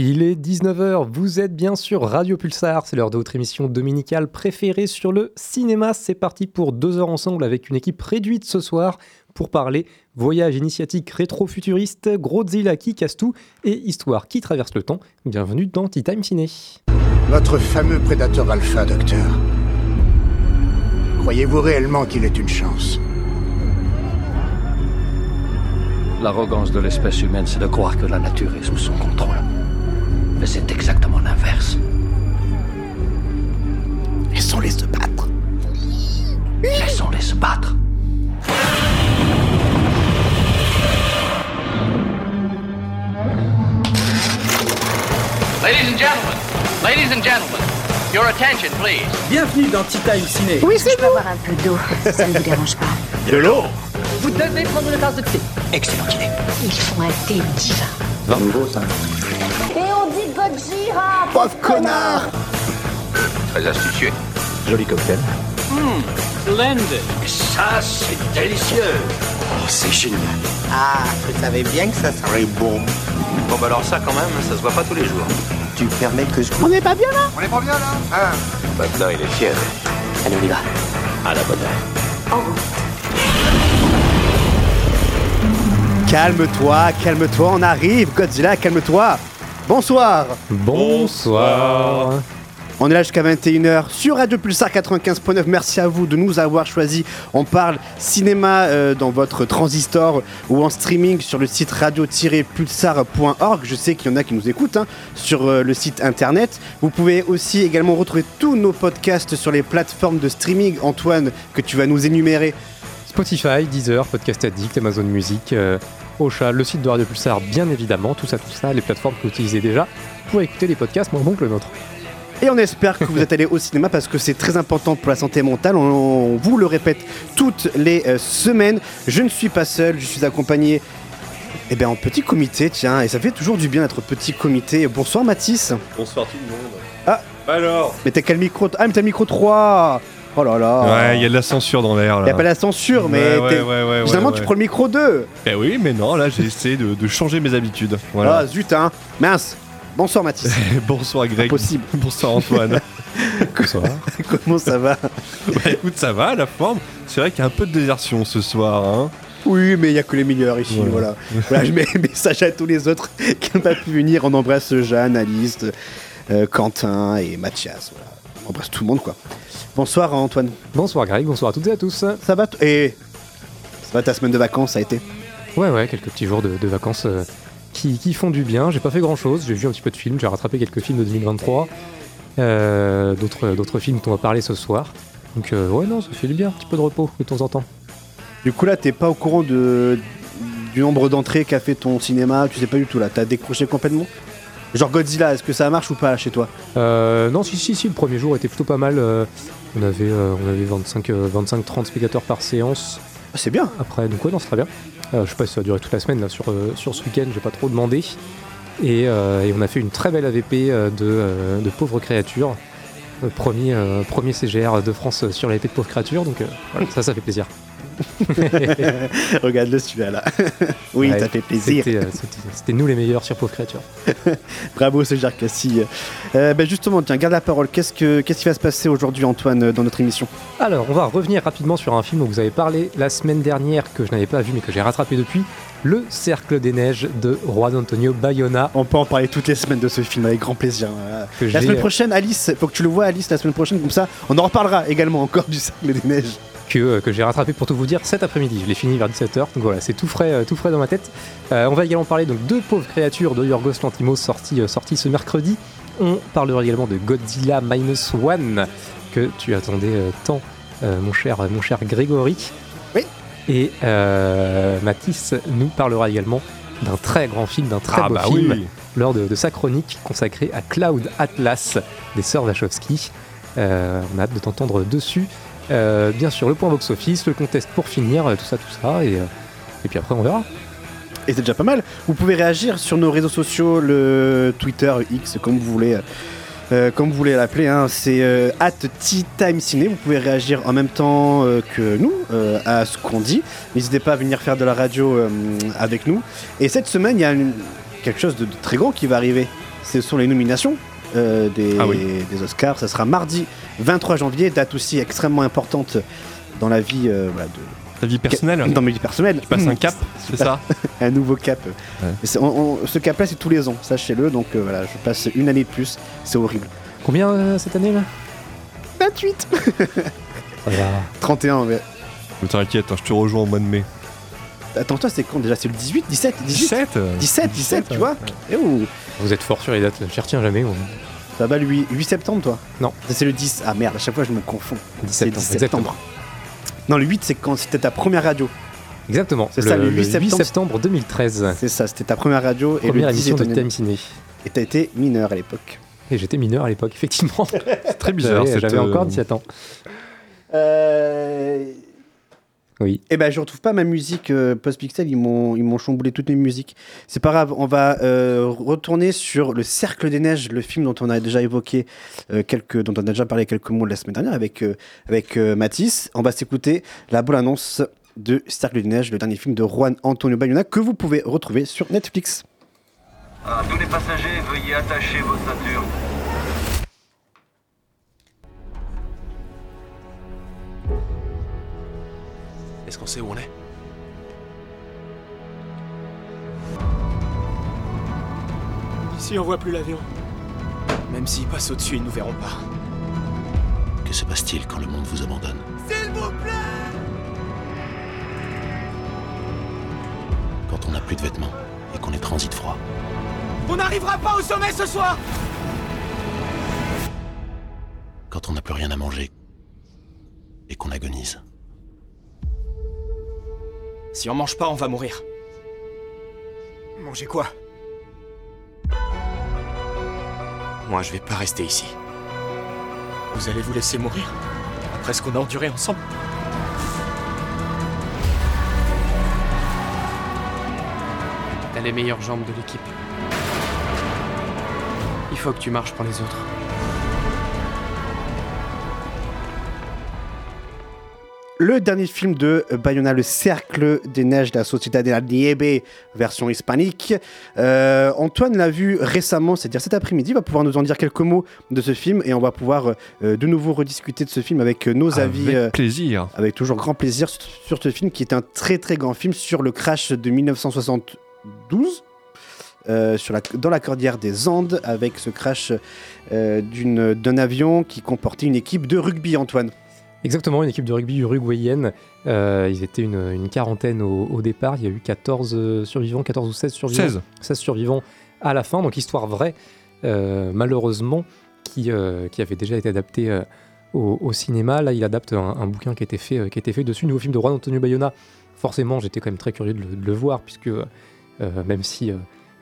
Il est 19h, vous êtes bien sur Radio Pulsar, c'est l'heure de votre émission dominicale préférée sur le cinéma. C'est parti pour deux heures ensemble avec une équipe réduite ce soir pour parler voyage initiatique rétro-futuriste, Godzilla qui casse tout et histoire qui traverse le temps. Bienvenue dans Tea Time Ciné. Notre fameux prédateur alpha, docteur. Croyez-vous réellement qu'il est une chance? L'arrogance de l'espèce humaine, c'est de croire que la nature est sous son contrôle. Mais c'est exactement l'inverse. Laissons-les se battre. Laissons-les se battre. Ladies and gentlemen, ladies and gentlemen, your attention, please. Bienvenue dans Tea Time Ciné. Oui, c'est Je peux avoir un peu d'eau, ça ne vous dérange pas. De l'eau Vous devez prendre une tasse de thé. Excellente idée. Ils font un thé divin. Et Pauvre connard Très astucieux. Joli cocktail. Splendid. Ça, c'est délicieux. Oh, c'est génial. Ah, je savais bien que ça serait bon. Bon, bah alors ça, quand même, ça se voit pas tous les jours. Tu permets que je... On n'est pas bien là? On est pas bien là Hein Maintenant, il est fier. Allez, on y va. À la bonne heure. Calme-toi, calme-toi, on arrive, Godzilla, calme-toi. Bonsoir. Bonsoir. On est là jusqu'à 21h sur Radio Pulsar 95.9. Merci à vous de nous avoir choisis. On parle cinéma euh, dans votre transistor ou en streaming sur le site radio-pulsar.org. Je sais qu'il y en a qui nous écoutent hein, sur euh, le site internet. Vous pouvez aussi également retrouver tous nos podcasts sur les plateformes de streaming. Antoine, que tu vas nous énumérer. Spotify, Deezer, Podcast Addict, Amazon Music, euh, Ocha, le site de Radio Pulsar, bien évidemment, tout ça, tout ça, les plateformes que vous utilisez déjà pour écouter des podcasts moins bons que le nôtre. Et on espère que vous êtes allés au cinéma parce que c'est très important pour la santé mentale. On, on vous le répète toutes les euh, semaines. Je ne suis pas seul, je suis accompagné eh bien, en petit comité, tiens, et ça fait toujours du bien d'être petit comité. Bonsoir Mathis. Bonsoir tout le monde. Ah. Alors Mais t'as quel micro Ah, mais t'as le micro 3 Oh là là Ouais, il y a de la censure dans l'air Y là. a pas la censure, mais Ouais, ouais, ouais, ouais, tu prends le micro 2 Eh oui, mais non, là j'ai essayé de, de changer mes habitudes. Voilà. Ah zut hein Mince Bonsoir Mathis. Bonsoir Greg. Impossible. Bonsoir Antoine. Bonsoir. Comment ça va bah écoute, ça va, la forme. C'est vrai qu'il y a un peu de désertion ce soir. Hein. Oui, mais il y a que les meilleurs ici, voilà. Voilà, je mets un message à tous les autres qui n'ont pas pu venir. On embrasse Jeanne, Alice, euh, Quentin et Mathias. Voilà. Embrasse tout le monde, quoi. Bonsoir Antoine. Bonsoir Greg, bonsoir à toutes et à tous. Ça va Et ça va ta semaine de vacances, ça a été Ouais, ouais, quelques petits jours de, de vacances euh, qui, qui font du bien. J'ai pas fait grand chose, j'ai vu un petit peu de films, j'ai rattrapé quelques films de 2023, euh, d'autres, d'autres films dont on va parler ce soir. Donc, euh, ouais, non, ça fait du bien, un petit peu de repos de temps en temps. Du coup, là, t'es pas au courant de, du nombre d'entrées qu'a fait ton cinéma Tu sais pas du tout, là. T'as décroché complètement? Genre Godzilla, est-ce que ça marche ou pas chez toi Euh, non, si, si, si, le premier jour était plutôt pas mal. euh, on avait, euh, on avait 25, euh, 25-30 spectateurs par séance. Ah, C'est bien. Après, donc ouais, non, c'est très bien. Euh, je sais pas si ça a duré toute la semaine là, sur, sur ce week-end, j'ai pas trop demandé. Et, et on a fait une très belle AVP de, de pauvres créatures. Premier, premier CGR de France sur l'AVP de pauvres créatures, donc voilà, ça, ça fait plaisir. Regarde-le celui-là, là. oui, Ouais, ça fait plaisir. C'était, euh, c'était- nous les meilleurs sur pauvres créatures. Bravo, c'est Cassie. Euh, ben justement, tiens, garde la parole. Qu'est-ce, que, qu'est-ce qui va se passer aujourd'hui, Antoine, euh, dans notre émission? Alors, on va revenir rapidement sur un film dont vous avez parlé la semaine dernière, que je n'avais pas vu mais que j'ai rattrapé depuis, Le Cercle des Neiges de Juan Antonio Bayona. On peut en parler toutes les semaines de ce film avec grand plaisir. Euh, Que la semaine prochaine, Alice, faut que tu le vois, Alice, la semaine prochaine, comme ça, on en reparlera également encore du Cercle des Neiges. Que, euh, que j'ai rattrapé pour tout vous dire cet après-midi. Je l'ai fini vers 17h, donc voilà, c'est tout frais, euh, tout frais dans ma tête. Euh, on va également parler donc de Pauvres créatures de Yorgos Lanthimos sorti, sorti ce mercredi. On parlera également de Godzilla Minus One que tu attendais tant, mon cher, mon cher Grégory. Oui. Et Mathis nous parlera également d'un très grand film, d'un très ah beau bah film oui. lors de, de sa chronique consacrée à Cloud Atlas des sœurs Wachowski. Euh, on a hâte de t'entendre dessus. Euh, bien sûr, le point box-office, le contest pour finir, euh, tout ça, tout ça. Et, euh, et puis après, on verra. Et c'est déjà pas mal. Vous pouvez réagir sur nos réseaux sociaux, le Twitter, X, comme vous voulez. comme vous voulez l'appeler, hein, c'est at Tea Time Ciné. Vous pouvez réagir en même temps que nous à ce qu'on dit. N'hésitez pas à venir faire de la radio avec nous. Et cette semaine, il y a quelque chose de, de très grand qui va arriver. ce sont les nominations euh, des, Ah oui. des Oscars. Ça sera mardi 23 janvier, date aussi extrêmement importante dans la vie euh, voilà, de, Ta vie personnelle dans ma vie personnelle. Tu passes un cap, c'est ça un nouveau cap. Ouais. Et c'est- on- on- ce cap-là, c'est tous les ans, sachez-le. Donc euh, voilà, je passe une année de plus. C'est horrible. Combien euh, cette année là? 28 Ça va. 31, mais... Mais T'inquiète, hein, je te rejoins au mois de mai. Attends, toi, c'est quand déjà? C'est le 18 17 18 17 17, 17, tu ouais. vois Eh oh, Vous êtes fort sur les dates, j'y retiens jamais. moi. Ça va le 8, 8 septembre, toi Non. C'est le 10. Ah merde, à chaque fois, je me confonds. 10 C'est le septembre. 10 Exactement. septembre. Non, le 8, c'est quand c'était ta première radio. Exactement. C'est ça, le 8 septembre. septembre 2013. C'est ça, c'était ta première radio. et Première le 10 émission de Time Ciné. Et t'as été mineur à l'époque. Et j'étais mineur à l'époque, effectivement. C'est très bizarre. J'avais cette, j'avais euh, encore 17 ans. Euh... Oui. Eh ben, je retrouve pas ma musique euh, post-pixel, ils m'ont, ils m'ont chamboulé toutes mes musiques. C'est pas grave, on va euh, retourner sur Le Cercle des Neiges, le film dont on a déjà évoqué euh, quelques, dont on a déjà parlé quelques mots la semaine dernière avec, euh, avec euh, Mathis. On va s'écouter la bonne annonce de Cercle des Neiges, le dernier film de Juan Antonio Bayona que vous pouvez retrouver sur Netflix. À tous les passagers, veuillez attacher vos ceintures. Est-ce qu'on sait où on est? Ici, on voit plus l'avion. Même s'il passe au-dessus, ils nous verront pas. Que se passe-t-il quand le monde vous abandonne? S'il vous plaît! Quand on n'a plus de vêtements et qu'on est transit froid. On n'arrivera pas au sommet ce soir! Quand on n'a plus rien à manger et qu'on agonise Si on mange pas, on va mourir. Manger quoi? Moi, je vais pas rester ici. Vous allez vous laisser mourir? Après ce qu'on a enduré ensemble? T'as les meilleures jambes de l'équipe. Il faut que tu marches pour les autres. Le dernier film de Bayona, Le Cercle des Neiges de la Société de la Nieve, version hispanique. Euh, Antoine l'a vu récemment, c'est-à-dire cet après-midi, il va pouvoir nous en dire quelques mots de ce film et on va pouvoir euh, de nouveau rediscuter de ce film avec euh, nos avis. Avec plaisir. avec toujours grand plaisir sur, sur ce film qui est un très très grand film sur le crash de 1972. euh, sur la, dans la cordillère des Andes avec ce crash euh, d'un avion qui comportait une équipe de rugby Antoine. Exactement, une équipe de rugby uruguayenne. Euh, ils étaient une, une quarantaine au, au départ. Il y a eu 14 euh, survivants, 14 ou 16 survivants. 16. 16 survivants à la fin. Donc, histoire vraie, euh, malheureusement, qui, euh, qui avait déjà été adaptée au, au cinéma. Là, il adapte un, un bouquin qui a été fait, qui a été fait dessus. Nouveau film de Juan Antonio Bayona. Forcément, j'étais quand même très curieux de le, de le voir, puisque même si.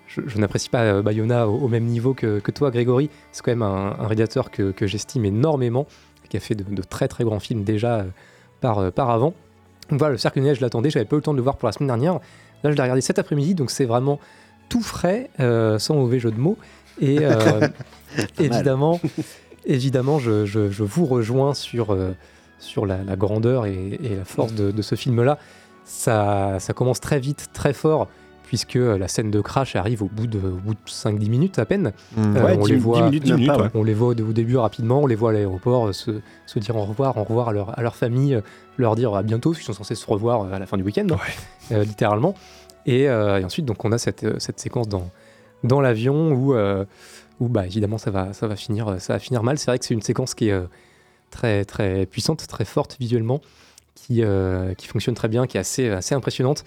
je, je n'apprécie pas Bayona au, au même niveau que, que toi, Grégory. C'est quand même un, un réalisateur que, que j'estime énormément, qui a fait de, de très très grands films déjà euh, par, euh, par avant. Donc voilà, le Cercle des Neiges, je l'attendais, j'avais pas eu le temps de le voir pour la semaine dernière. Là, je l'ai regardé cet après-midi, donc c'est vraiment tout frais, euh, sans mauvais jeu de mots. Et euh, évidemment, évidemment je, je- je vous rejoins sur, euh, sur la, la grandeur et, et la force de, de ce film-là. Ça, ça commence très vite, très fort, puisque la scène de crash arrive au bout de, de 5-10 minutes à peine. Mmh. Euh, Ouais, on 10 les 10 voit, minutes, même minutes, pas, ouais. ouais. on les voit au, au début rapidement, on les voit à l'aéroport euh, se, se dire au revoir, au revoir à leur, à leur famille, euh, leur dire à bientôt, parce qu'ils sont censés se revoir euh, à la fin du week-end, littéralement. Et, euh, et ensuite, donc, on a cette, cette séquence dans, dans l'avion où, euh, où bah, évidemment, ça va, ça, va finir, ça va finir mal. C'est vrai que c'est une séquence qui est euh, très, très puissante, très forte visuellement, qui, euh, qui fonctionne très bien, qui est assez, assez impressionnante.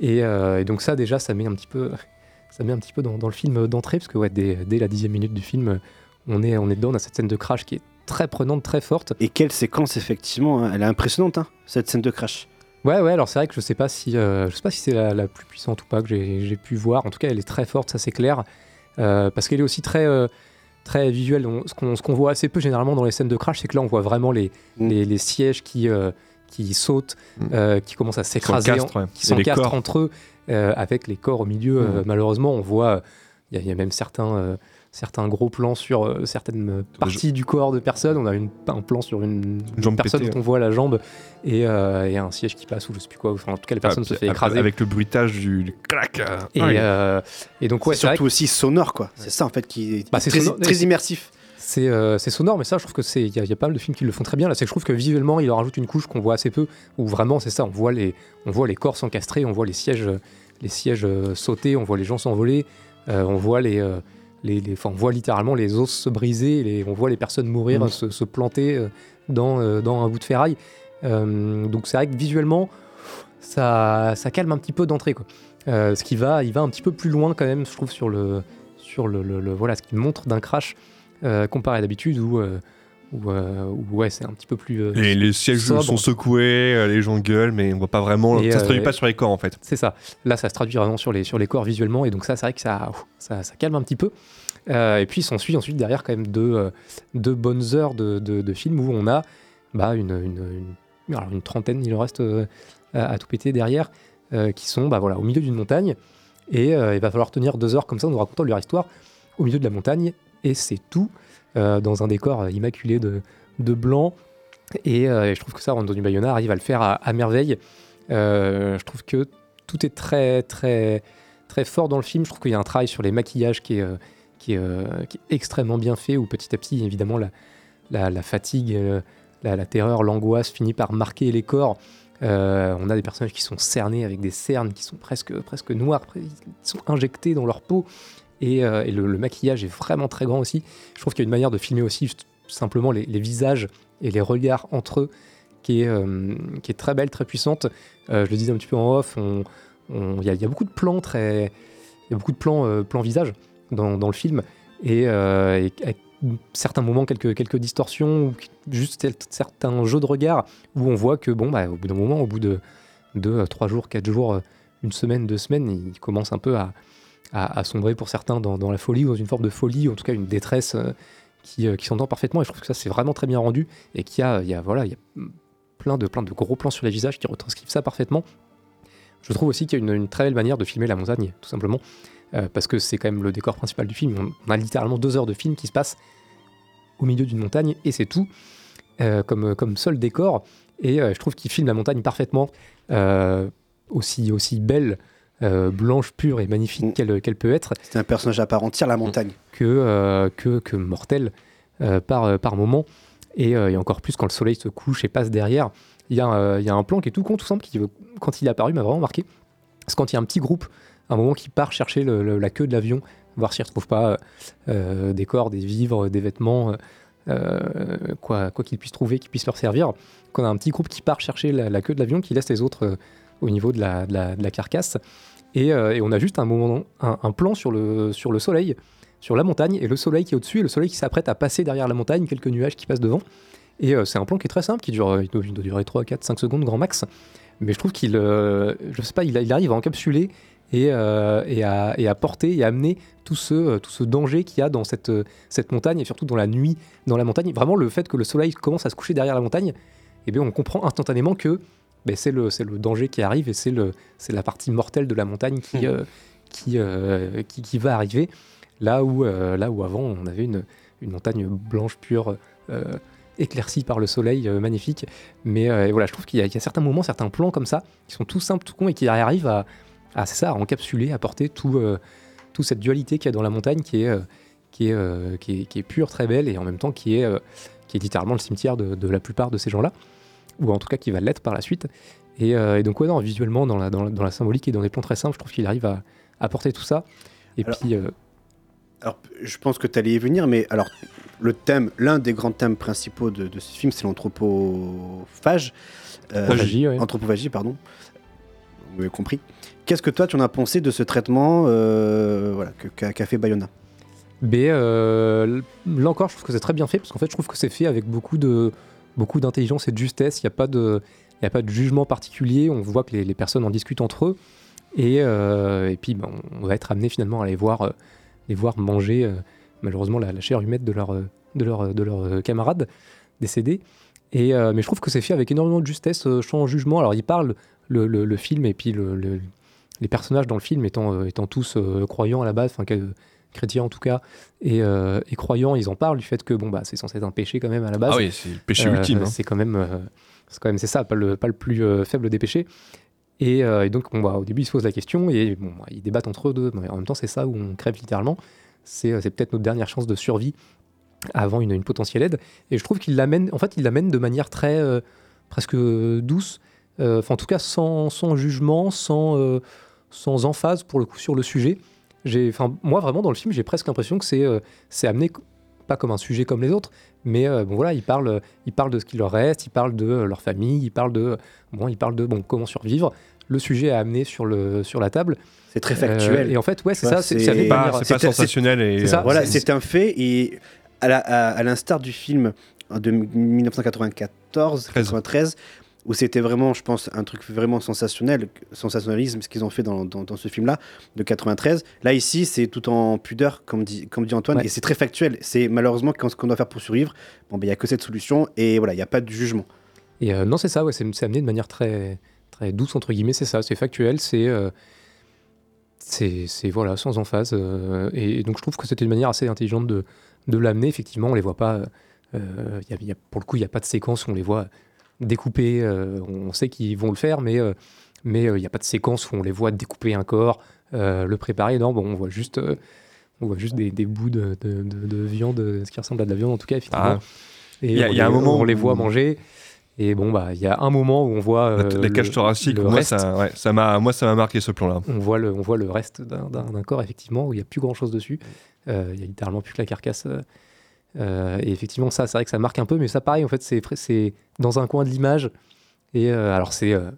Et, euh, et donc, ça, déjà, ça met un petit peu, ça met un petit peu dans, dans le film d'entrée, parce que ouais, dès, dès la dixième minute du film, on est, on est dedans, on a cette scène de crash qui est très prenante, très forte. Et quelle séquence effectivement, hein. elle est impressionnante hein, cette scène de crash. Ouais, ouais, alors c'est vrai que je sais pas si, euh, je sais pas si c'est la, la plus puissante ou pas que j'ai pu voir. En tout cas, elle est très forte, ça c'est clair. Euh, parce qu'elle est aussi très, euh, très visuelle. On- ce qu'on voit assez peu généralement dans les scènes de crash, c'est que là, on voit vraiment les, Mm. les, les sièges qui, qui sautent, Mm. euh, qui commencent à s'écraser, s'encastrent, en- ouais. qui s'encastrent entre eux, euh, avec les corps au milieu. euh, Mm. malheureusement, on voit, il y, a- il y a même certains, euh, certains gros plans sur euh, certaines parties du corps de personnes. On a une, un plan sur une, Une jambe personne pétée, dont on voit la jambe et, euh, et un siège qui passe ou je sais plus quoi. Enfin, en tout cas, la personne se fait Avec- écraser. Avec le bruitage du, du clac. euh, Et, ouais. euh, et donc, ouais, c'est c'est vrai surtout aussi sonore, quoi. C'est ça, en fait, qui est Bah, très, sonore- très c'est- immersif. C'est euh, c'est sonore, mais ça, je trouve que c'est. Il y, a- il y a pas mal de films qui le font très bien. Là, c'est que je trouve que visuellement, il leur rajoute une couche qu'on voit assez peu. Où vraiment, c'est ça. On voit les, on voit les corps s'encastrer, on voit les sièges, les sièges euh, sauter, on voit les gens s'envoler, euh, on voit les, les, les- enfin, on voit littéralement les os se briser, les, on voit les personnes mourir, Mhm. se, se planter dans, dans un bout de ferraille. Donc c'est vrai que visuellement, ça, ça calme un petit peu d'entrée, ce qui va, il va un petit peu plus loin quand même, je trouve, sur le, sur le, le- le- voilà, ce qu'il montre d'un crash comparé à d'habitude où, euh, où, euh, où, ouais, c'est un petit peu plus. euh, Les, les sièges sobre. sont secoués, euh, les gens gueulent, mais on voit pas vraiment. Et, ça se euh, traduit pas sur les corps en fait. C'est ça. Là, ça se traduit vraiment sur les, sur les corps visuellement, et donc ça, c'est vrai que ça, ça, ça calme un petit peu. Euh, et puis, s'ensuit ensuite derrière quand même deux, euh, deux bonnes heures de, de, de film où on a bah, une, une, une- alors, une trentaine, il en reste euh, à, à tout péter derrière, euh, qui sont bah, voilà, au milieu d'une montagne. Et euh, il va falloir tenir deux heures comme ça en nous racontant leur histoire au milieu de la montagne. Et c'est tout euh, dans un décor euh, immaculé de, blanc. Et, euh, et je trouve que ça, Antonio Bayona arrive à le faire à, merveille. Je trouve que tout est très, très, très fort dans le film. Je trouve qu'il y a un travail sur les maquillages qui est, extrêmement bien fait, où petit à petit, évidemment, la, fatigue, la, terreur, l'angoisse finit par marquer les corps. On a des personnages qui sont cernés avec des cernes qui sont presque, presque noirs, pre- qui sont injectés dans leur peau. Et, euh, le, maquillage est vraiment très grand aussi. Je trouve qu'il y a une manière de filmer aussi simplement les, visages et les regards entre eux qui est, euh, très belle, très puissante. Euh, je le disais un petit peu en off, il y, a- beaucoup de plans très, beaucoup de plans, plans visage dans, le film et, certains moments quelques, quelques distorsions ou juste certains jeux de regard où on voit que bon bah, au bout d'un moment, au bout de deux, trois jours, quatre jours, une semaine, deux semaines, il commence un peu à, à, sombrer pour certains dans, la folie ou dans une forme de folie ou en tout cas une détresse euh, qui, euh, qui s'entend parfaitement et je trouve que ça c'est vraiment très bien rendu et qu'il y a, voilà il y a plein de, plein de gros plans sur les visages qui retranscrivent ça parfaitement. Je trouve aussi qu'il y a une, très belle manière de filmer la montagne, tout simplement, euh, parce que c'est quand même le décor principal du film. On, a littéralement deux heures de film qui se passent au milieu d'une montagne, et c'est tout, comme, comme seul décor. Et je trouve qu'il filme la montagne parfaitement, aussi, aussi belle, euh, blanche, pure et magnifique qu'elle qu'elle peut être. C'est un personnage à part entière, la montagne. Que, euh, que, que mortelle euh, par, par moment. Et, et encore plus quand le soleil se couche et passe derrière. Il y, a, il y a un plan qui est tout con, tout simple, qui, quand il est apparu, m'a vraiment marqué. C'est quand il y a un petit groupe, à un moment qui part chercher le- le- la queue de l'avion, voir s'il ne retrouve pas des corps, des vivres, des vêtements, euh, quoi quoi qu'ils puissent trouver, qui puissent leur servir. Quand on a un petit groupe qui part chercher la, la queue de l'avion, qui laisse les autres euh, au niveau de la, de la- de la carcasse. Et, euh, et on a juste un, moment, un, plan sur le, soleil, sur la montagne, et le soleil qui est au-dessus, et le soleil qui s'apprête à passer derrière la montagne, quelques nuages qui passent devant. Et euh, c'est un plan qui est très simple, qui dure, euh, il doit, durer 3, 4, 5 secondes grand max. Mais je trouve qu'il, je sais pas, il, arrive à encapsuler et, à, porter et à amener tout ce, danger qu'il y a dans cette, cette montagne, et surtout dans la nuit, dans la montagne. Vraiment, le fait que le soleil commence à se coucher derrière la montagne, eh bien, on comprend instantanément que ben, c'est le, danger qui arrive et c'est, la partie mortelle de la montagne qui, euh, qui, euh, qui, qui va arriver. Là où, euh, là où avant, on avait une, une montagne blanche, pure, euh, éclaircie par le soleil, euh, magnifique. Mais euh, voilà, je trouve qu'il y, a- il y a certains moments, certains plans comme ça, qui sont tout simples, tout cons, et qui arrivent à, à, c'est ça, à encapsuler, à porter tout, euh, toute cette dualité qu'il y a dans la montagne, qui est, euh, qui, est, euh, qui, est, qui est pure, très belle, et en même temps qui est, euh, qui est littéralement le cimetière de, de la plupart de ces gens-là, ou en tout cas qui va l'être par la suite. Et, euh, et donc, ouais, non, visuellement, dans la, dans, la, dans la symbolique et dans des plans très simples, je trouve qu'il arrive à, à porter tout ça. Et Alors- puis, euh, Alors, je pense que tu allais y venir, mais alors, le thème, l'un des grands thèmes principaux de, de ce film, c'est l'anthropophage. Euh, Anthropophagie, ouais. Anthropophagie, pardon. Vous avez compris. Qu'est-ce que toi, tu en as pensé de ce traitement euh, voilà, qu'a qu'a fait Bayona? Mais euh, là encore, je trouve que c'est très bien fait parce qu'en fait, je trouve que c'est fait avec beaucoup de beaucoup d'intelligence et de justesse. Il n'y a pas de a pas de jugement particulier. On voit que les, personnes en discutent entre eux et, euh, et puis ben, on va être amené finalement à les voir euh, les voir manger euh, malheureusement la, chair humaine de leurs de leurs de leurs camarades décédés. Et mais je trouve que c'est fait avec énormément de justesse, sans jugement. Alors il parle le, film et puis le- le- les personnages dans le film étant, étant tous croyants à la base, chrétiens en tout cas, et, euh, et croyants, ils en parlent du fait que bon bah c'est censé être un péché quand même à la base. Ah oui, c'est le péché Euh, ultime. hein. C'est quand même, euh, c'est quand même c'est ça, pas le pas le plus faible des péchés. Et, et donc bon, bah, au début ils se posent la question et bon, bah, ils débattent entre eux deux. Mais en même temps c'est ça où on crève littéralement. C'est c'est peut-être notre dernière chance de survie avant une, une potentielle aide. Et je trouve qu'il l'amène, en fait, il l'amène de manière très presque douce. Enfin, en tout cas, sans, sans jugement, sans, sans emphase pour le coup sur le sujet. J'ai, enfin, moi vraiment dans le film, j'ai presque l'impression que c'est euh, c'est amené pas comme un sujet comme les autres, mais euh, bon voilà, il parle, il parle de ce qu'il leur reste, il parle de euh, leur famille, il parle de bon, il parle de bon comment survivre. Le sujet est amené sur le sur la table. C'est très factuel. Euh, et en fait, ouais, c'est ça. C'est Pas- manière- c'est pas c'est- sensationnel et c'est ça. Voilà, c'est- c'est un fait. Et à la- à- à l'instar du film de 1994, 93, où c'était vraiment, je pense, un truc vraiment sensationnel, sensationnalisme, ce qu'ils ont fait dans, dans- dans ce film-là, de 93. Là, ici, c'est tout en pudeur, comme dit, comme dit Antoine, Ouais. et c'est très factuel. C'est malheureusement quand- ce qu'on doit faire pour survivre. Bon, ben, il n'y a que cette solution, et voilà, il n'y a pas de jugement. Et euh, non, c'est ça, ouais, c'est amené de manière très, très douce, entre guillemets, c'est ça, c'est factuel, c'est. euh, c'est c'est, voilà, sans emphase. euh, et, et donc je trouve que c'était une manière assez intelligente de, de l'amener. Effectivement, on les voit pas. euh, y a- y a- pour le coup, il n'y a pas de séquence où on les voit découper. euh, on sait qu'ils vont le faire, mais euh, mais il n'y a pas de séquence où on les voit découper un corps, euh, le préparer. Non, bon, on voit juste. euh, on voit juste des, des bouts de, de- de- de viande, ce qui ressemble à de la viande en tout cas, effectivement. Ah. Et y a- on y a un moment on les où- voit manger. Et bon, bah, il y a un moment où on voit. Euh, les cages thoraciques, le moi reste. ça, ouais, ça m'a, moi ça m'a marqué ce plan-là. On voit le, on voit le reste d'un- corps, effectivement, où il n'y a plus grand chose dessus. Euh, Il y a littéralement plus que la carcasse. euh, euh, et effectivement, ça, c'est vrai que ça marque un peu, mais ça, pareil, en fait, c'est dans un coin de l'image. Et euh, alors, c'est euh,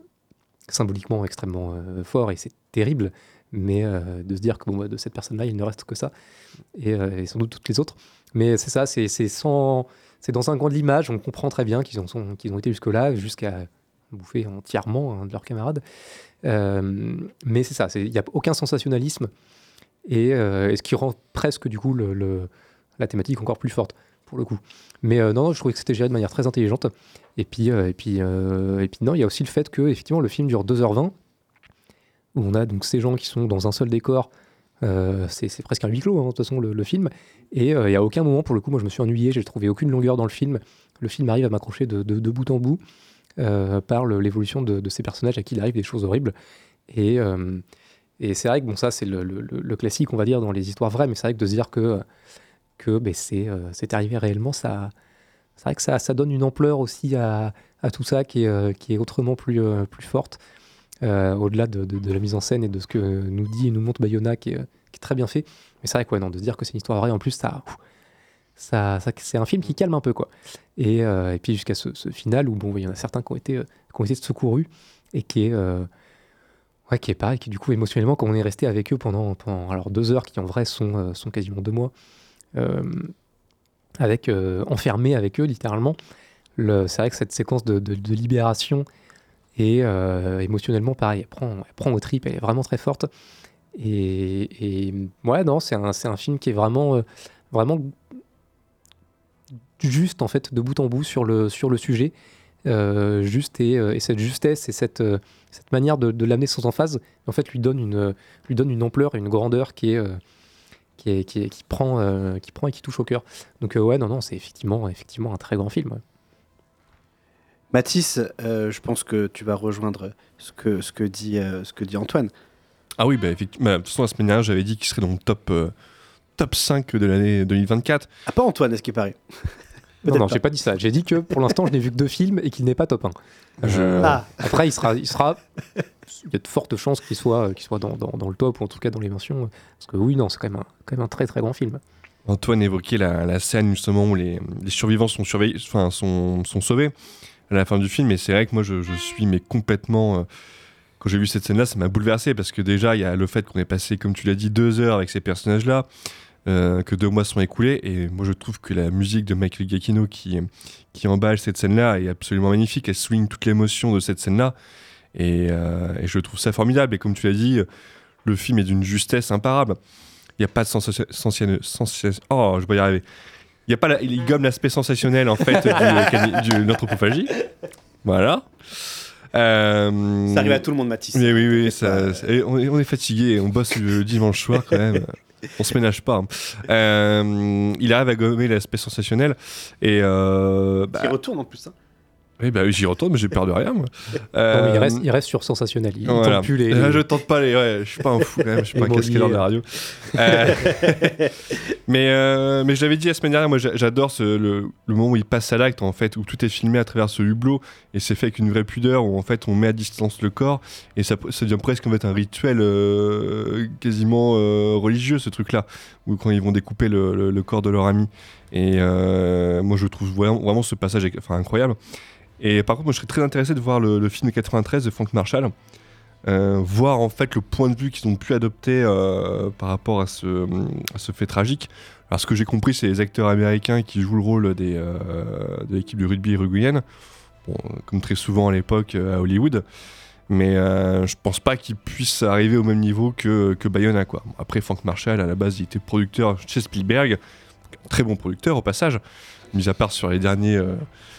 symboliquement extrêmement fort et c'est terrible, mais de se dire que bah, de cette personne-là, il ne reste que ça, et, sans doute toutes les autres. Mais c'est ça, c'est dans un coin de l'image, on comprend très bien qu'ils qu'ils ont été jusque-là, jusqu'à bouffer entièrement un de leurs camarades. Mais c'est ça, il n'y a aucun sensationnalisme, et, ce qui rend presque du coup le- la thématique encore plus forte pour le coup. Mais euh, non, je trouvais que c'était géré de manière très intelligente. Et puis, euh, et puis, euh, et puis non, il y a aussi le fait que effectivement le film dure 2h20, où on a donc ces gens qui sont dans un seul décor. c'est presque un huis clos, hein, de toute façon, le, film. Et il y a aucun moment, pour le coup, moi je me suis ennuyé, j'ai trouvé aucune longueur dans le film. Le film arrive à m'accrocher de, bout en bout par l'évolution de, ces personnages à qui il arrive des choses horribles. Et, c'est vrai que bon, ça, c'est le- le classique, on va dire, dans les histoires vraies, mais c'est vrai que de se dire que, que ben, c'est euh, c'est arrivé réellement, ça, c'est vrai que ça, ça donne une ampleur aussi à, tout ça qui est, euh, qui est autrement plus, euh, plus forte, au-delà de, de- la mise en scène et de ce que nous dit et nous montre Bayona, qui est, très bien fait. Mais c'est vrai que ouais, non, de se dire que c'est une histoire vraie, en plus, ça, ça, c'est un film qui calme un peu. quoi. Et, et puis jusqu'à ce, final où bon, il y en a certains qui ont été, qui ont été secourus et qui est, euh, ouais, qui est pareil, qui du coup émotionnellement, quand on est resté avec eux pendant, pendant alors deux heures, qui en vrai sont, sont quasiment deux mois, avec, euh, enfermés avec eux littéralement, le- c'est vrai que cette séquence de, de- libération est euh, émotionnellement pareil, elle prend, elle prend aux tripes, elle est vraiment très forte. Et, et ouais, non, c'est un, un film qui est vraiment, euh, vraiment juste en fait de bout en bout sur le, sur le sujet. Euh, juste et, euh, et cette justesse et cette, euh, cette manière de, de l'amener sans emphase, en fait, lui donne une, lui donne une ampleur et une grandeur qui est, euh, qui, est, qui, est- qui prend, euh, qui prend et qui touche au cœur. Donc euh, ouais, non, non, c'est effectivement, effectivement un très grand film. ouais. Mathis, euh, je pense que tu vas rejoindre ce que, ce que, dit, euh, ce que dit Antoine. Ah oui, bah, effectivement, bah, de toute façon, la semaine dernière, j'avais dit qu'il serait dans le top, euh, top 5 de l'année 2024. Ah, pas Antoine, est-ce qu'il paraît Non, non, j'ai pas dit ça. J'ai dit que pour l'instant, je n'ai vu que deux films et qu'il n'est pas top 1. Euh, Ah. Après, il sera, il sera. Il y a de fortes chances qu'il soit, qu'il soit dans, dans- dans le top ou en tout cas dans les mentions. Parce que oui, non, c'est quand même un, quand même un très très grand film. Antoine évoquait la, la scène justement où les, les survivants sont, surveillés, enfin, sont, sont sauvés à la fin du film. Et c'est vrai que moi, je, je suis mais complètement. euh, quand j'ai vu cette scène-là, ça m'a bouleversé parce que déjà, il y a le fait qu'on ait passé, comme tu l'as dit, deux heures avec ces personnages-là, euh, que deux mois sont écoulés. Et moi, je trouve que la musique de Michael Giacchino qui, qui emballe cette scène-là est absolument magnifique. Elle souligne toute l'émotion de cette scène-là. Et, euh, et je trouve ça formidable. Et comme tu l'as dit, le film est d'une justesse imparable. Il n'y a pas de sensation... sensation- Oh, je vais y arriver. Il y a pas la- il gomme l'aspect sensationnel en fait du- de l'anthropophagie. Voilà. Euh, Ça arrive à tout le monde, Mathis. Mais oui, oui, ça, ça- et on, est, on est fatigué, on bosse le dimanche soir quand même. On se ménage pas. hein. Euh, il arrive à gommer l'aspect sensationnel et. Euh, bah, Il retourne en plus. hein. Oui, bah oui, j'y retourne, mais j'ai peur de rien. Moi. Non, il, Euh, reste, il reste sur sensationnel. Il voilà. tente plus les. Là, je tente pas les. Ouais, je suis pas un fou quand même, je suis pas un casqué dans la radio. Euh, mais, euh, mais je l'avais dit la semaine dernière, moi j'a- j'adore ce- le, le moment où il passe à l'acte, en fait, où tout est filmé à travers ce hublot et c'est fait avec une vraie pudeur, où en fait on met à distance le corps et ça, ça devient presque en fait un rituel euh, quasiment euh, religieux, ce truc-là, où quand ils vont découper le, le- le corps de leur ami. Et euh, moi je trouve vraiment, ce passage incroyable. Et par contre, moi je serais très intéressé de voir le, film de 93 de Frank Marshall. Euh, voir en fait le point de vue qu'ils ont pu adopter euh, par rapport à ce, fait tragique. Alors ce que j'ai compris, c'est les acteurs américains qui jouent le rôle des, de l'équipe de rugby uruguayenne, bon, comme très souvent à l'époque à Hollywood. Mais je pense pas qu'ils puissent arriver au même niveau que, que Bayona. Quoi. Après, Frank Marshall, à la base, il était producteur chez Spielberg, très bon producteur au passage, mis à part sur les derniers euh,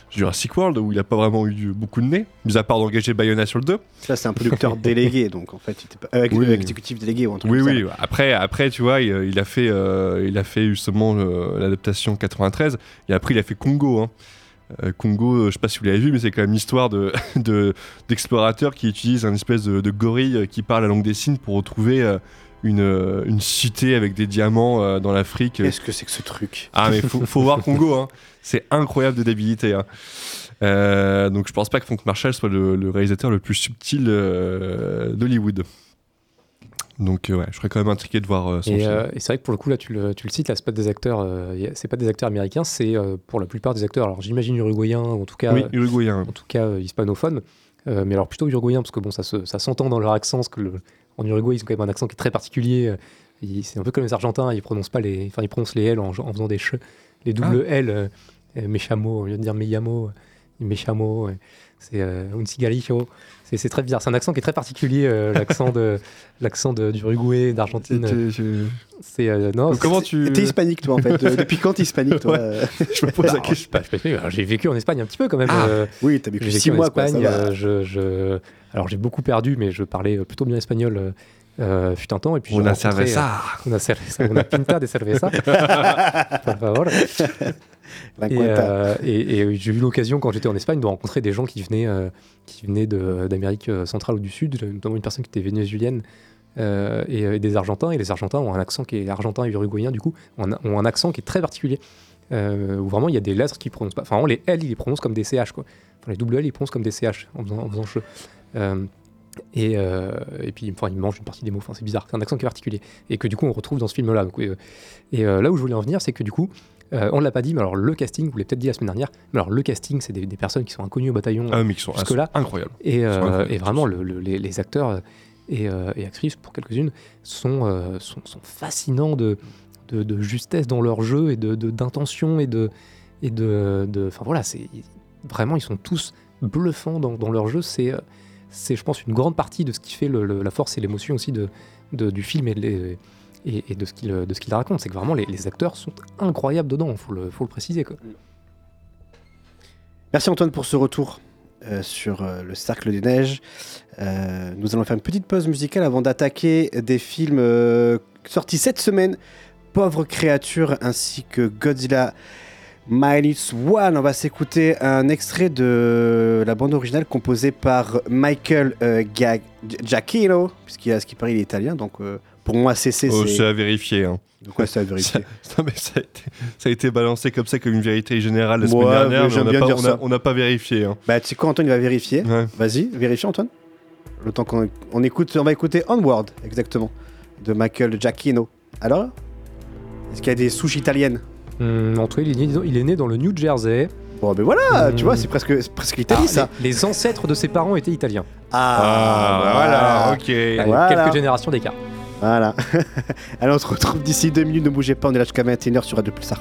Jurassic World, où il a pas vraiment eu beaucoup de nez, mis à part d'engager Bayona sur le 2. Ça, c'est un producteur délégué, donc en fait, il était pas... euh, Oui. exécutif délégué ou un truc Oui, ça. oui. Après, après, tu vois, il, il a fait, euh, il a fait justement euh, l'adaptation 93. Et après, il a fait Congo. hein. Euh, Congo, euh, je sais pas si vous l'avez vu, mais c'est quand même l'histoire de, de- d'explorateurs qui utilisent un espèce de, de gorille euh, qui parle la langue des signes pour retrouver euh, une, euh, une cité avec des diamants euh, dans l'Afrique. Qu'est-ce que c'est que ce truc? Ah, mais faut, faut voir Congo, hein. c'est incroyable de débilité. hein. Euh, donc, je pense pas que Frank Marshall soit le, le réalisateur le plus subtil euh, d'Hollywood. Donc, euh, ouais, je serais quand même intrigué de voir euh, son Et, film. euh, et c'est vrai que pour le coup, là, tu le, tu le cites, là, c'est pas des acteurs, euh, c'est pas des acteurs américains, c'est euh, pour la plupart des acteurs, alors j'imagine uruguayens, en tout cas, oui, uruguayen. en tout cas euh, hispanophones, euh, mais alors plutôt uruguayens, parce que bon, ça, se- ça s'entend dans leur accent, parce que le- en Uruguay, ils ont quand même un accent qui est très particulier. euh, C'est un peu comme les Argentins, ils prononcent pas les, enfin, ils prononcent les L en, en faisant des che, les double L, euh, euh, mechamo, au lieu de dire meyamo, euh, mechamo, ouais. c'est euh, un cigarrillo. C'est très bizarre. C'est un accent qui est très particulier, euh, l'accent de l'accent de- d'Uruguay, d'Argentine. C'est euh, non. Donc, comment tu. T'es hispanique, toi, en fait. Euh, Depuis quand t'es hispanique, toi Ouais. euh je me pose la question. J'ai vécu en Espagne un petit peu quand même. Ah, euh, Oui, t'as vécu vécu 6 en mois, quoi. Ça Espagne. va. euh, je, je- Alors j'ai beaucoup perdu, mais je parlais euh, plutôt bien espagnol. euh, euh, fut un temps et puis j'ai On a rencontré, cerveza. euh, on a cerveza, on a pinta de cerveza. Por favor. La Et, cuenta. euh, et- et j'ai eu l'occasion quand j'étais en Espagne de rencontrer des gens qui venaient, euh, qui venaient d'Amérique euh, centrale ou du Sud, notamment une personne qui était vénézuélienne euh, et, et des Argentins. Et les Argentins ont un accent qui est argentin et uruguayen du coup, ont un, ont un accent qui est très particulier. Euh, où vraiment il y a des lettres qui prononcent pas. Enfin, les L, ils les prononcent comme des CH quoi. Enfin, les double L, ils prononcent comme des CH en faisant, en faisant che. Euh, et, euh, et puis, enfin, ils mangent une partie des mots. Enfin, c'est bizarre. C'est un accent qui est particulier et que du coup on retrouve dans ce film-là. Euh, et euh, là où je voulais en venir, c'est que du coup, on l'a pas dit, mais alors le casting, vous l'avez peut-être dit la semaine dernière, mais alors le casting, c'est des, des personnes qui sont inconnues au bataillon. Ah, mais qui sont Jusque-là. incroyables. Et, incroyables, vraiment, le- le- les, les acteurs et, et actrices, pour quelques-unes, sont, sont, sont fascinants de, de, de justesse dans leur jeu et de- d'intention et de. et de, Enfin voilà, c'est vraiment, ils sont tous bluffants dans, dans leur jeu. C'est, c'est, je pense, une grande partie de ce qui fait la force et l'émotion aussi de, du film et, de ce qu'il raconte. C'est que vraiment, les, acteurs sont incroyables dedans, il faut le, préciser. Merci Antoine pour ce retour euh, sur euh, le Cercle des Neiges. Euh, nous allons faire une petite pause musicale avant d'attaquer des films sortis cette semaine. Pauvre créature ainsi que Godzilla Minus One. On va s'écouter un extrait de la bande originale composée par Michael euh, Giacchino, puisqu'il a ce qui paraît il est italien. Donc euh, pour moi CC Oh, c'est à vérifier. Hein. donc ouais, c'est à vérifier. Ça, non, mais ça, a été, ça a été balancé comme ça, comme une vérité générale la Ouais, semaine dernière. mais mais j'aime on n'a pas, vérifié. hein. Bah tu sais quoi Antoine il va vérifier. Ouais. Vas-y, vérifie Antoine. Le temps qu'on on écoute, on va écouter Onward, exactement, de Michael Giacchino. Alors Est-ce qu'il y a des souches italiennes? Hum, en tout cas, il est, né, il est né dans le New Jersey. Bon, ben voilà, Hmm. tu vois, c'est presque, presque l'Italie, Ah, ça. Les, les ancêtres de ses parents étaient italiens. Ah, bah voilà, ok. Avec Voilà. Quelques générations d'écart. Voilà. Allez, on se retrouve d'ici deux minutes, ne bougez pas, on est là jusqu'à 21h sur Radio Pulsar.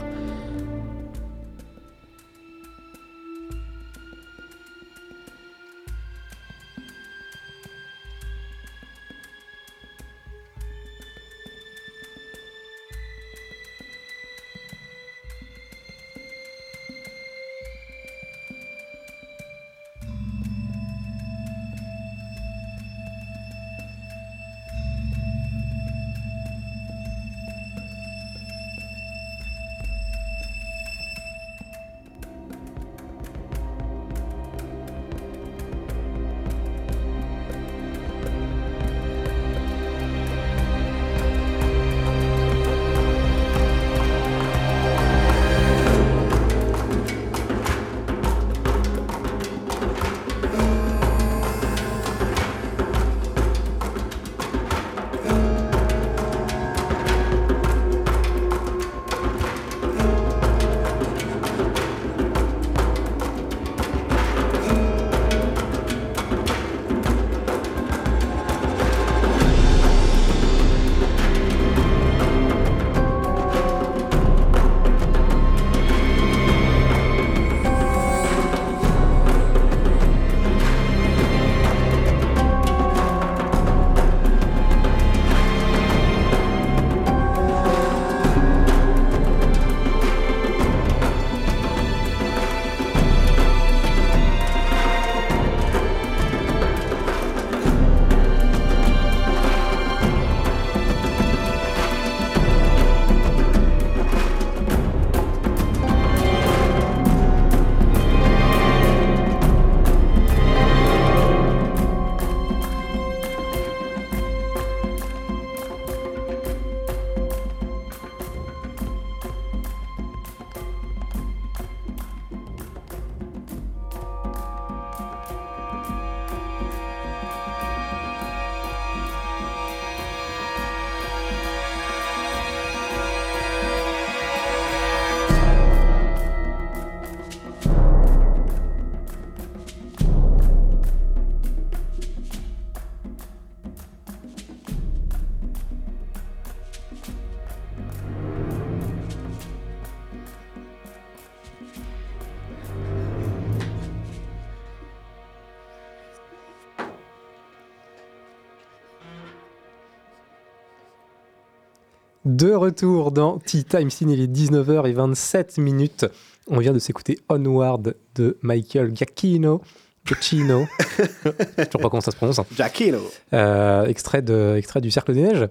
De retour dans Tea Time Scene, il est 19h27 minutes. On vient de s'écouter Onward de Michael Giacchino. Giacchino. Je sais pas comment ça se prononce. hein. Giacchino. Euh, extrait, de, extrait du Cercle des Neiges.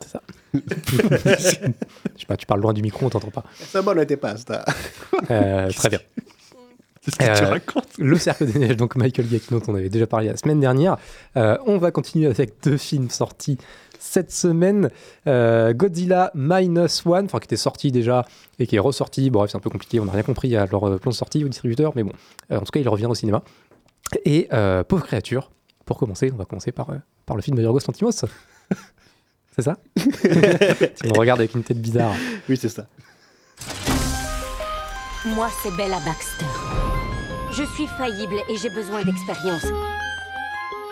C'est ça. Je sais pas, tu parles loin du micro, on t'entend pas. Ça bon n'était pas ça. Euh, très bien. Qu'est-ce que tu Euh, racontes Le Cercle des Neiges, donc Michael Giacchino, dont on avait déjà parlé la semaine dernière. Euh, on va continuer avec deux films sortis cette semaine. Euh, Godzilla Minus One, enfin qui était sorti déjà et qui est ressorti. Bon, bref, c'est un peu compliqué, on n'a rien compris à leur euh, plan de sortie au distributeur, mais bon, Euh, en tout cas, il revient au cinéma. Et euh, Pauvre créature, pour commencer, on va commencer par, euh, par le film de Yorgos Lanthimos. c'est ça? Tu me regardes avec une tête bizarre. Oui, c'est ça. Moi, c'est Bella Baxter. Je suis faillible et j'ai besoin d'expérience.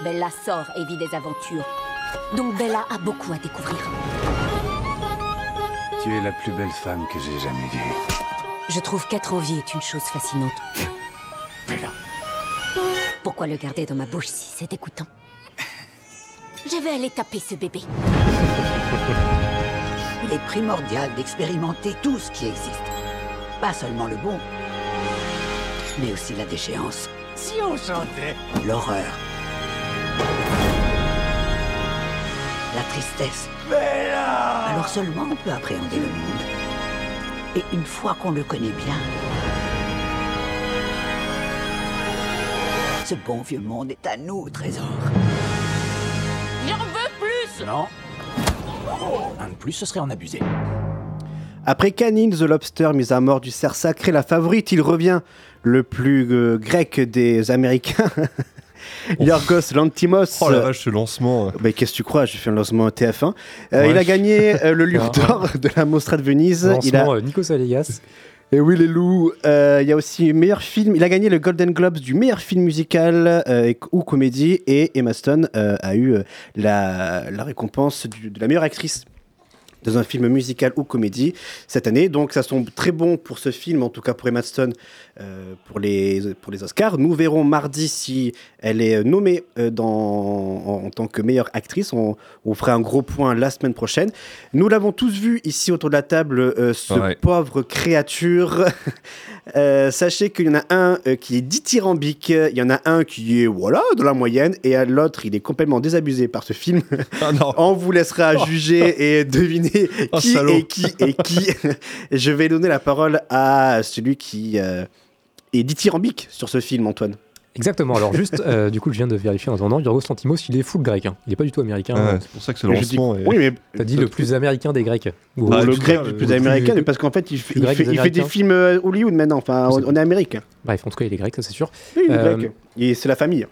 Bella sort et vit des aventures. Donc Bella a beaucoup à découvrir. Tu es la plus belle femme que j'ai jamais vue. Je trouve qu'être en vie est une chose fascinante. Pourquoi le garder dans ma bouche si c'est dégoûtant? Je vais aller taper ce bébé. Il est primordial d'expérimenter tout ce qui existe. Pas seulement le bon, mais aussi la déchéance, Si on chantait l'horreur, tristesse. Bella Alors seulement on peut appréhender le monde. Et une fois qu'on le connaît bien, ce bon vieux monde est à nous, trésor. J'en veux plus Non. Un de plus, ce serait en abuser. Après Canine, The Lobster, mise à mort du cerf sacré, la favorite, il revient, le plus euh, grec des Américains. Yorgos Lantimos. Oh la vache, ce lancement. Mais qu'est-ce que tu crois J'ai fait un lancement TF1. Euh, Il a gagné euh, le Lion d'Or de la Mostra de Venise. Il a... Lancement, euh, Nikos Aliagas. Et oui, les loups. Euh, Il y a aussi meilleur film. Il a gagné le Golden Globes du meilleur film musical euh, ou comédie. Et Emma Stone euh, a eu euh, la, la récompense du- de la meilleure actrice dans un film musical ou comédie cette année. Donc ça semble très bon pour ce film, en tout cas pour Emma Stone, euh, pour, les, pour les Oscars. Nous verrons mardi si elle est nommée euh, dans, en, en tant que meilleure actrice. On, on fera un gros point la semaine prochaine. Nous l'avons tous vu ici autour de la table, euh, ce Ouais. pauvre créature. Euh, sachez qu'il y en a un euh, qui est dithyrambique, il y en a un qui est voilà dans la moyenne, et à l'autre il est complètement désabusé par ce film. On vous laissera juger et deviner Oh, qui salaud. est qui et qui. Je vais donner la parole à celui qui euh, est dithyrambique sur ce film, Antoine. Exactement. Alors juste, euh, du coup, je viens de vérifier en attendant. Yorgos Lanthimos, il est full grec. hein. Il est pas du tout américain. Ah hein. c'est pour ça que ce Mais je dis- lancement est- Oui, mais T'as dit le plus américain des Grecs. Ou- le ou- grec le- le plus le américain, mais parce qu'en fait il, fait- il des il fait des Américains. films euh, Hollywood maintenant. Enfin, on, on est américain. Bref, en tout cas, il est grec, ça c'est sûr. Oui, il est Euh, grec. Et c'est la famille.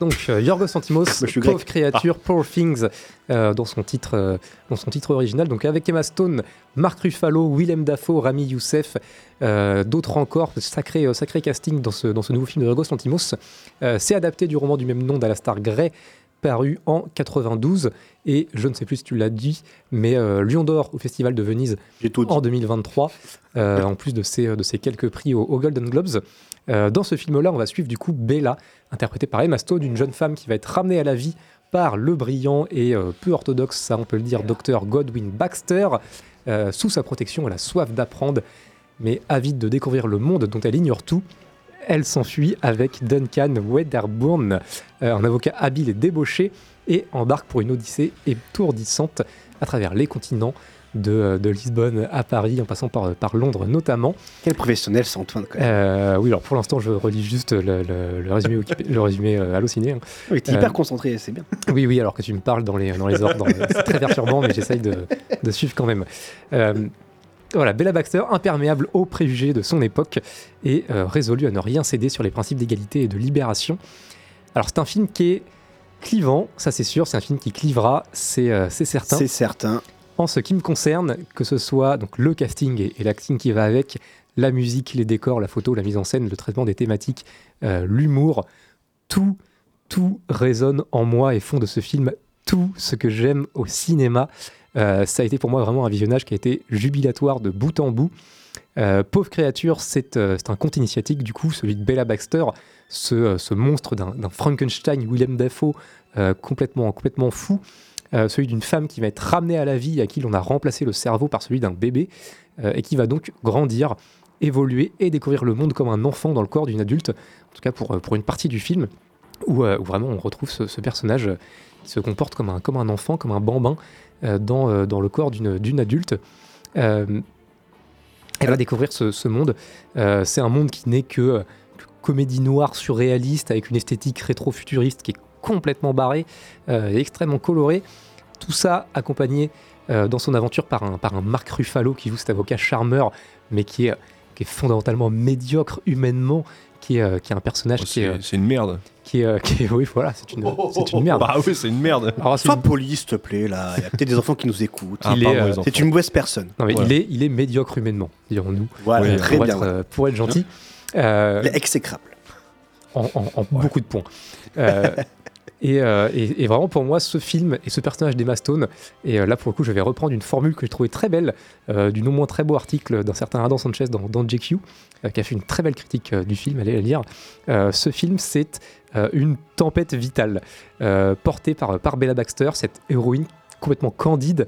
Donc, euh, Yorgos grec. Pauvre créature, Poor Things, euh, dans, son titre, euh, dans son titre original. Donc, avec Emma Stone, Mark Ruffalo, Willem Dafoe, Rami Youssef, euh, d'autres encore. Sacré, sacré casting dans ce, dans ce nouveau film de Yorgos Lanthimos. Euh, C'est adapté du roman du même nom d'Alastar Gray, paru en 92. Et je ne sais plus si tu l'as dit, mais euh, Lion d'Or au Festival de Venise en 2023, euh, en plus de ces, de ces quelques prix aux, aux Golden Globes. Euh, dans ce film-là, on va suivre du coup Bella, interprétée par Emma Stone, une jeune femme qui va être ramenée à la vie par le brillant et euh, peu orthodoxe, ça on peut le dire, docteur Godwin Baxter. Euh, sous sa protection, elle a soif d'apprendre, mais avide de découvrir le monde dont elle ignore tout. Elle s'enfuit avec Duncan Wedderburn, un avocat habile et débauché, et embarque pour une odyssée étourdissante à travers les continents, de, de Lisbonne à Paris, en passant par, par Londres notamment. Quel professionnel c'est Antoine quand même. Euh, oui, alors pour l'instant, je relis juste le, le- le résumé, le résumé euh, Allociné. hein. Oui, t'es Euh, hyper concentré, c'est bien. oui, oui, alors que tu me parles dans les, dans les ordres. C'est très perturbant, mais j'essaye de, de suivre quand même. Euh, voilà, Bella Baxter, imperméable aux préjugés de son époque et euh, résolue à ne rien céder sur les principes d'égalité et de libération. Alors, c'est un film qui est clivant, ça c'est sûr, c'est un film qui clivera, c'est euh, c'est certain. C'est certain. En ce qui me concerne, que ce soit le casting et, l'acting qui va avec, la musique, les décors, la photo, la mise en scène, le traitement des thématiques, euh, l'humour, tout, tout résonne en moi et font de ce film tout ce que j'aime au cinéma. Euh, ça a été pour moi vraiment un visionnage qui a été jubilatoire de bout en bout. Euh, Pauvre créature, c'est un conte initiatique, du coup, celui de Bella Baxter, ce, monstre d'un Frankenstein, Willem Dafoe, complètement fou. Euh, celui d'une femme qui va être ramenée à la vie, à qui l'on a remplacé le cerveau par celui d'un bébé, euh, et qui va donc grandir, évoluer et découvrir le monde comme un enfant dans le corps d'une adulte, en tout cas pour, euh, pour une partie du film, où, vraiment on retrouve ce, personnage qui se comporte comme un, comme un enfant, comme un bambin dans, dans le corps d'une adulte. Elle va découvrir ce, monde. C'est un monde qui n'est que, que comédie noire surréaliste avec une esthétique rétro-futuriste qui est complètement barrée euh, et extrêmement colorée. Tout ça accompagné euh, dans son aventure par un, par un Marc Ruffalo qui joue cet avocat charmeur, mais qui est, qui est fondamentalement médiocre humainement, qui est, euh, qui est un personnage qui est, Oh, C'est une merde. qui est, qui est- oui voilà, c'est une, c'est une merde. Bah oui, c'est une merde. Alors, c'est Sois une- poli, s'il te plaît, là. Il y a peut-être des enfants qui nous écoutent. Ah, euh. C'est une mauvaise personne. non, mais Voilà. il, est, il est médiocre humainement, dirons-nous, Voilà, Oui, très pour, bien. être, euh, pour être gentil. Euh, Il est exécrable. en, en- en beaucoup de points. Euh, et, euh, et- vraiment, pour moi, ce film et ce personnage d'Emma Stone, et euh, là, pour le coup, je vais reprendre une formule que j'ai trouvée très belle, euh, du non moins très beau article d'un certain Adam Sanchez dans, dans JQ, qui a fait une très belle critique du film, allez la lire. Ce film, c'est une tempête vitale, portée par, par Bella Baxter, cette héroïne complètement candide,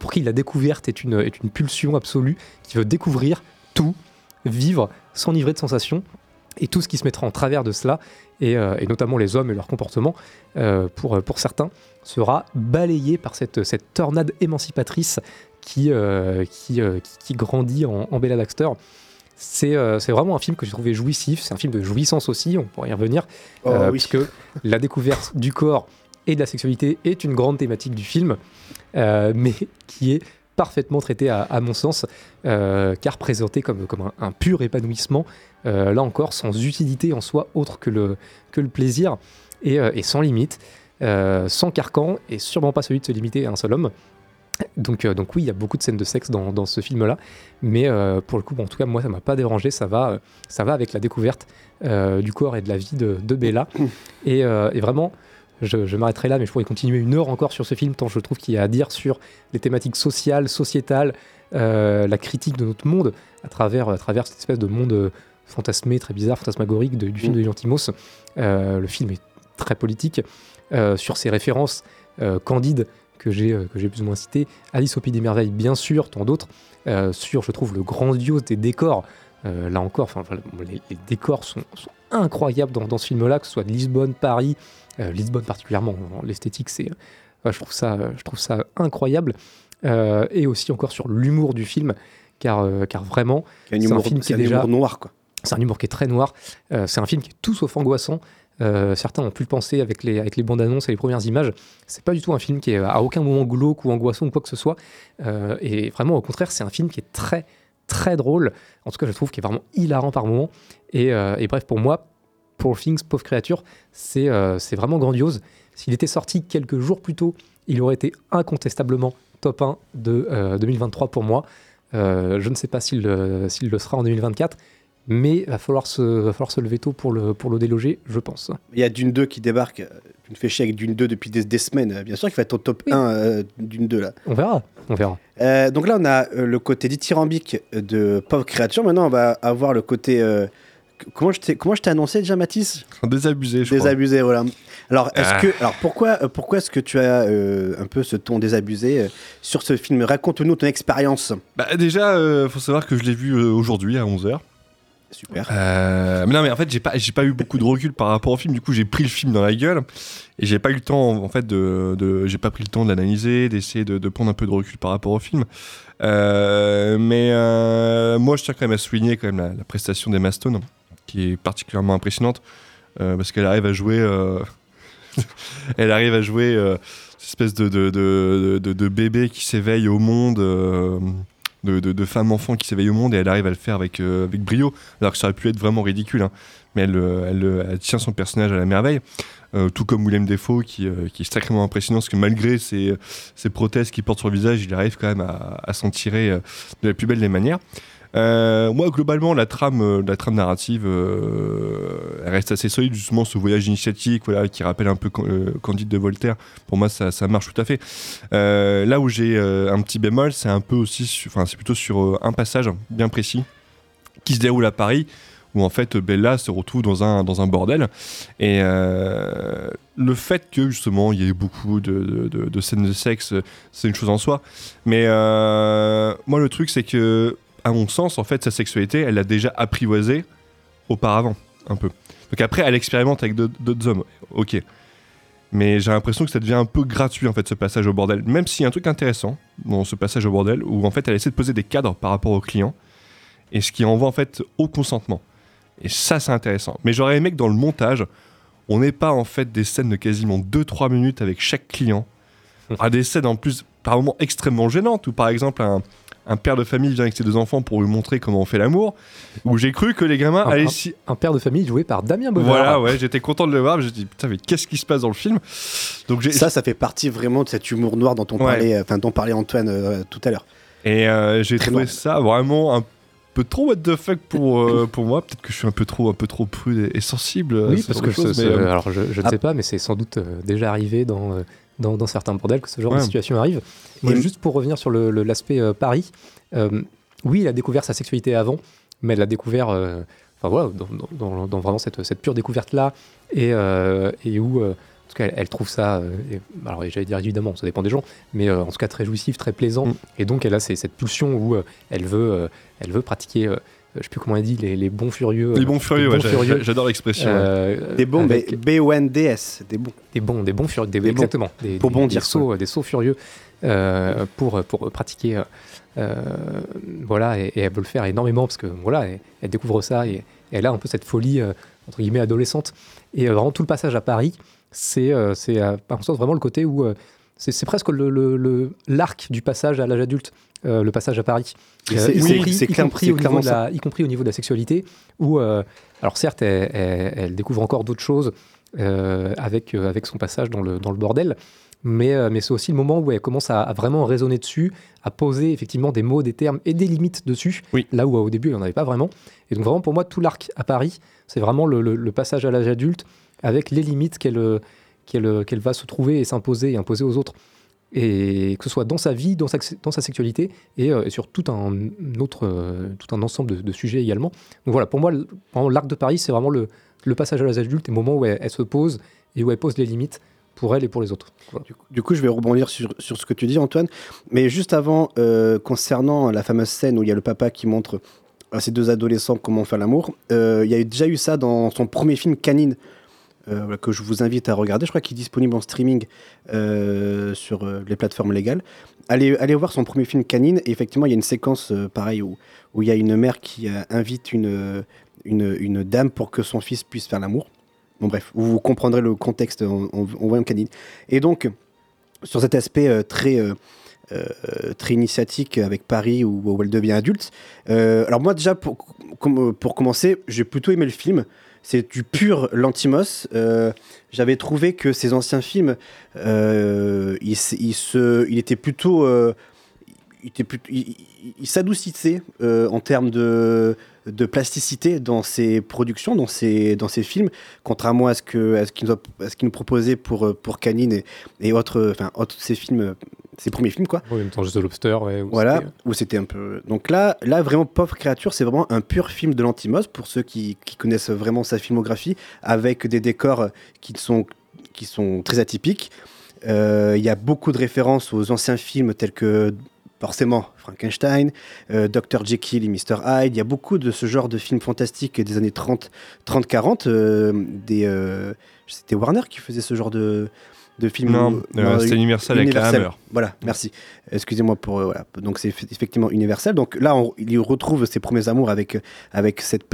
pour qui la découverte est une, est une pulsion absolue, qui veut découvrir tout, vivre, s'enivrer de sensations, et tout ce qui se mettra en travers de cela, et, euh, et notamment les hommes et leur comportement, euh, pour, pour certains, sera balayé par cette, cette tornade émancipatrice qui, euh, qui, euh, qui, qui grandit en, en Bella Baxter. C'est euh, vraiment un film que j'ai trouvé jouissif, c'est un film de jouissance aussi, on pourrait y revenir, Oh, euh, oui. puisque la découverte du corps et de la sexualité est une grande thématique du film, euh, mais qui est parfaitement traitée à, à mon sens, euh, car présentée comme, comme un, un pur épanouissement, euh, là encore sans utilité en soi autre que le, que le plaisir, et, euh, et sans limite, euh, sans carcan, et sûrement pas celui de se limiter à un seul homme. Donc, euh, donc oui, il y a beaucoup de scènes de sexe dans, dans ce film-là, mais euh, pour le coup, bon, en tout cas, moi, ça m'a pas dérangé, ça va, euh, ça va avec la découverte euh, du corps et de la vie de, de Bella. Et, euh, et vraiment, je, je m'arrêterai là, mais je pourrais continuer une heure encore sur ce film, tant je trouve qu'il y a à dire sur les thématiques sociales, sociétales, euh, la critique de notre monde à travers, à travers cette espèce de monde euh, fantasmé, très bizarre, fantasmagorique de- du film de Lantimos. Euh, le film est très politique euh, sur ses références euh, candides que j'ai plus ou moins citées. Alice au Pays des Merveilles, bien sûr, tant d'autres. Sur, je trouve, le grandiose des décors. Euh, là encore, enfin, les, les décors sont, sont incroyables dans, dans ce film-là, que ce soit de Lisbonne, Paris, euh, Lisbonne particulièrement. L'esthétique, c'est, je trouve ça, je trouve ça incroyable. Et aussi encore sur l'humour du film, car, car vraiment, Il y a un c'est un humour, film qui est un déjà noir, quoi. C'est un humour qui est très noir. Euh, c'est un film qui est tout sauf angoissant. Euh, certains ont pu le penser avec les, bandes annonces et les premières images. C'est pas du tout un film qui est à aucun moment glauque ou angoissant ou quoi que ce soit. Euh, et vraiment, au contraire, c'est un film qui est très, très drôle. En tout cas, je trouve qu'il est vraiment hilarant par moments. Et, et bref, pour moi, Poor Things, Pauvre Créature, c'est vraiment grandiose. S'il était sorti quelques jours plus tôt, il aurait été incontestablement top 1 de euh, 2023 pour moi. Je ne sais pas s'il le sera en 2024, mais il va falloir se, va falloir se lever tôt pour le, pour le déloger, je pense. Il y a Dune 2 qui débarque. Tu me fais chier avec Dune 2 depuis des, des semaines. Bien sûr qu'il va être au top 1 euh, Dune 2 là. On verra, on verra. Euh, donc là, on a euh, le côté dithyrambique de Pauvre Créature. Maintenant, on va avoir le côté. euh, comment je t'ai comment je t'ai annoncé déjà, Mathis? Désabusé, je Désabusé, voilà. Alors, est-ce Ah. que, alors pourquoi, pourquoi est-ce que tu as euh, un peu ce ton désabusé euh, sur ce film? Raconte-nous ton expérience. Bah, déjà, euh, faut savoir que je l'ai vu euh, aujourd'hui à 11h. Super. mais non, mais en fait, j'ai pas, j'ai pas eu beaucoup de recul par rapport au film. Du coup, j'ai pris le film dans la gueule et j'ai pas eu le temps, en fait, de, de- j'ai pas pris le temps de l'analyser, d'essayer de, prendre un peu de recul par rapport au film. Euh, mais euh, moi, je tiens quand même à souligner quand même la, prestation d'Emma Stone, qui est particulièrement impressionnante euh, parce qu'elle arrive à jouer, euh, elle arrive à jouer euh, cette espèce de, de, de- de bébé qui s'éveille au monde. De, de, de femme enfant qui s'éveille au monde et elle arrive à le faire avec, euh, avec brio, alors que ça aurait pu être vraiment ridicule. hein. Mais elle, euh, euh, elle tient son personnage à la merveille, tout comme Willem Defoe qui, qui est sacrément impressionnant, parce que malgré ses, ses prothèses qu'il porte sur le visage, il arrive quand même à, à s'en tirer de la plus belle des manières. Euh, moi, globalement, la trame, euh, la trame narrative, euh, reste assez solide. Justement, ce voyage initiatique, voilà, qui rappelle un peu Candide de Voltaire. Pour moi, ça, marche tout à fait. Là où j'ai un petit bémol, c'est un peu aussi, enfin, c'est plutôt sur un passage bien précis qui se déroule à Paris, où en fait Bella se retrouve dans un, dans un bordel. Et le fait que justement il y ait beaucoup de, scènes de sexe, c'est une chose en soi. Mais moi le truc c'est que, à mon sens, en fait, sa sexualité, elle l'a déjà apprivoisée auparavant, un peu. Donc après, elle expérimente avec d'autres hommes, ok. Mais j'ai l'impression que ça devient un peu gratuit en fait ce passage au bordel. Même s'il y a un truc intéressant dans ce passage au bordel où en fait elle essaie de poser des cadres par rapport au client et ce qui envoie en fait au consentement. Et ça c'est intéressant. Mais j'aurais aimé que dans le montage, on n'ait pas en fait des scènes de quasiment 2-3 minutes avec chaque client. À des scènes en plus par moments extrêmement gênantes où par exemple un, un père de famille vient avec ses deux enfants pour lui montrer comment on fait l'amour, où j'ai cru que les gamins un, allaient... Un, un, père de famille joué par Damien Bovard. Voilà, ouais, j'étais content de le voir, je me dit, putain, mais qu'est-ce qui se passe dans le film? Donc Ça, ça fait partie vraiment de cet humour noir dont on ouais. parlait, enfin, dont parlait Antoine euh, tout à l'heure. Et euh, j'ai trouvé noir. ça vraiment un peu trop what the fuck pour, euh, pour moi. Peut-être que je suis un peu trop, un peu trop prude et, et sensible. Oui, parce que chose, mais, euh... alors je, je ne ah. sais pas, mais c'est sans doute euh, déjà arrivé dans, dans, dans, certains bordels que ce genre ouais. de situation arrive. Moi, juste pour revenir sur l'aspect le, Paris, euh, oui, il a découvert sa sexualité avant, mais elle l'a découvert, euh, enfin voilà, dans, dans, dans, vraiment cette, cette pure découverte-là, et, euh, et, où, en tout cas, elle, elle trouve ça, et, alors j'allais dire évidemment, ça dépend des gens, mais en tout cas très jouissif, très plaisant, mm. et donc elle a cette pulsion où elle, veut, elle veut pratiquer je sais plus comment elle dit, les, les bons furieux. Les bons furieux, les bons ouais, furieux. j'adore l'expression. Euh, des bons, B-O-N-D-S, des bons. Des bons, des bons furieux, des, des exactement. Bons. Des, pour des, bondir. Des sauts, des sauts furieux euh, pour, pour pratiquer. Euh, voilà, et, et, elle veut le faire énormément parce que voilà, elle, elle découvre ça et, et, elle a un peu cette folie, entre guillemets, adolescente. Et vraiment, tout le passage à Paris, c'est, c'est par contre, vraiment le côté où. c'est presque l'arc le, le, du passage à l'âge adulte. Euh, le passage à Paris. Euh, y, compris, y, compris au niveau de la, y compris au niveau de la sexualité, où, euh, alors certes, elle, elle, elle, découvre encore d'autres choses avec, avec son passage dans le, dans le bordel, mais, mais c'est aussi le moment où elle commence à, à, vraiment raisonner dessus, à poser effectivement des mots, des termes et des limites dessus, oui. là où au début elle n'en avait pas vraiment. Et donc vraiment pour moi, tout l'arc à Paris, c'est vraiment le, le, le, passage à l'âge adulte avec les limites qu'elle qu'elle qu'elle va se trouver et s'imposer et imposer aux autres et que ce soit dans sa vie, dans sa, sexualité, et, euh, et sur tout un autre, euh, tout un ensemble de, sujets également. Donc voilà, pour moi, l'arc de Paris, c'est vraiment le, passage à l'âge adulte, le moment où elle, se pose et où elle pose les limites pour elle et pour les autres. Du, coup, je vais rebondir sur, ce que tu dis, Antoine. Mais juste avant, euh, concernant la fameuse scène où il y a le papa qui montre à ces deux adolescents comment faire l'amour, il y a déjà eu ça dans son premier film Canine euh, que je vous invite à regarder. Je crois qu'il est disponible en streaming euh, sur euh, les plateformes légales. Allez, allez voir son premier film Canine. Et effectivement, il y a une séquence pareille où, il y a une mère qui invite une, une, dame pour que son fils puisse faire l'amour. Bon, bref, vous comprendrez le contexte en, en, en voyant Canine. Et donc, sur cet aspect très. très initiatique avec Paris où, où elle devient adulte. alors moi déjà pour, pour commencer, j'ai plutôt aimé le film c'est du pur Lantimos. Euh, J'avais trouvé que ses anciens films, euh. Euh, il, était plutôt, il, euh, en termes de, plasticité dans ses productions, dans ses, dans ses films, contrairement à ce qu'il nous proposait pour, Canine et, autres, enfin, autres films ses premiers films quoi. En même temps juste Lobster ouais, où voilà où c'était un peu donc là là vraiment pauvre créature c'est vraiment un pur film de l'antimos pour ceux qui, qui, connaissent vraiment sa filmographie avec des décors qui sont qui sont très atypiques il euh, y a beaucoup de références aux anciens films tels que forcément Frankenstein, euh, Dr Jekyll et Mr Hyde. Il y a beaucoup de ce genre de films fantastiques des années 30, 30 40. Euh, des, euh, c'était Warner qui faisait ce genre de, de film. Non, euh, c'est Universal, avec la Hammer. Voilà, merci. Excusez-moi pour. Euh, voilà. Donc c'est effectivement Universal. Donc là, on, il retrouve ses premiers amours avec, avec cette,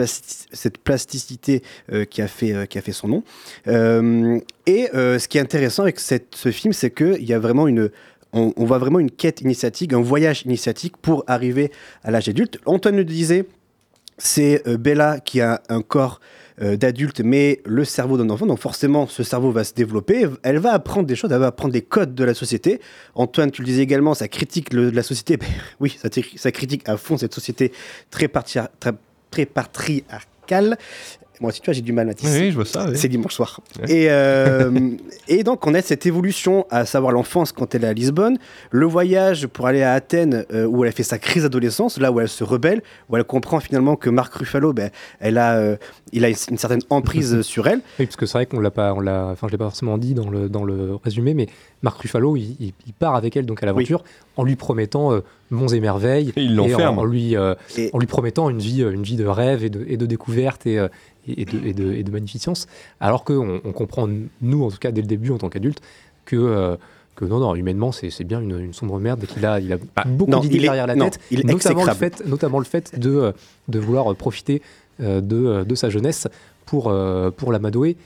cette plasticité euh, qui, a fait, euh, qui a fait son nom. Euh, et ce qui est intéressant avec cette, ce film, c'est qu'il y a vraiment une. On, on, voit vraiment une quête initiatique, un voyage initiatique pour arriver à l'âge adulte. Antoine le disait, c'est Bella qui a un corps euh, d'adulte, mais le cerveau d'un enfant. Donc forcément, ce cerveau va se développer. Elle va apprendre des choses, elle va apprendre des codes de la société. Antoine, tu le disais également, ça critique la société. Ben, oui, ça, ça, critique à fond cette société très, très, très patriarcale. Moi aussi, tu vois, j'ai du mal, Mathis. Oui, oui, je vois ça. oui. C'est dimanche soir. Ouais. Et, euh, et donc, on a cette évolution, à savoir l'enfance quand elle est à Lisbonne, le voyage pour aller à Athènes, euh, où elle a fait sa crise d'adolescence, là où elle se rebelle, où elle comprend finalement que Marc Ruffalo, ben, elle a, euh, il a une certaine emprise sur elle. Oui, parce que c'est vrai qu'on l'a pas, on l'a, enfin, je l'ai pas forcément dit dans le, dans le résumé, mais Marc Ruffalo, il, il- il part avec elle donc à l'aventure en lui promettant euh, monts et merveilles, Et il en, l'enferme. en lui, euh, Et- en lui promettant une vie, une vie de rêve et de, et de découverte et, et, de, et, de, et de magnificence, alors qu'on on comprend nous, en tout cas dès le début en tant qu'adultes, que euh, que non, non, humainement, c'est c'est bien une, une sombre merde et qu'il a, il a beaucoup non, d'idées derrière la non, tête, il notamment le, fait, notamment le fait de, euh, de vouloir profiter euh, de, de sa jeunesse pour, pour l'amadouer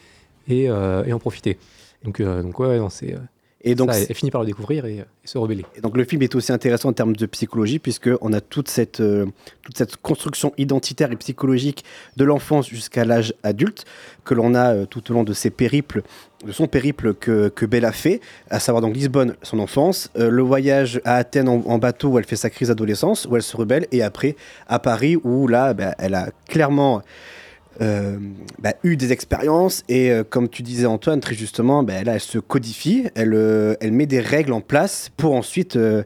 et, et en profiter. Donc, euh, donc ouais, non, c'est. Et donc, ça, elle, elle finit par le découvrir et, et se rebeller. Et donc le film est aussi intéressant en termes de psychologie puisqu'on a toute cette, euh, toute cette construction identitaire et psychologique de l'enfance jusqu'à l'âge adulte que l'on a euh, tout au long de ses périples, de son périple que, que Bella fait, à savoir donc Lisbonne, son enfance, euh, le voyage à Athènes en, en bateau où elle fait sa crise d'adolescence, où elle se rebelle, et après à Paris où là, bah, elle a clairement euh, bah, eu des expériences et euh, comme tu disais Antoine très justement bah, là elle se codifie elle, euh, elle met des règles en place pour ensuite euh,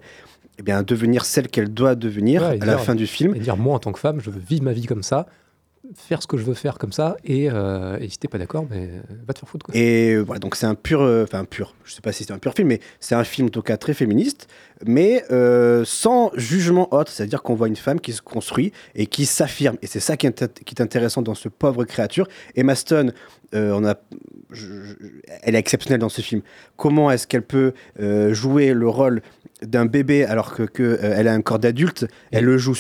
eh bien, devenir celle qu'elle doit devenir Ouais, à la fin du film. Et dire, moi, en tant que femme, je veux vivre ma vie comme ça, faire ce que je veux faire comme ça, et, euh, si t'es pas d'accord, mais euh, va te faire foutre. Quoi. et euh, voilà donc c'est un pur euh, enfin pur je sais pas si c'est un pur film mais c'est un film en tout cas très féministe mais euh, sans jugement autre c'est à dire qu'on voit une femme qui se construit et qui s'affirme et c'est ça qui est, qui est intéressant dans ce pauvre créature Emma Stone euh, on a elle est exceptionnelle dans ce film comment est-ce qu'elle peut euh, jouer le rôle d'un bébé alors que, que, euh, elle a un corps d'adulte? Elle le joue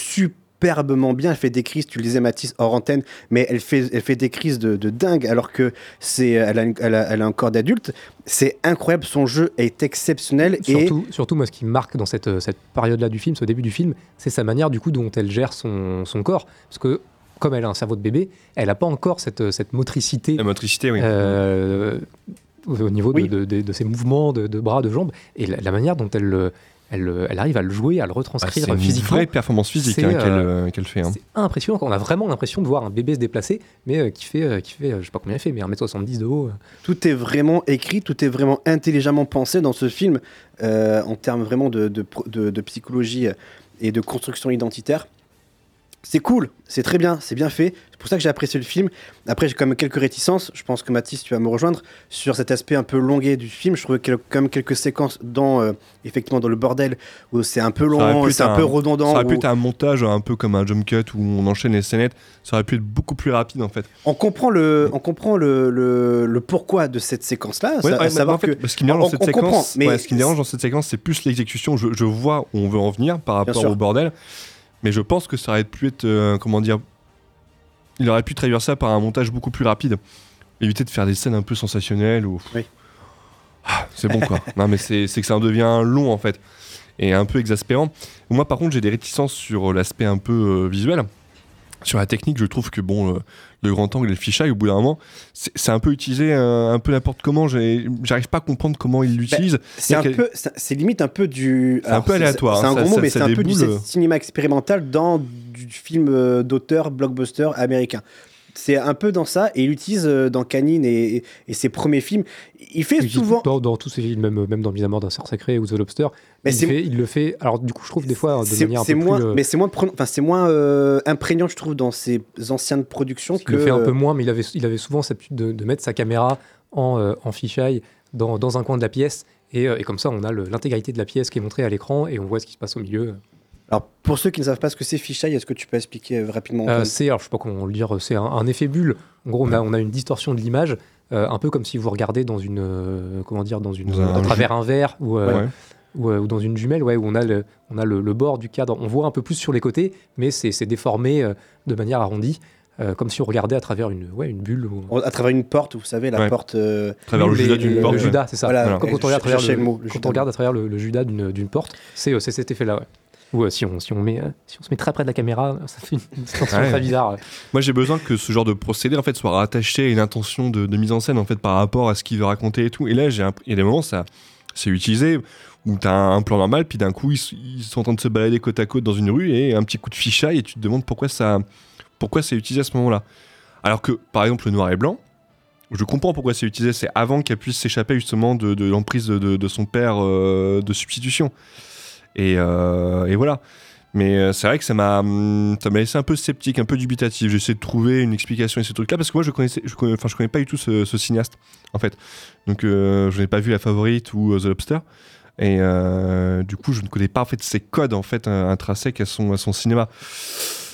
superbement bien elle fait des crises tu le disais Mathis hors antenne mais elle fait, elle fait des crises de, de dingue alors que c'est elle a, une- elle a- elle a un corps d'adulte c'est incroyable son jeu est exceptionnel et Surtout, surtout, moi, ce qui me marque dans cette, euh, cette période-là du film, ce début du film, c'est sa manière, du coup, dont elle gère son, son corps. Parce que, comme elle a un cerveau de bébé, elle n'a pas encore cette, cette motricité. La motricité, oui. euh, au au niveau de- Oui. de, de- de ses mouvements de, de bras, de jambes, et la, la manière dont elle, le- elle, le- elle arrive à le jouer, à le Ah, retranscrire c'est une physiquement. vraie performance physique hein, qu'elle euh, euh, qu'elle fait. hein. C'est impressionnant. On a vraiment l'impression de voir un bébé se déplacer, mais euh, qui fait, euh, qui fait, euh, je sais pas combien il fait, mais 1m70 de haut. euh. tout est vraiment écrit, tout est vraiment intelligemment pensé dans ce film euh, en termes vraiment de, de, pro- de- de psychologie euh, et de construction identitaire. C'est cool, c'est très bien, c'est bien fait. C'est pour ça que j'ai apprécié le film. Après, j'ai quand même quelques réticences. Je pense que Mathis, tu vas me rejoindre sur cet aspect un peu longué du film. Je trouve qu'il y a quand même quelques séquences dans, euh, effectivement, dans le bordel où c'est un peu long, c'est un, peu redondant. Ça aurait pu être un montage un peu comme un jump cut où on enchaîne les scénettes. Ça aurait pu être beaucoup plus rapide en fait. On comprend le, on comprend le, le, le pourquoi de cette séquence-là. Ouais, à- à ouais, mais savoir en fait, que ce qui me dérange dans cette séquence, mais ouais, ce qui me dérange dans cette séquence, c'est plus l'exécution. Je, je vois où on veut en venir par rapport au bordel, mais je pense que ça aurait pu être, euh, comment dire, il aurait pu traduire ça par un montage beaucoup plus rapide, éviter de faire des scènes un peu sensationnelles ou. Oui. Ah, c'est bon quoi. non mais c'est que ça en devient long en fait et un peu exaspérant. Moi par contre j'ai des réticences sur l'aspect un peu euh, visuel. Sur la technique, je trouve que bon, le, le grand angle et le fisheye, au bout d'un moment, c'est un peu utilisé euh, un peu n'importe comment. J'arrive pas à comprendre comment ils l'utilisent. C'est un C'est-à-dire peu, c'est limite un peu du. C'est un peu aléatoire, C'est hein, un ça- gros mot, mais c'est un peu du cinéma expérimental dans du film euh, d'auteur blockbuster américain. C'est un peu dans ça, et il utilise euh, dans Canine et ses premiers films. Il fait Il- souvent. Dans, dans tous ses films, même, même dans Mise à mort d'un cerf sacré ou The Lobster, Mais il, c'est- fait, il le fait. Alors, du coup, je trouve des fois de C'est manière un c'est peu moins, plus. euh, mais c'est moins, enfin c'est moins euh, imprégnant, je trouve, dans ses anciennes productions Il le fait un peu moins, mais il avait, il avait souvent cette habitude de, de mettre sa caméra en, euh, en fisheye dans, dans un coin de la pièce. Et, euh, et comme ça, on a l'intégralité de la pièce qui est montrée à l'écran et on voit ce qui se passe au milieu. Alors, pour ceux qui ne savent pas ce que c'est fisheye, est-ce que tu peux expliquer rapidement Euh, c'est, alors je sais pas comment le dire, c'est un, un effet bulle. En gros, on a, on a une distorsion de l'image, un peu comme si vous regardez dans une, euh, comment dire, dans une, Dans un- à travers un verre ou, euh, ou, euh, ou dans une jumelle, ouais, où on a le, on a le, le bord du cadre. On voit un peu plus sur les côtés, mais c'est, déformé euh, de manière arrondie, euh, comme si on regardait à travers une, ouais, une bulle. ou- À travers une porte, vous savez, la Ouais. porte. euh, À travers le judas d'une le porte. ouais. Judas, c'est ça. Voilà, Voilà. Quand, quand on regarde à Je travers cherchais le, le mot, le quand Judas. on regarde à travers le, le Judas d'une, porte, c'est, euh, c'est cet effet-là. Ouais. Ou euh, si, on, si, on met, euh, si on se met très près de la caméra, ça fait une distorsion Ouais. très bizarre. Moi, j'ai besoin que ce genre de procédé en fait soit rattaché à une intention de, de mise en scène en fait par rapport à ce qu'il veut raconter et tout. Et là, il y a des moments ça c'est utilisé où t'as un, un plan normal puis d'un coup ils, sont en train de se balader côte à côte dans une rue et un petit coup de fichaille et tu te demandes pourquoi ça pourquoi c'est utilisé à ce moment-là. Alors que, par exemple, le noir et blanc, je comprends pourquoi c'est utilisé. C'est avant qu'elle puisse s'échapper justement de, de l'emprise de, de- de son père euh, de substitution. Et, euh, et voilà. Mais euh, c'est vrai que ça m'a, hum, ça m'a laissé un peu sceptique, un peu dubitatif. J'essaie de trouver une explication à ces trucs-là parce que moi je connaissais, je connais, enfin je connais pas du tout ce, ce cinéaste en fait. Donc euh, je n'ai pas vu La Favorite ou The Lobster. Et euh, du coup, je ne connais pas en fait ses codes en fait intrinsèques à son, à son cinéma.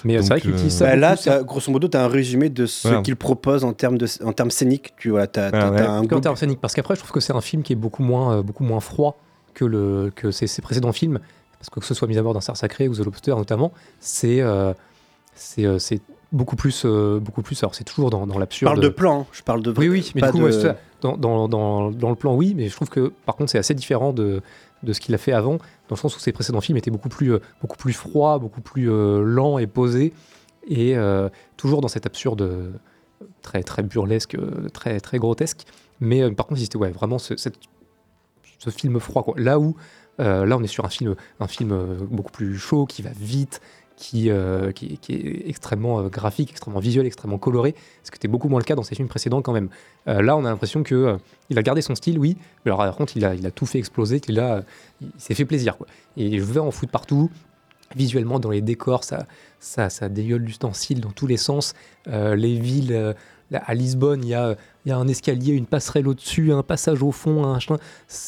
Mais c'est vrai qu'il utilise ça Bah, là, ça. grosso modo, tu as un résumé de ce Voilà. qu'il propose en termes, de, en termes scéniques. Tu vois, t'as, t'as- Ah ouais. t'as un Que en termes scéniques, parce qu'après, je trouve que c'est un film qui est beaucoup moins, euh, beaucoup moins froid que, le, que ses, ses précédents films. Parce que que ce soit Mis à mort d'un cerf sacré ou The Lobster notamment, c'est euh, c'est euh, c'est beaucoup plus, euh, beaucoup plus. Alors c'est toujours dans, dans Je l'absurde. parle de plan, hein. je parle de Oui, oui, mais du coup, de- ouais, dans, dans, dans, dans le plan, oui, mais je trouve que par contre, c'est assez différent de, de ce qu'il a fait avant, dans le sens où ses précédents films étaient beaucoup plus, euh, beaucoup plus froids, beaucoup plus euh, lents et posés, et toujours dans cet absurde très, très burlesque, très, très grotesque. Mais par contre, c'était ouais, vraiment ce, cette- ce film froid. Quoi. Là où, euh, là, on est sur un film, un film euh, beaucoup plus chaud, qui va vite, qui, euh, qui, est extrêmement graphique, extrêmement visuel, extrêmement coloré, ce qui était beaucoup moins le cas dans ses films précédents quand même. Là, on a l'impression que il a gardé son style, oui, mais alors par contre, il a, il a tout fait exploser, qu'il a, il s'est fait plaisir. Quoi. Et je vais en foutre partout. Visuellement, dans les décors, ça, ça, ça dégueule l'ustensile dans tous les sens. Les villes, à Lisbonne, il y a, un escalier, une passerelle au-dessus, un passage au fond, un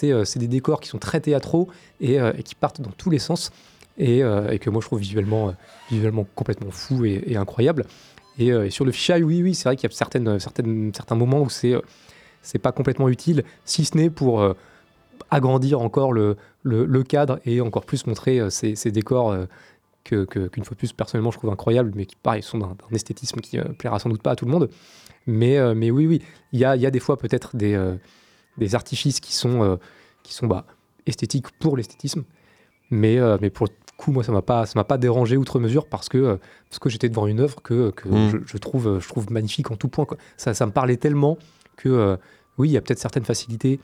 euh, c'est des décors qui sont très théâtraux et, euh, qui partent dans tous les sens. Et, euh, que moi, je trouve visuellement, visuellement complètement fou et, incroyable. Et, sur le fisheye, oui, oui, c'est vrai qu'il y a certaines, certaines, certains moments où c'est euh, pas complètement utile, si ce n'est pour agrandir encore le, cadre et encore plus montrer ces, décors que, que- qu'une fois de plus, personnellement, je trouve incroyables, mais qui, pareil, sont d'un d'un esthétisme qui euh, plaira sans doute pas à tout le monde. Mais, euh, mais oui, oui, il y a, y a des fois peut-être des, euh, des artifices qui sont, qui sont bah, esthétiques pour l'esthétisme, mais, mais pour le coup, moi, ça m'a pas, ça m'a pas dérangé outre mesure parce que, parce que j'étais devant une œuvre que, que Mm. je, je trouve, je trouve magnifique en tout point. quoi. Ça, ça me parlait tellement que, euh, oui, il y a peut-être certaines facilités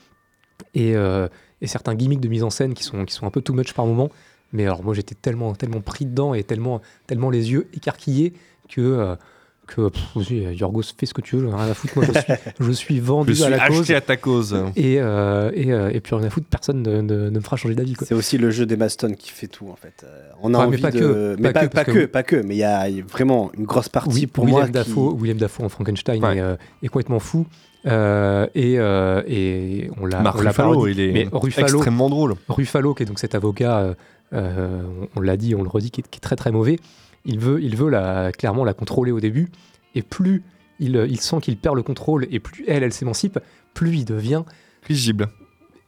et, euh, et certains gimmicks de mise en scène qui sont, qui sont un peu too much par moment. Mais alors, moi, j'étais tellement, tellement pris dedans et tellement, tellement les yeux écarquillés que. euh, que pff, Yorgos, fais ce que tu veux, rien à foutre. Moi, je suis, je suis vendu Je à suis la cause. acheté à ta cause. Et, euh, et, euh, et puis rien à foutre, personne ne, ne- ne me fera changer d'avis. quoi. C'est aussi le jeu des Maston qui fait tout en fait. Euh, on a Ouais, mais envie pas de, que, mais pas pas, que, pas que, que- pas que, mais il y a vraiment une grosse partie Oui, pour William moi. qui- Dafoe, William Dafoe en Frankenstein Ouais. est, euh, est complètement fou. Euh, et, euh, et on l'a Marc l'a Ruffalo, il est mais Ruffalo, extrêmement drôle. Ruffalo, qui est donc cet avocat, euh, euh, on, on l'a dit, on le redit, qui est, qui est très très mauvais. Il veut, il veut la, clairement la contrôler au début, et plus il, il sent qu'il perd le contrôle, et plus elle, elle s'émancipe, plus il devient Risible.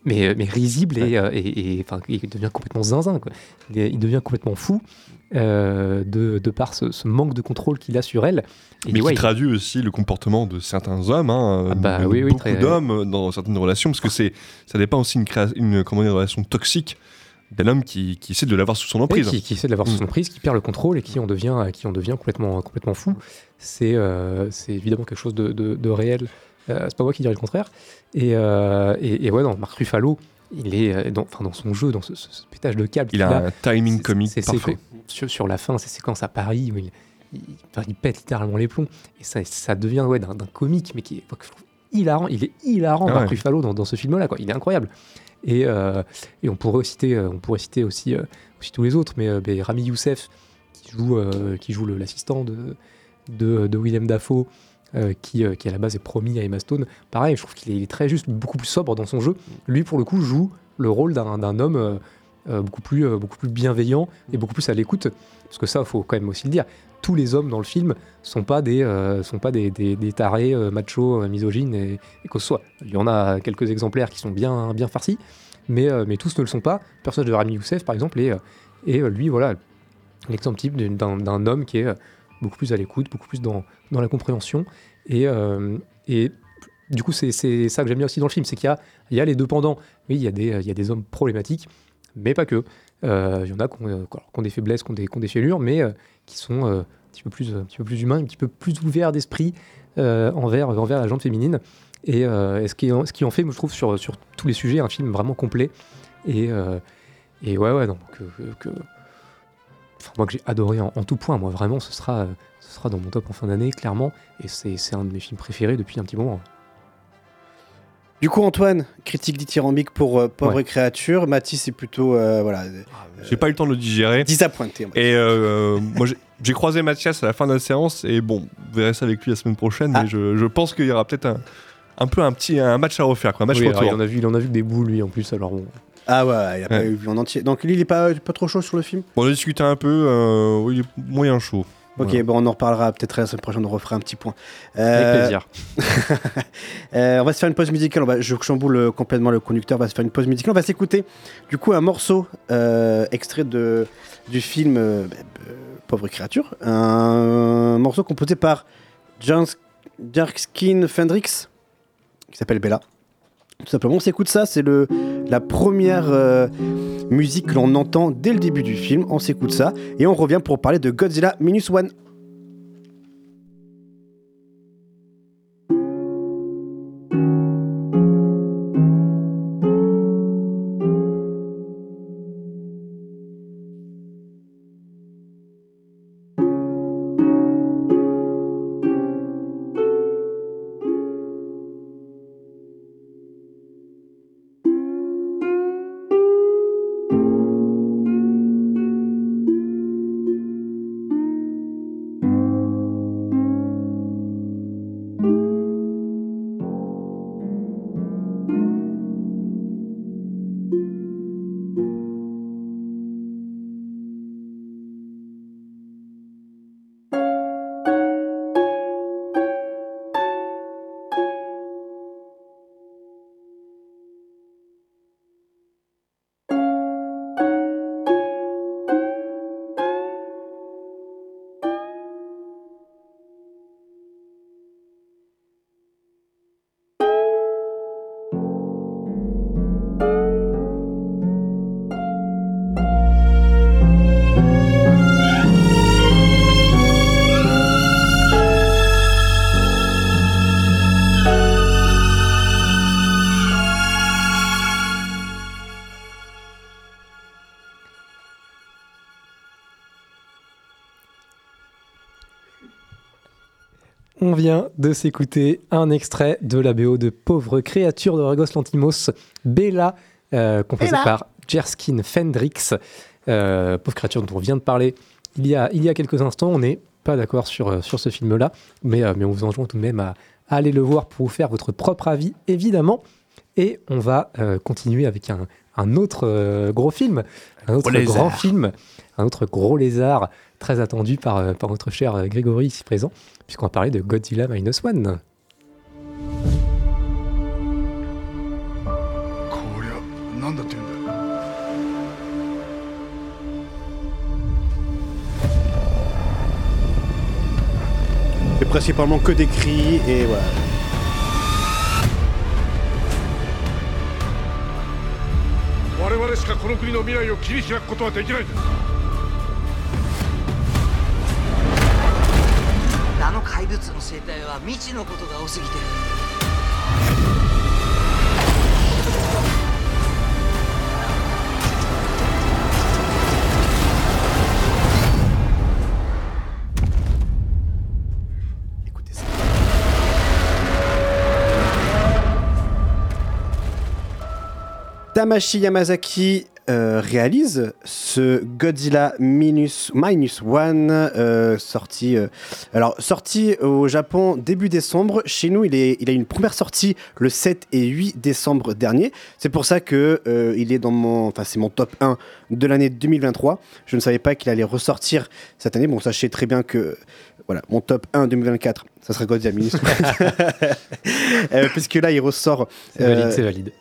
mais, mais risible et, euh, et, il devient complètement zinzin. Quoi. Il, devient complètement fou euh, de, de par ce, ce manque de contrôle qu'il a sur elle. Et Mais ouais, qui traduit aussi le comportement de certains hommes, hein, Ah bah oui, beaucoup très- d'hommes dans certaines relations, parce que c'est, ça dépend aussi une, créa- une, comment dire, une relation toxique d'un homme qui, qui essaie de l'avoir sous son Oui, emprise. qui, qui essaie de l'avoir sous Mm. son emprise, qui perd le contrôle et qui en devient, qui en devient complètement, complètement fou. C'est euh, c'est évidemment quelque chose de, de- de réel. Euh, c'est pas moi qui dirais le contraire. Et, euh, et, et ouais, non, Marc Ruffalo, il est euh, dans, dans son jeu, dans ce, ce- ce pétage de câble. Il a un timing comique parfait. sur, sur la fin, ces séquences à Paris où il, il, enfin, il pète littéralement les plombs. Et ça, ça devient ouais, d'un comique, mais qui est hilarant. Il est hilarant, Ah Marc. Ruffalo, dans, dans ce film-là. Il est incroyable. Et, euh, et on, pourrait citer, euh, euh, aussi tous les autres, mais, mais Rami Youssef, qui joue, l'assistant de, de, Willem Dafoe, qui, à la base est promis à Emma Stone. Pareil, je trouve qu'il est, très juste, beaucoup plus sobre dans son jeu. Lui, pour le coup, joue le rôle d'un homme euh, beaucoup, plus, euh, beaucoup plus bienveillant et beaucoup plus à l'écoute. Parce que ça, il faut quand même aussi le dire. Tous les hommes dans le film sont pas des, euh, sont pas des, des, des tarés machos, misogynes et, et que ce soit. Il y en a quelques exemplaires qui sont bien, bien farcis, mais, mais tous ne le sont pas. Le personnage de Rami Youssef, par exemple, est, et lui, voilà, l'exemple type d'un homme qui est beaucoup plus à l'écoute, beaucoup plus dans, dans la compréhension. Et, et du coup, c'est c'est ça que j'aime bien aussi dans le film, c'est qu'il y y a les deux pendants. Oui, il y, a des, il y a des hommes problématiques, mais pas que. Euh, Il y en a qui ont, euh, qui ont des faiblesses, qui ont des, des fêlures, mais euh, qui sont un, petit peu plus, un petit peu plus humains, un petit peu plus ouverts d'esprit envers, envers la gente féminine. Et, ce, qui, ce qui en fait, je trouve, sur, sur tous les sujets, un film vraiment complet. Et, et ouais, ouais, non, que, que- enfin, moi que j'ai adoré en, tout point. Moi vraiment, ce sera, ce sera dans mon top en fin d'année, clairement. Et c'est un de mes films préférés depuis un petit moment. Du coup, Antoine, critique dithyrambique pour euh, Pauvre Ouais. créature. Mathis, c'est plutôt. euh, voilà. J'ai pas eu le temps de le digérer. Disappointé. Et euh, moi, j'ai- croisé Mathias à la fin de la séance et bon, vous verrez ça avec lui la semaine prochaine. Ah. Mais je, je pense qu'il y aura peut-être un, un peu un petit un match à refaire, quoi, un match Oui, retour. il, en a vu, il en a vu des bouts, lui, en plus. Alors bon. Ah ouais, il a pas vu en entier. Donc lui, il est pas, pas trop chaud sur le film? On a discuté un peu, euh, oui, il est moyen chaud. Ok, Voilà. bon, on en reparlera peut-être la semaine prochaine, on refera un petit point. Avec Euh, plaisir. euh, on va se faire une pause musicale, on va, je chamboule euh, complètement le conducteur, on va se faire une pause musicale, on va s'écouter du coup un morceau euh, extrait de, du film bah, Pauvre créature, un morceau composé par Jans- Jarskin Fendrix, qui s'appelle Bella. Tout simplement, on s'écoute ça, c'est la première euh, musique que l'on entend dès le début du film. On s'écoute ça et on revient pour parler de Godzilla Minus One. On vient de s'écouter un extrait de la BO de Pauvre créature de Ragos Lantimos, Bella, euh, composée par Jerskin Fendrix. Euh, pauvre créature dont on vient de parler il y a, il y a quelques instants. On n'est pas d'accord sur, euh, sur ce film-là, mais, euh, mais on vous enjoint tout de même à, à aller le voir pour vous faire votre propre avis, évidemment. Et on va euh, continuer avec un, un autre euh, gros film, un autre grand film, un autre gros lézard très attendu par, euh, par notre cher euh, Grégory ici présent, puisqu'on va parler de Godzilla Minus One. C'est principalement que des cris et voilà. あの怪物の生態は未知のことが多すぎて。Tamashi Yamazaki euh, réalise ce Godzilla Minus, Minus One, euh, sorti, euh, alors, sorti au Japon début décembre. Chez nous, il, est, il a une première sortie le 7 et 8 décembre dernier. C'est pour ça que euh, il est dans mon, enfin, c'est mon top 1 de l'année 2023. Je ne savais pas qu'il allait ressortir cette année. Bon, sachez très bien que voilà, mon top 1 2024, ça serait Godzilla Minus. Euh, puisque là, il ressort. C'est valide, euh, c'est valide.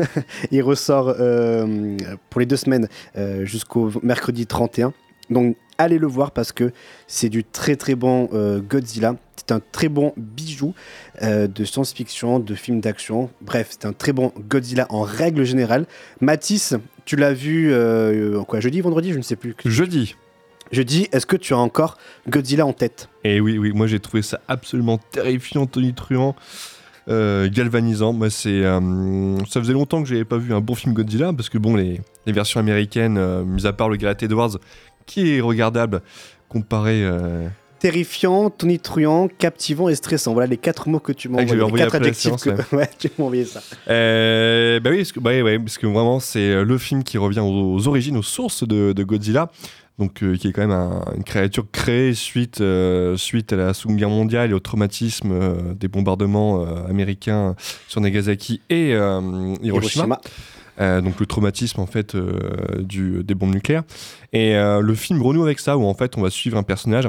il ressort euh, pour les deux semaines euh, jusqu'au mercredi 31. Donc allez le voir parce que c'est du très très bon euh, Godzilla. C'est un très bon bijou euh, de science-fiction, de film d'action. Bref, c'est un très bon Godzilla en règle générale. Mathis, tu l'as vu euh, en quoi jeudi, vendredi, je ne sais plus. Jeudi. Jeudi, est-ce que tu as encore Godzilla en tête? Et oui, oui, moi j'ai trouvé ça absolument terrifiant, tonitruant, euh, galvanisant. Moi, c'est, euh, ça faisait longtemps que j'avais pas vu un bon film Godzilla parce que bon, les, les versions américaines, euh, mis à part le Gareth Edwards, qui est regardable comparé. euh, Terrifiant, tonitruant, captivant et stressant. Voilà les quatre mots que tu m'as Ah, envoyés. Les envoyé quatre adjectifs séance, que ouais, tu m'as envoyé ça. Euh, bah oui, parce que, bah ouais, parce que vraiment, c'est le film qui revient aux, aux origines, aux sources de, de Godzilla. Donc, euh, qui est quand même un- une créature créée suite, euh, suite à la Seconde Guerre mondiale et au traumatisme euh, des bombardements américains sur Nagasaki et Hiroshima. Hiroshima. Donc le traumatisme en fait du, des bombes nucléaires. Et le film renoue avec ça où en fait on va suivre un personnage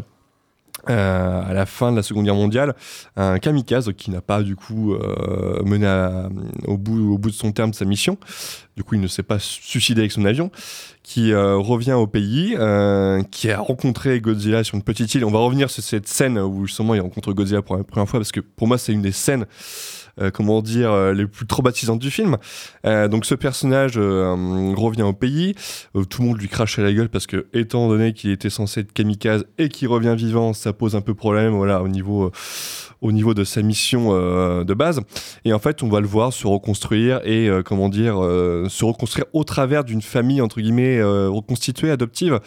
euh, à la fin de la Seconde Guerre mondiale, un kamikaze qui n'a pas du coup euh, mené au, bout, de son terme sa mission. Du coup, il ne s'est pas suicidé avec son avion, qui euh, revient au pays, qui a rencontré Godzilla sur une petite île. On va revenir sur cette scène où justement il rencontre Godzilla pour la première fois parce que pour moi c'est une des scènes comment dire, euh, les plus traumatisantes du film. Euh, donc ce personnage euh, revient au pays, Euh, tout le monde lui crache à la gueule parce que étant donné qu'il était censé être kamikaze et qu'il revient vivant, ça pose un peu problème, voilà, au niveau, euh, au niveau de sa mission euh, de base. Et en fait, on va le voir se reconstruire et euh, comment dire, euh, se reconstruire au travers d'une famille entre guillemets euh, reconstituée, adoptive,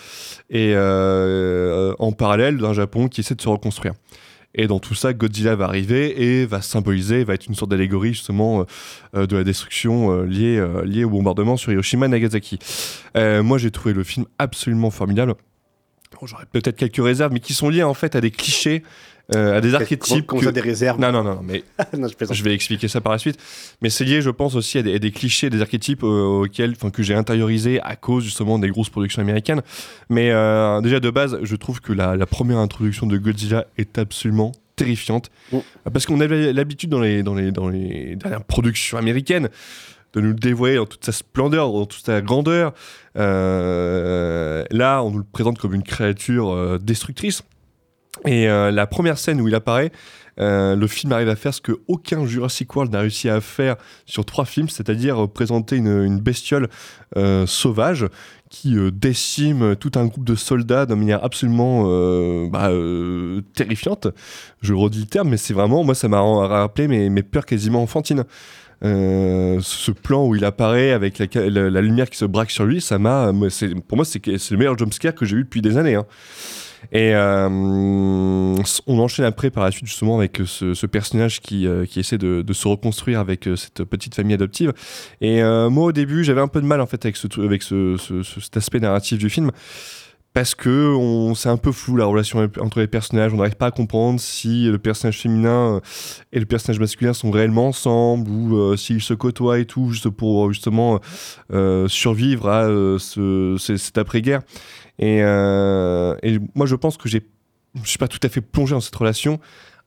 et euh, en parallèle d'un Japon qui essaie de se reconstruire. Et dans tout ça, Godzilla va arriver et va symboliser, va être une sorte d'allégorie justement euh, euh, de la destruction euh, liée, au bombardement sur Hiroshima et Nagasaki. Moi, j'ai trouvé le film absolument formidable. J'aurais peut-être quelques réserves, mais qui sont liées en fait à des clichés, euh, à des archétypes. comment ça, des réserves Non, non, non, mais Non, je vais expliquer ça par la suite. Mais c'est lié, je pense, aussi à des, à des clichés, des archétypes euh, auxquels, enfin, que j'ai intériorisé à cause justement des grosses productions américaines. Mais euh, déjà de base, je trouve que la, la première introduction de Godzilla est absolument terrifiante. Parce qu'on avait l'habitude dans les, dans, les, dans les dernières productions américaines de nous le dévoiler dans toute sa splendeur, dans toute sa grandeur. Euh, là, on nous le présente comme une créature euh, destructrice. Et euh, la première scène où il apparaît, euh, le film arrive à faire ce que aucun Jurassic World n'a réussi à faire sur trois films, c'est-à-dire euh, présenter une, bestiole sauvage qui décime tout un groupe de soldats d'une manière absolument bah, terrifiante. Je redis le terme, mais c'est vraiment, moi, ça m'a rappelé mes, peurs quasiment enfantines. Ce plan où il apparaît avec la, lumière qui se braque sur lui, ça m'a, pour moi, c'est le meilleur jumpscare que j'ai eu depuis des années. hein. Et euh, on enchaîne après par la suite justement avec ce, ce personnage qui, euh, qui essaie de, se reconstruire avec euh, cette petite famille adoptive. Et euh, moi au début j'avais un peu de mal en fait avec, ce, avec ce, ce- ce- cet aspect narratif du film parce que on, c'est un peu flou la relation entre les personnages. On n'arrive pas à comprendre si le personnage féminin euh, et le personnage masculin sont réellement ensemble ou euh, s'ils se côtoient et tout juste pour justement euh, survivre à euh, ce, ce- cette après-guerre. Et, et moi, je pense que j'ai, je suis pas tout à fait plongé dans cette relation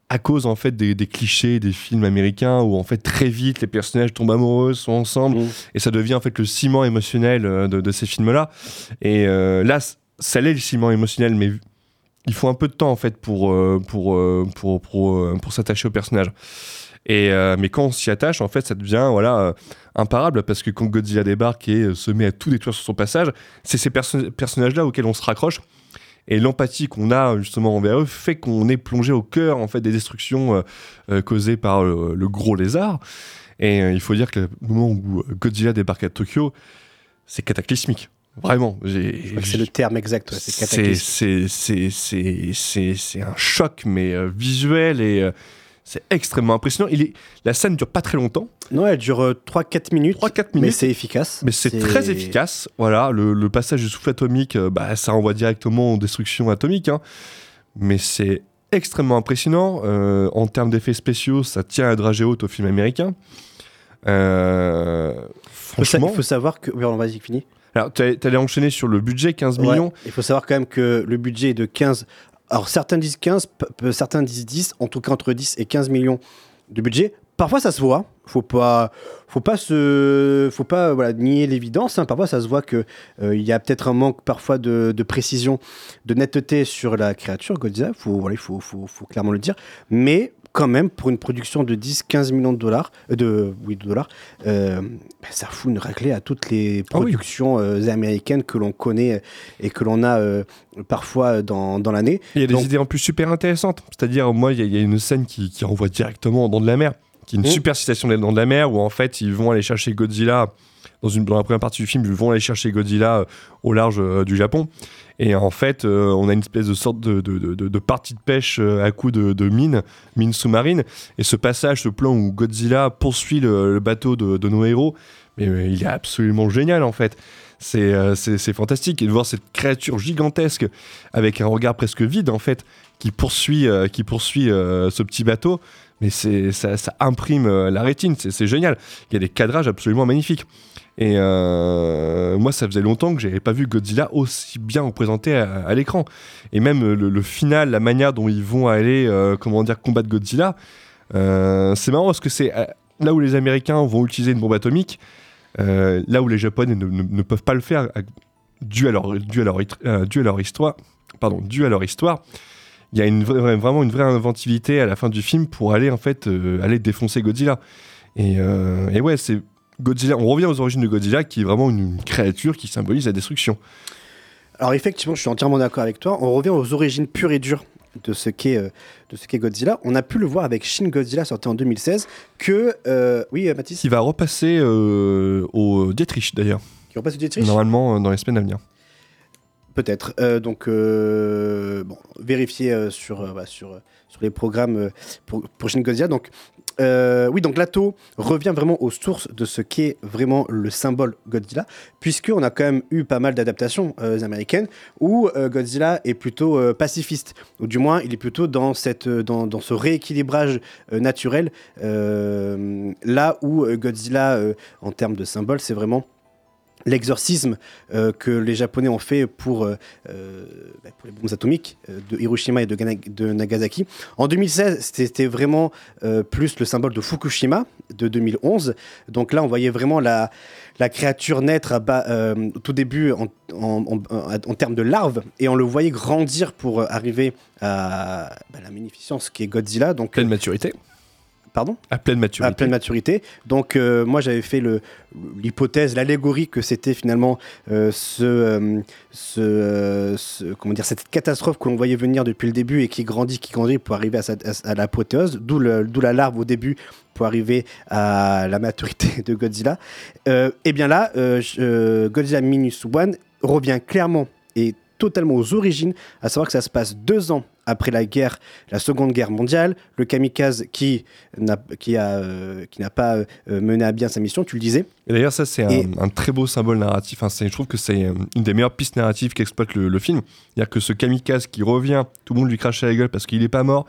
à cause en fait des, des clichés des films américains où en fait très vite les personnages tombent amoureux, sont ensemble et ça devient en fait le ciment émotionnel de, de ces films-là. Et euh, là, ça l'est le ciment émotionnel, mais il faut un peu de temps en fait pour euh, euh, pour pour, euh, pour s'attacher au personnage. Et mais quand on s'y attache, en fait, ça devient voilà imparable parce que quand Godzilla débarque et se met à tout détruire sur son passage, c'est ces perso- personnages-là auxquels on se raccroche. Et l'empathie qu'on a justement envers eux fait qu'on est plongé au cœur en fait des destructions causées par le, gros lézard. Et il faut dire que le moment où Godzilla débarque à Tokyo, c'est cataclysmique. Vraiment. C'est le terme exact, ouais, c'est c'est un choc, mais euh, visuel et euh, c'est extrêmement impressionnant. Il est, la scène dure pas très longtemps. Non, elle dure euh, 3-4 minutes. 3-4 Mais minutes. c'est efficace. Mais c'est très efficace. Voilà, le, le passage du souffle atomique, euh, bah, ça envoie directement aux destructions atomiques. hein. Mais c'est extrêmement impressionnant. Euh, en termes d'effets spéciaux, ça tient à dragée haute au film américain. Euh, franchement. Il faut savoir que. Oui, pardon, vas-y, fini. Alors, tu allais enchaîner sur le budget, 15 Ouais, millions. Il faut savoir quand même que le budget est de 15. Alors certains disent 15, p- p- certains disent 10, en tout cas entre 10 et 15 millions de budget. Parfois ça se voit, faut pas, faut pas se, faut pas voilà, nier l'évidence. hein. Parfois ça se voit que euh, il y a peut-être un manque parfois de, de précision, de netteté sur la créature Godzilla. Faut, voilà, il faut, faut, faut clairement le dire. Mais quand même pour une production de 10-15 millions de dollars, euh, de, oui, de dollars, euh, ben, ça fout une raclée à toutes les Ah oui. productions euh, américaines que l'on connaît et que l'on a parfois dans, dans l'année. Il y a des Donc, idées en plus super intéressantes. C'est-à-dire, moi, il y, a- il y a une scène qui, qui renvoie directement au Dents de la Mer, qui est une Mm. super citation des Dents de la Mer, où en fait, ils vont aller chercher Godzilla dans, la première partie du film, vont aller chercher Godzilla euh, au large euh, du Japon. Et en fait, euh, on a une espèce de sorte de, partie de pêche à coup de, mine, mine sous-marine. Et ce passage, ce plan où Godzilla poursuit le, bateau de, nos héros, il est absolument génial en fait. C'est fantastique. Et de voir cette créature gigantesque avec un regard presque vide en fait, qui poursuit, qui poursuit ce petit bateau. Mais ça, ça imprime euh, la rétine, c'est génial. Il y a des cadrages absolument magnifiques. Et euh, moi, ça faisait longtemps que j'avais pas vu Godzilla aussi bien représenté à, l'écran. Et même euh, le, final, la manière dont ils vont aller, comment dire, combattre Godzilla, c'est marrant parce que c'est là où les Américains vont utiliser une bombe atomique, là où les Japonais ne, peuvent pas le faire, dû à leur, dû à leur histoire, pardon, dû à leur histoire. Il y a une vraie- vraiment une vraie inventivité à la fin du film pour aller en fait euh, aller défoncer Godzilla. Et, euh, et ouais, c'est Godzilla. On revient aux origines de Godzilla, qui est vraiment une, une créature qui symbolise la destruction. Alors effectivement, je suis entièrement d'accord avec toi. On revient aux origines pures et dures de ce qu'est euh, de ce qu'est Godzilla. On a pu le voir avec Shin Godzilla sorti en 2016 que euh, oui Mathis? Qui va repasser euh, au Dietrich d'ailleurs. qui repasse au Dietrich? Normalement dans les semaines à venir. Peut-être. Euh, donc, euh, vérifier euh, sur, euh, sur, sur les programmes pour, pour Shin Godzilla. Donc, oui, donc Lato revient vraiment aux sources de ce qu'est vraiment le symbole Godzilla, puisqu'on a quand même eu pas mal d'adaptations américaines où Godzilla est plutôt pacifiste, ou du moins il est plutôt dans, cette, dans, dans ce rééquilibrage naturel, là où Godzilla, en termes de symbole, c'est vraiment l'exorcisme euh, que les Japonais ont fait pour, euh, euh, bah, les bombes atomiques de Hiroshima et de, Nagasaki. En 2016, c'était vraiment plus le symbole de Fukushima de 2011. Donc là, on voyait vraiment la, créature naître au tout début en, termes de larves et on le voyait grandir pour arriver à bah, la magnificence qui est Godzilla. Donc, Pleine maturité. Pardon À pleine maturité. à pleine maturité. Donc euh, moi j'avais fait l'hypothèse, l'allégorie que c'était finalement euh, ce, euh, ce, ce- comment dire cette catastrophe que l'on voyait venir depuis le début et qui grandit, qui grandit pour arriver à, sa- à- à l'apothéose, d'où la larve au début pour arriver à la maturité de Godzilla. Et bien là, je- Godzilla Minus One revient clairement et totalement aux origines, à savoir que ça se passe deux ans après la guerre, la Seconde Guerre mondiale, le kamikaze qui n'a qui a, euh, qui n'a pas euh, mené à bien sa mission, tu le disais. Et d'ailleurs, ça, c'est un, Et- un très beau symbole narratif. Enfin, c'est- je trouve que c'est euh, une des meilleures pistes narratives qu'exploite le, le film. C'est-à-dire que ce kamikaze qui revient, tout le monde lui crache à la gueule parce qu'il n'est pas mort.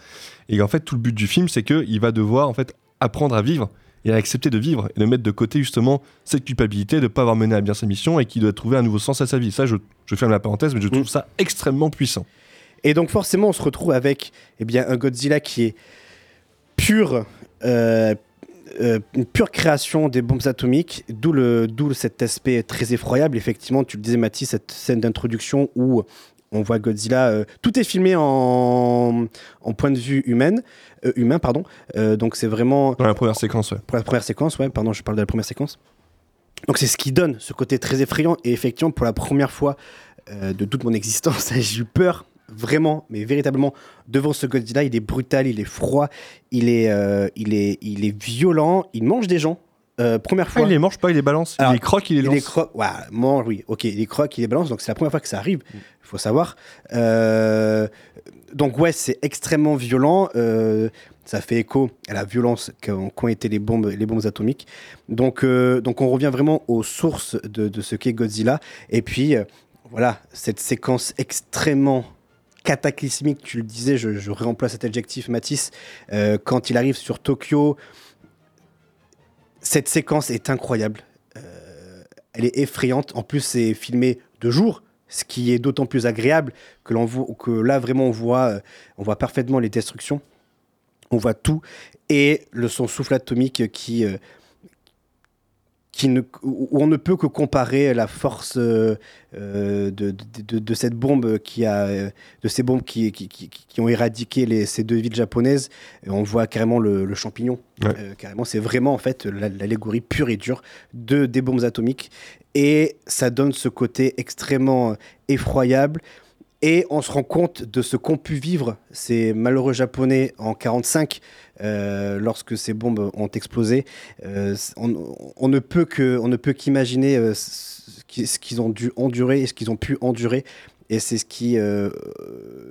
Et en fait, tout le but du film, c'est qu'il va devoir en fait, apprendre à vivre et à accepter de vivre et de mettre de côté justement cette culpabilité de ne pas avoir mené à bien sa mission et qu'il doit trouver un nouveau sens à sa vie. Ça, je, je ferme la parenthèse, mais je trouve ça extrêmement puissant. Et donc forcément, on se retrouve avec eh bien, un Godzilla qui est pur, euh, euh, une pure création des bombes atomiques, d'où le, d'où cet aspect très effroyable. Effectivement, tu le disais, Mathis, cette scène d'introduction où on voit Godzilla. euh, tout est filmé en, en point de vue humaine, euh, humain, pardon. Euh, donc c'est vraiment Dans la première séquence, ouais. pour la première séquence, ouais, pardon, je parle de la première séquence. Donc c'est ce qui donne ce côté très effrayant et effectivement pour la première fois de toute mon existence, j'ai eu peur vraiment, mais véritablement devant ce Godzilla. Il est brutal, il est froid, il est, il est, il est violent, il mange des gens. Euh, première fois. Ah, il les mange pas, il les balance. Alors, il les croque, il les il lance. les croque, ouais, mange, oui, ok, il les croque, il les balance, donc c'est la première fois que ça arrive, il faut savoir. Euh, donc ouais, c'est extrêmement violent, euh, ça fait écho à la violence qu'ont qu'ont été les bombes, les bombes atomiques. Donc, donc on revient vraiment aux sources de, de ce qu'est Godzilla, et puis voilà, cette séquence extrêmement cataclysmique, tu le disais, je, je réemploie cet adjectif, Matisse, quand il arrive sur Tokyo, cette séquence est incroyable. Euh, elle est effrayante. En plus, c'est filmé de jour, ce qui est d'autant plus agréable que, là, vraiment, on voit, euh, on voit parfaitement les destructions. On voit tout. Et le son souffle atomique qui, euh, qui ne, où on ne peut que comparer la force euh, euh, de, de, de- de cette bombe qui a, euh, de ces bombes qui, qui, qui- qui ont éradiqué les, ces deux villes japonaises. Et on voit carrément le, le champignon. Ouais. Euh, carrément, c'est vraiment en fait la- l'allégorie pure et dure de des bombes atomiques. Et ça donne ce côté extrêmement effroyable. Et on se rend compte de ce qu'ont pu vivre ces malheureux Japonais en 45 euh, lorsque ces bombes ont explosé. Euh, on, ne peut que, ne peut qu'imaginer euh, ce qui- ce qu'ils ont dû endurer et ce qu'ils ont pu endurer. Et c'est ce qui,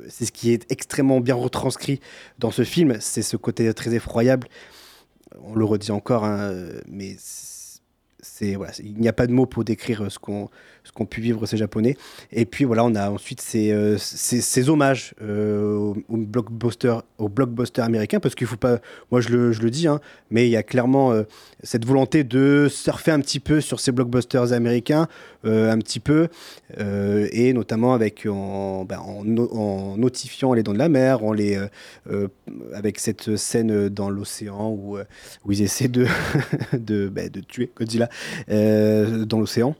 c'est ce qui est extrêmement bien retranscrit dans ce film. C'est ce côté très effroyable. On le redit encore, hein, mais c'est voilà, il n'y a pas de mots pour décrire ce qu'ont ce qu'ont pu vivre ces Japonais. Et puis voilà, on a ensuite ces, euh, hommages euh, au, blockbuster, américain, parce qu'il faut pas, moi je le, dis, hein, mais il y a clairement euh, cette volonté de surfer un petit peu sur ces blockbusters américains, euh, un petit peu, et notamment avec en, ben, en, no- en notifiant les dents de la mer, avec cette scène dans l'océan où, ils essaient de, de, ben, de tuer Godzilla dans l'océan.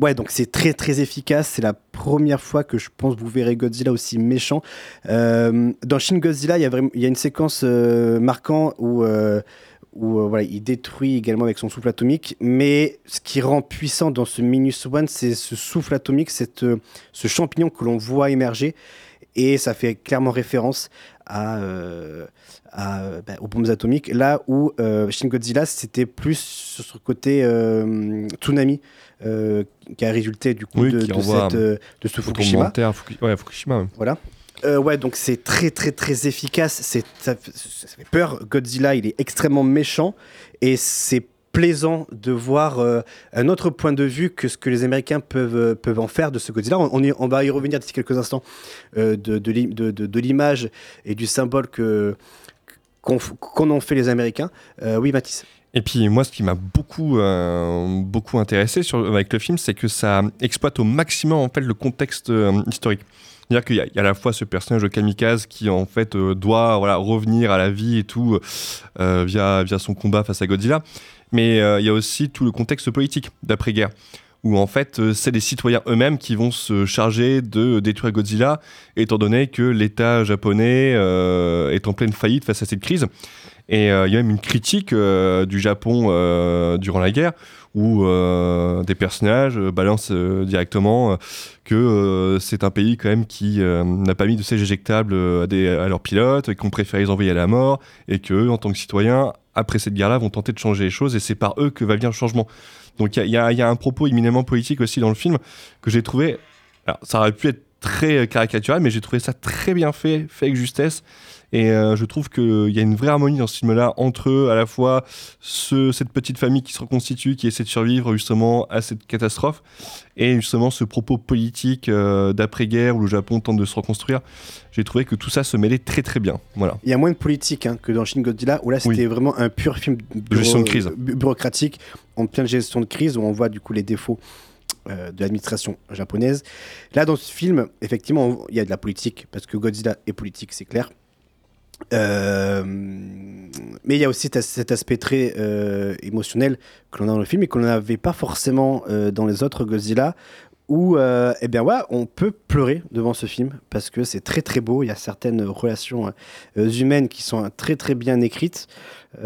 Ouais, donc c'est très très efficace. C'est la première fois que je pense vous verrez Godzilla aussi méchant. Euh, dans Shin Godzilla, il y a vraiment, y a une séquence euh, marquante où euh, où euh, voilà, il détruit également avec son souffle atomique. Mais ce qui rend puissant dans ce Minus One, c'est ce souffle atomique, cette, ce champignon que l'on voit émerger. Et ça fait clairement référence à, à, bah, aux bombes atomiques. Là où Shin Godzilla, c'était plus sur ce côté tsunami euh, qui a résulté du coup Oui, de, qui de envoie cette, euh, de ce Fukushima. Fuku- ouais, Fukushima. Voilà. Euh, ouais, donc c'est très très très efficace. C'est ça, fait- ça fait peur. Godzilla, il est extrêmement méchant et c'est plaisant de voir euh, un autre point de vue que ce que les Américains peuvent peuvent en faire de ce Godzilla. On, on y- on va y revenir d'ici quelques instants euh, de de, l'i- de- de- de l'image et du symbole que qu'on ont fait les Américains. Oui, Mathis. Et puis moi, ce qui m'a beaucoup, euh, beaucoup intéressé avec le film, c'est que ça exploite au maximum en fait le contexte euh, historique. C'est-à-dire qu'il y, a- à la fois ce personnage de kamikaze qui en fait euh, doit revenir à la vie et tout via, via son combat face à Godzilla, mais il y a aussi tout le contexte politique d'après-guerre où en fait c'est les citoyens eux-mêmes qui vont se charger de détruire Godzilla, étant donné que l'État japonais est en pleine faillite face à cette crise. Et euh, il y a même une critique euh, du Japon euh, durant la guerre où des personnages balancent directement que c'est un pays quand même qui n'a pas mis de sièges éjectables à, leurs pilotes, qu'on préfère les envoyer à la mort, et qu'eux, en tant que citoyens, après cette guerre-là, vont tenter de changer les choses, et c'est par eux que va venir le changement. Donc il y y a un propos éminemment politique aussi dans le film que j'ai trouvé. Alors, ça aurait pu être très caricatural, mais j'ai trouvé ça très bien fait, fait avec justesse. Et euh, je trouve qu'il y a une vraie harmonie dans ce film-là entre eux, à la fois ce- cette petite famille qui se reconstitue, qui essaie de survivre justement à cette catastrophe, et justement ce propos politique euh, d'après-guerre où le Japon tente de se reconstruire. J'ai trouvé que tout ça se mêlait très très bien. Voilà. Il y a moins de politique hein, que dans Shin Godzilla, où là c'était vraiment un pur film bureau- gestion de crise. bu- bureaucratique, en pleine gestion de crise, où on voit du coup les défauts euh, de l'administration japonaise. Là, dans ce film, effectivement, il y a de la politique, parce que Godzilla est politique, c'est clair. Euh, mais il y a aussi cet aspect très euh, émotionnel que l'on a dans le film et qu'on n'avait pas forcément euh, dans les autres Godzilla où eh bien on peut pleurer devant ce film parce que c'est très très beau. Il y a certaines relations humaines qui sont très très bien écrites, très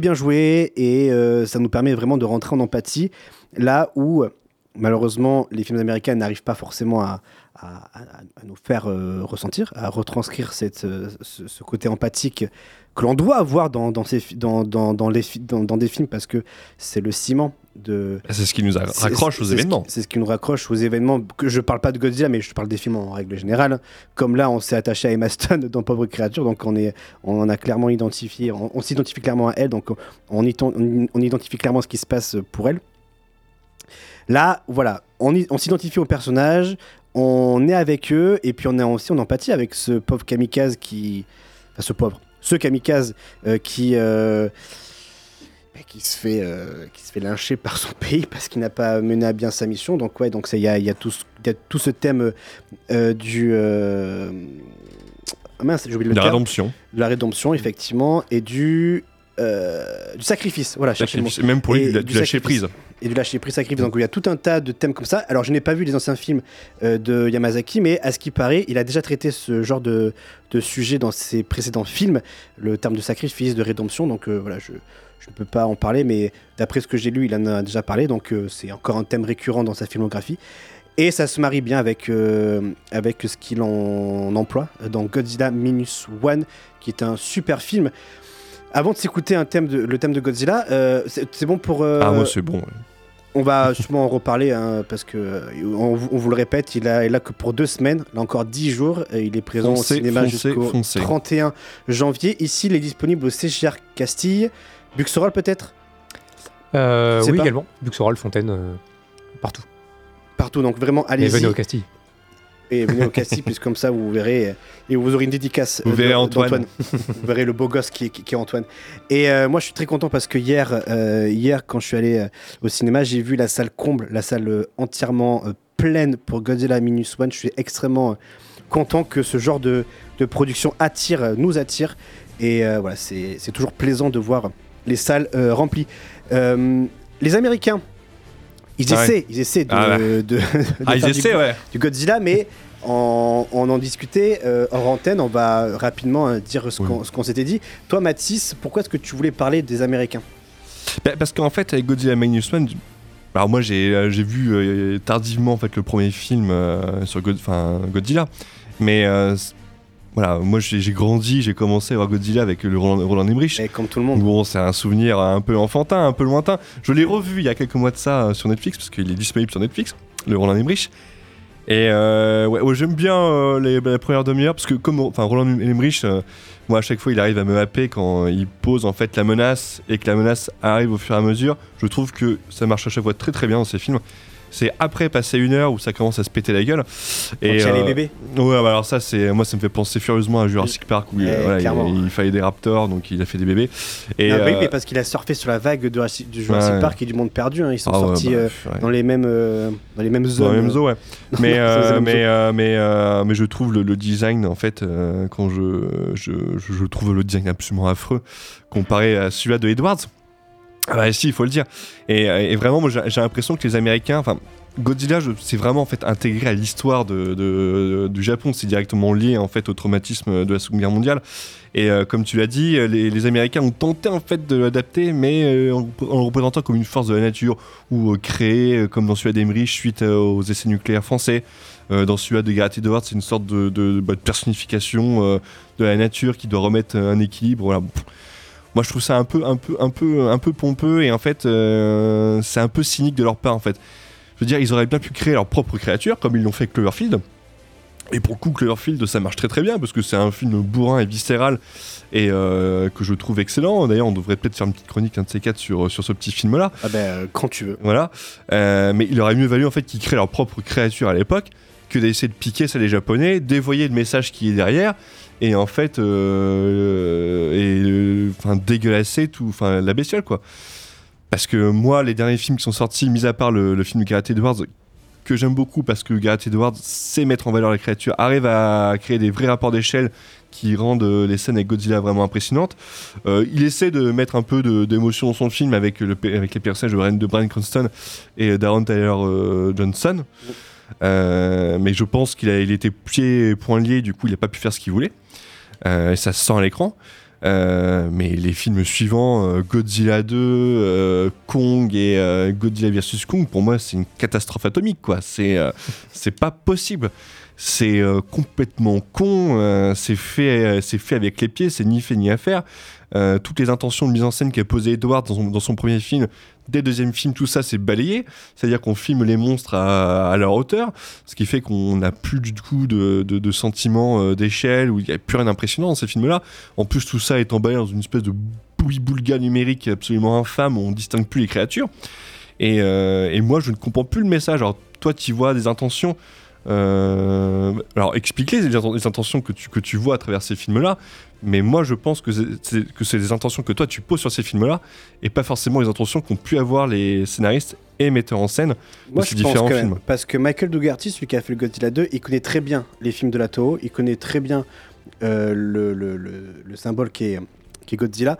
bien jouées et ça nous permet vraiment de rentrer en empathie là où malheureusement les films américains n'arrivent pas forcément à, à- nous faire euh, ressentir, à retranscrire cette, euh, ce, ce côté empathique que l'on doit avoir dans, dans, ces, dans, dans, dans les, des films parce que c'est le ciment de. C'est ce qui nous raccroche aux événements. C'est ce qui nous raccroche aux événements. Que je parle pas de Godzilla, mais je parle des films en règle générale. Comme là, on s'est attaché à Emma Stone dans Pauvre créature, donc on est, on a clairement identifié, on, on s'identifie clairement à elle, donc on, identifie clairement ce qui se passe pour elle. Là, voilà, on, s'identifie aux personnages, on est avec eux, et puis on est aussi en empathie avec ce pauvre kamikaze qui. Enfin, ce pauvre. Ce kamikaze euh, qui. euh, bah, qui se fait euh, qui se fait lyncher par son pays parce qu'il n'a pas mené à bien sa mission donc ouais donc il y y a tout ce, y a tout ce thème du ah mince j'ai oublié le la terme. rédemption. de la rédemption effectivement et du euh, du sacrifice voilà. Sacrifice. Même pour lui, Et du- du lâcher prise. et du lâcher prise sacrifice donc il y a tout un tas de thèmes comme ça alors je n'ai pas vu les anciens films euh, de Yamazaki mais à ce qui paraît il a déjà traité ce genre de, de sujet dans ses précédents films le terme de sacrifice de rédemption donc euh, voilà je je ne peux pas en parler, mais d'après ce que j'ai lu, il en a déjà parlé, donc c'est encore un thème récurrent dans sa filmographie. Et ça se marie bien avec, euh, avec ce qu'il en emploie dans Godzilla Minus One, qui est un super film. Avant de s'écouter un thème de, le thème de Godzilla, euh, c'est bon pour. euh, Ah, moi, c'est bon. ouais. on va sûrement en reparler hein, parce que euh, on, vous- on vous le répète, il est là que pour deux semaines, là encore dix jours. Et il est présent Foncez, au cinéma jusqu'au foncez. 31 janvier. Ici, il est disponible au CGR Castille. Buxerolles peut-être? Euh, oui, pas. également. Buxerolles, Fontaine, euh, partout. Partout, donc vraiment Et allez-y. venez au Castille. Et venez au Castille, puisque comme ça vous verrez, euh, et vous aurez une dédicace. Vous euh, verrez Antoine. vous verrez le beau gosse qui est, qui- qui est Antoine. Et euh, moi je suis très content parce que hier, euh, hier quand je suis allé euh, au cinéma, j'ai vu la salle comble, la salle entièrement pleine pour Godzilla Minus One. Je suis extrêmement content que ce genre de, de production attire, nous attire. Et voilà, c'est c'est toujours plaisant de voir les salles remplies. Les Américains, ils Ah ouais. essaient, ils essaient de, Ah ouais. de- de Ah, ils du- essaient, ouais. du Godzilla, mais on, on en discutait euh, hors antenne, on va rapidement euh, dire ce qu'on s'était dit. Toi, Mathis, pourquoi est-ce que tu voulais parler des Américains? Bah, parce qu'en fait, avec Godzilla Minus One, alors moi j'ai euh, vu euh, tardivement en fait le premier film sur God- Godzilla, mais voilà, moi j'ai grandi, j'ai commencé à voir Godzilla avec le Roland, Roland Emmerich. Et comme tout le monde. Bon, c'est un souvenir un peu enfantin, un peu lointain. Je l'ai revu il y a quelques mois de ça euh, sur Netflix parce qu'il est disponible sur Netflix, le Roland Emmerich. Et euh, ouais, ouais, j'aime bien euh, les, la première demi-heure parce que comme enfin Roland Emmerich, euh, moi à chaque fois il arrive à me happer quand il pose en fait la menace et que la menace arrive au fur et à mesure. Je trouve que ça marche à chaque fois très très bien dans ces films. C'est après passer une heure où ça commence à se péter la gueule. Quand il y a les bébés. Ouais, bah alors ça c'est moi ça me fait penser furieusement à Jurassic Park où il- Eh, voilà, il, fallait des raptors donc il a fait des bébés. Et Ah, bah oui, euh, mais parce qu'il a surfé sur la vague de du Jurassic Ouais. Park et du Monde Perdu. hein. Ils sont Ah ouais, sortis bah, euh, ouais. dans les mêmes euh, dans les mêmes zones. Dans le même zoo, ouais. Non, mais, euh, mais, euh, mais, euh, mais je trouve le, le design, en fait, euh, quand je, je, je- trouve le design absolument affreux comparé à celui de Edwards. Ah bah si, il faut le dire. Et, et vraiment, j'ai l'impression que les Américains, Godzilla, c'est vraiment intégré à l'histoire du Japon. C'est directement lié au traumatisme de la Seconde Guerre mondiale. Et euh, comme tu l'as dit, les, les Américains ont tenté de l'adapter, mais euh, en, le représentant comme une force de la nature ou euh, créé euh, comme dans celui d'Emmerich suite euh, aux essais nucléaires français. Euh, dans celui de Gareth Edwards, c'est une sorte de, bah, personnification euh, de la nature qui doit remettre un équilibre. Voilà. Moi, je trouve ça un peu, un peu, un peu, un peu pompeux et en fait, euh, c'est un peu cynique de leur part en fait. Je veux dire, ils auraient bien pu créer leur propre créature comme ils l'ont fait avec Cloverfield. Et pour le coup, Cloverfield, ça marche très très bien parce que c'est un film bourrin et viscéral et euh, que je trouve excellent. D'ailleurs, on devrait peut-être faire une petite chronique, un de ces quatre, sur, sur ce petit film-là. Ah ben, euh, quand tu veux. Voilà. Euh, mais il aurait mieux valu en fait qu'ils créent leur propre créature à l'époque que d'essayer de piquer ça les Japonais, dévoyer le message qui est derrière et en fait, euh, et euh, enfin dégueulasser tout, enfin la bestiole quoi. Parce que moi, les derniers films qui sont sortis, mis à part le, film de Gareth Edwards, que j'aime beaucoup parce que Gareth Edwards sait mettre en valeur la créature, arrive à créer des vrais rapports d'échelle qui rendent euh, les scènes avec Godzilla vraiment impressionnantes. Euh, il essaie de mettre un peu d'émotion dans son film avec, le, avec les personnages de Brian, Cranston et Darren Tyler euh, Johnson. Euh, mais je pense qu'il était pieds et poings liés, du coup il n'a pas pu faire ce qu'il voulait. Euh, ça se sent à l'écran. Euh, mais les films suivants, euh, Godzilla 2, euh, Kong et euh, Godzilla vs Kong, pour moi, c'est une catastrophe atomique, quoi. C'est euh, c'est pas possible. C'est euh, complètement con. euh, c'est fait, euh, c'est fait avec les pieds. C'est ni fait ni à faire. Euh, toutes les intentions de mise en scène qu'a posé Edward dans son, premier film, dès le deuxième film, tout ça c'est balayé. C'est-à-dire qu'on filme les monstres à, leur hauteur, ce qui fait qu'on n'a plus du coup de, de, sentiment euh, d'échelle, où il n'y a plus rien d'impressionnant dans ces films-là. En plus, tout ça est emballé dans une espèce de bouli-boulga numérique absolument infâme, où on distingue plus les créatures. Et, euh, et moi, je ne comprends plus le message. Alors, toi, tu vois des intentions. alors, explique-les les intentions que tu, que tu vois à travers ces films-là. Mais moi, je pense que c'est- que c'est des intentions que toi, tu poses sur ces films-là, et pas forcément les intentions qu'ont pu avoir les scénaristes et metteurs en scène Moi, de ces différents films. parce que Michael Dougherty, celui qui a fait le Godzilla 2, il connaît très bien les films de la Toho, il connaît très bien euh, le, le- le- le symbole qui est, qui est Godzilla.